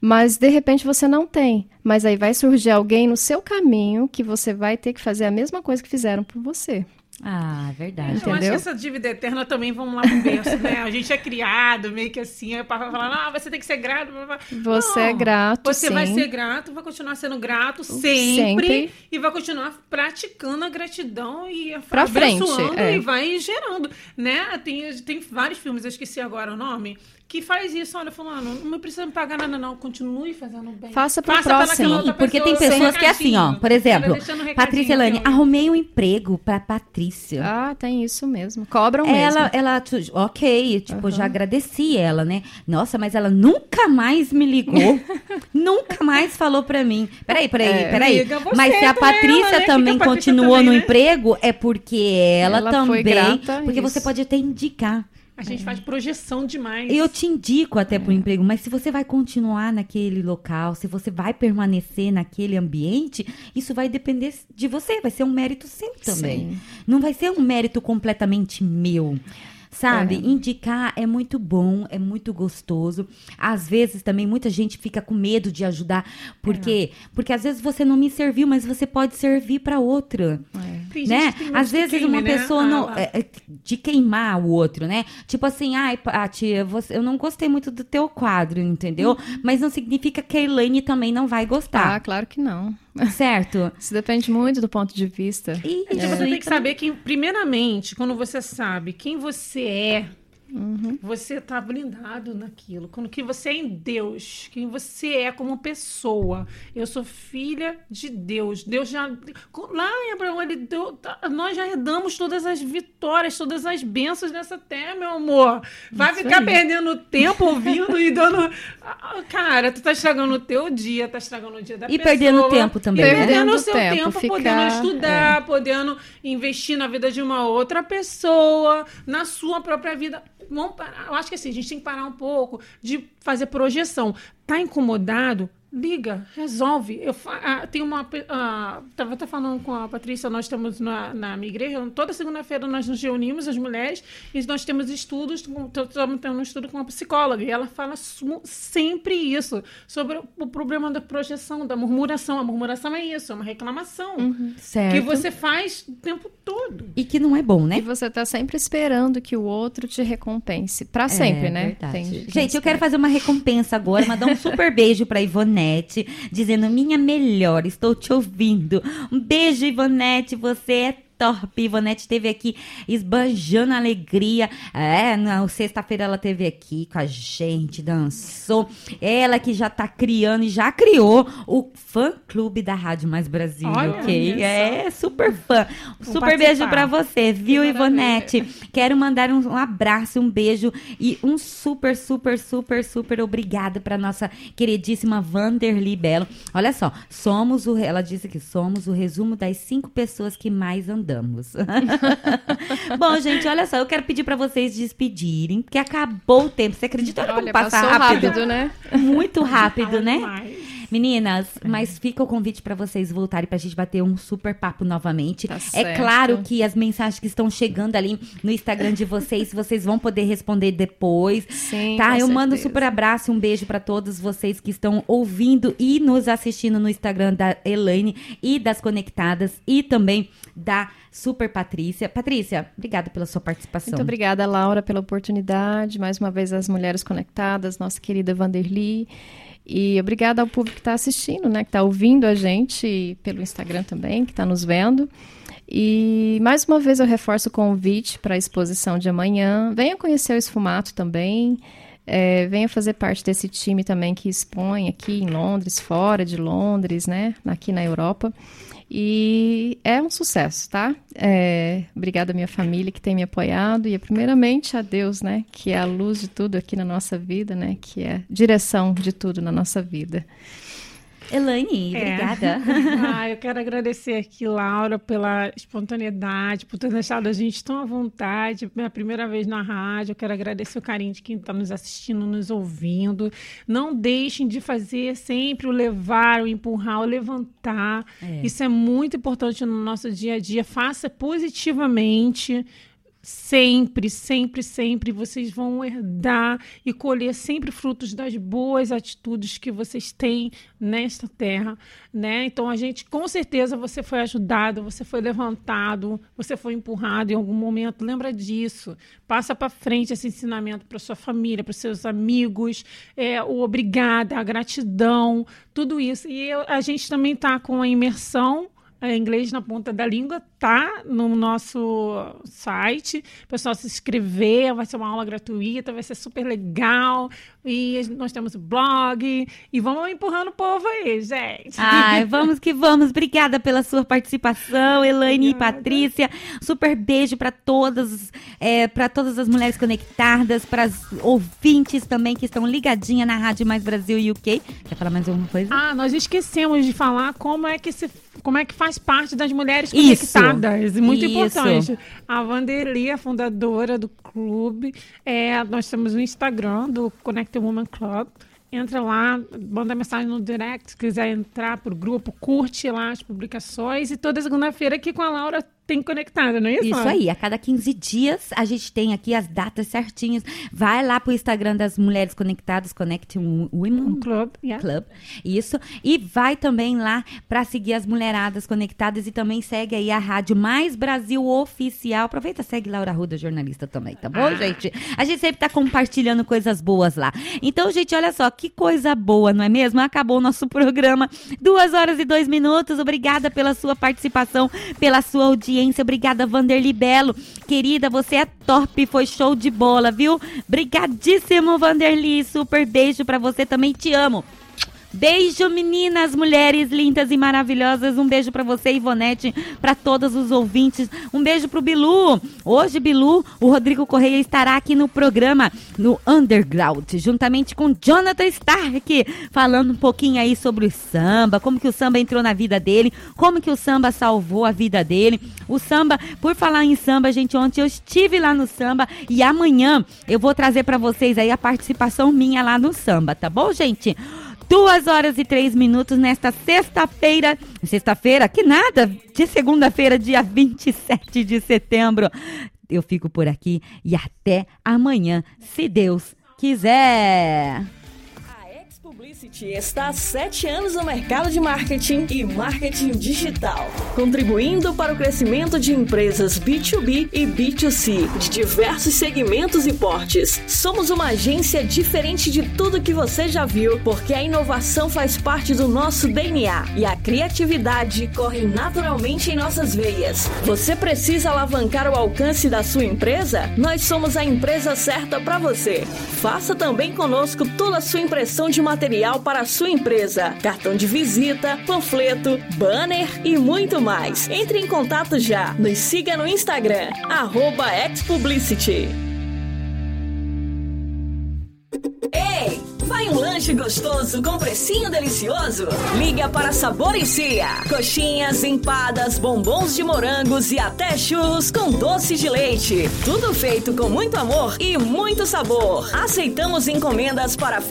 Mas de repente você não tem. Mas aí vai surgir alguém no seu caminho que você vai ter que fazer a mesma coisa que fizeram por você. Ah, verdade. Eu acho que Entendeu? essa dívida eterna também, vamos lá pro berço, né? A gente é criado meio que assim, aí o papai fala, não, você tem que ser grato. blá, blá, blá." Você Não, é grato, Você vai sim. ser grato, vai continuar sendo grato sempre, Sempre. e vai continuar praticando a gratidão e Pra frente, abençoando é. e vai gerando, né? Tem, tem vários filmes, eu esqueci agora o nome, que faz isso, olha, fulano, não precisa me pagar nada não, continue fazendo bem. Faça pro pelaquela próximo. Porque tem pessoa, pessoas que é assim, ó. Por exemplo, Ela um recadinho Patrícia Elane, arrumei um emprego pra Patrícia. Ah, tem isso mesmo. Cobram ela, mesmo. ela, tu- ok, tipo, já agradeci ela, né? Nossa, mas ela nunca mais me ligou, *laughs* nunca mais falou pra mim. Peraí, peraí, É. peraí. Liga você Mas se a ela, Patrícia né? também Patrícia continuou também, no né? emprego, é porque ela, Ela foi também. grata, porque você isso. pode até indicar. A gente faz projeção demais. Eu te indico até pro emprego, mas se você vai continuar naquele local, se você vai permanecer naquele ambiente, isso vai depender de você, vai ser um mérito seu também. Sim. Não vai ser um mérito completamente meu. Sabe? É. Indicar é muito bom, é muito gostoso. Às vezes também muita gente fica com medo de ajudar, porque porque às vezes você não me serviu, mas você pode servir para outra. Tem Né? Às vezes queime, uma né? pessoa Ah, não é, é, de queimar o outro, né? Tipo assim, ai, Paty, você, eu não gostei muito do teu quadro, entendeu? Mas não significa que a Elaine também não vai Ah, gostar, claro que não. Certo? Isso depende muito do ponto de vista. E Gente, isso você tem que saber que, primeiramente, quando você sabe quem você é, Uhum. você tá blindado naquilo. Quando que você é em Deus, quem você é como pessoa. Eu sou filha de Deus. Deus já. Lá em Abraão, ele deu. tá- Nós já herdamos todas as vitórias, todas as bênçãos nessa terra, meu amor. Vai Isso ficar aí. perdendo tempo ouvindo e dando. Ah, Cara, tu tá estragando o teu dia, tá estragando o dia da E pessoa. perdendo tempo também, E né? perdendo o Perdendo seu tempo, tempo, ficar- podendo estudar, podendo investir na vida de uma outra pessoa, na sua própria vida. Vamos parar. Eu acho que assim, a gente tem que parar um pouco de fazer projeção. Tá incomodado? Liga, resolve. Eu ah, tenho uma. pe- ah, tava até falando com a Patrícia, nós temos na, na minha igreja, toda segunda-feira nós nos reunimos, as mulheres, e nós temos estudos, estamos tendo um estudo com uma psicóloga, e ela fala sempre isso, sobre o, problema da projeção, da murmuração. A murmuração é isso, é uma reclamação. Certo. Que você faz o tempo todo. E que não é bom, né? E você tá sempre esperando que o outro te recompense. Pra sempre, É, né? verdade. Tem Gente, eu quero fazer uma recompensa agora, mandar um super beijo pra Ivonete, dizendo: Minha melhor, estou te ouvindo. Um beijo, Ivonete, você é top. Ivonete esteve aqui esbanjando alegria. É, na sexta-feira ela esteve aqui com a gente, dançou. Ela que já tá criando e já criou o fã clube da Rádio Mais Brasil, Olha, ok? É, super fã. Vou super beijo pra você, viu, Que maravilha. Ivonete? Quero mandar um, um abraço, um beijo e um super, super, super, super obrigada para nossa queridíssima Vanderly Belo. Olha só, somos o, ela disse que somos o resumo das cinco pessoas que mais *laughs* Bom, gente, olha só, eu quero pedir para vocês despedirem, porque acabou o tempo. Você acredita? Olha, como Olha, passa passou rápido, rápido, né? Muito rápido, né? Demais. Meninas, mas fica o convite para vocês voltarem pra gente bater um super papo novamente. Tá é claro que as mensagens que estão chegando ali no Instagram de vocês, *laughs* vocês vão poder responder depois. Sim, tá? Eu mando um certeza. super abraço, um beijo para todos vocês que estão ouvindo e nos assistindo no Instagram da Elaine e das Conectadas e também da Super Patrícia. Patrícia, obrigada pela sua participação. Muito obrigada, Laura, pela oportunidade. Mais uma vez, as Mulheres Conectadas, nossa querida Vanderly. E obrigada ao público que está assistindo, né? Que está ouvindo a gente pelo Instagram também, que está nos vendo. E mais uma vez eu reforço o convite para a exposição de amanhã. Venha conhecer o Esfumato também. É, venha fazer parte desse time também que expõe aqui em Londres, fora de Londres, né? Aqui na Europa. E é um sucesso, tá? É, obrigada à minha família que tem me apoiado e primeiramente a Deus, né? Que é a luz de tudo aqui na nossa vida, né? Que é a direção de tudo na nossa vida. Elaine, É. obrigada. *laughs* *laughs* ah, eu quero agradecer aqui, Laura, pela espontaneidade, por ter deixado a gente tão à vontade. Minha primeira vez na rádio. Eu quero agradecer o carinho de quem está nos assistindo, nos ouvindo. Não deixem de fazer sempre o levar, o empurrar, o levantar. É. Isso é muito importante no nosso dia a dia. Faça positivamente. Sempre, sempre, sempre vocês vão herdar e colher sempre frutos das boas atitudes que vocês têm nesta terra, né? Então a gente, com certeza, você foi ajudado, você foi levantado, você foi empurrado em algum momento. Lembra disso. Passa para frente esse ensinamento para sua família, para seus amigos, é, o obrigada, a gratidão, tudo isso. E eu- a gente também está com a imersão é, inglês na ponta da língua tá no nosso site. O pessoal se inscrever, vai ser uma aula gratuita, vai ser super legal. E nós temos blog. E vamos empurrando o povo aí, gente. Ai, *laughs* vamos que vamos. Obrigada pela sua participação, Elaine e Patrícia. Super beijo para todas, é, para todas as mulheres conectadas, para as ouvintes também que estão ligadinhas na Rádio Mais Brasil e UK. Quer falar mais alguma coisa? Ah, nós esquecemos de falar como é que se, como é que faz parte das mulheres Isso. Muito Isso. importante. A Vanderly, a fundadora do clube, é, nós temos o Instagram do Connect Woman Club. Entra lá, manda mensagem no direct, se quiser entrar pro grupo, curte lá as publicações. E toda segunda-feira aqui com a Laura tem conectada, não é isso? Isso aí, a cada 15 dias a gente tem aqui as datas certinhas. Vai lá pro Instagram das Mulheres Conectadas, Connect Women Club, yeah. Club. Isso. E vai também lá para seguir as mulheradas conectadas e também segue aí a Rádio Mais Brasil Oficial. Aproveita, segue Laura Ruda, jornalista também, tá bom, Ah. gente? A gente sempre tá compartilhando coisas boas lá. Então, gente, olha só, que coisa boa, não é mesmo? Acabou o nosso programa. Duas horas e dois minutos. Obrigada pela sua participação, pela sua audiência. Obrigada, Vanderly Belo. Querida, você é top, foi show de bola, viu? Brigadíssimo, Vanderly. Super beijo pra você também, te amo. Beijo, meninas, mulheres lindas e maravilhosas. Um beijo pra você, Ivonete, pra todos os ouvintes. Um beijo pro Bilu. Hoje, Bilu, o Rodrigo Correia estará aqui no programa, no Underground, juntamente com Jonathan Stark, falando um pouquinho aí sobre o samba, como que o samba entrou na vida dele, como que o samba salvou a vida dele. O samba, por falar em samba, gente, ontem eu estive lá no samba e amanhã eu vou trazer pra vocês aí a participação minha lá no samba, tá bom, gente? Duas horas e três minutos nesta sexta-feira. Sexta-feira? Que nada! De segunda-feira, dia 27 de setembro. Eu fico por aqui e até amanhã, se Deus quiser. Publicity está há sete anos no mercado de marketing e marketing digital, contribuindo para o crescimento de empresas B2B e B2C de diversos segmentos e portes. Somos uma agência diferente de tudo que você já viu, porque a inovação faz parte do nosso DNA e a criatividade corre naturalmente em nossas veias. Você precisa alavancar o alcance da sua empresa? Nós somos a empresa certa para você. Faça também conosco toda a sua impressão de material para a sua empresa, cartão de visita, panfleto, banner e muito mais. Entre em contato já. Nos siga no Instagram, arroba Xpublicity. Ei, vai um lanche gostoso com precinho delicioso? Liga para Sabor e Cia. Coxinhas, empadas, bombons de morangos e até churros com doce de leite. Tudo feito com muito amor e muito sabor. Aceitamos encomendas para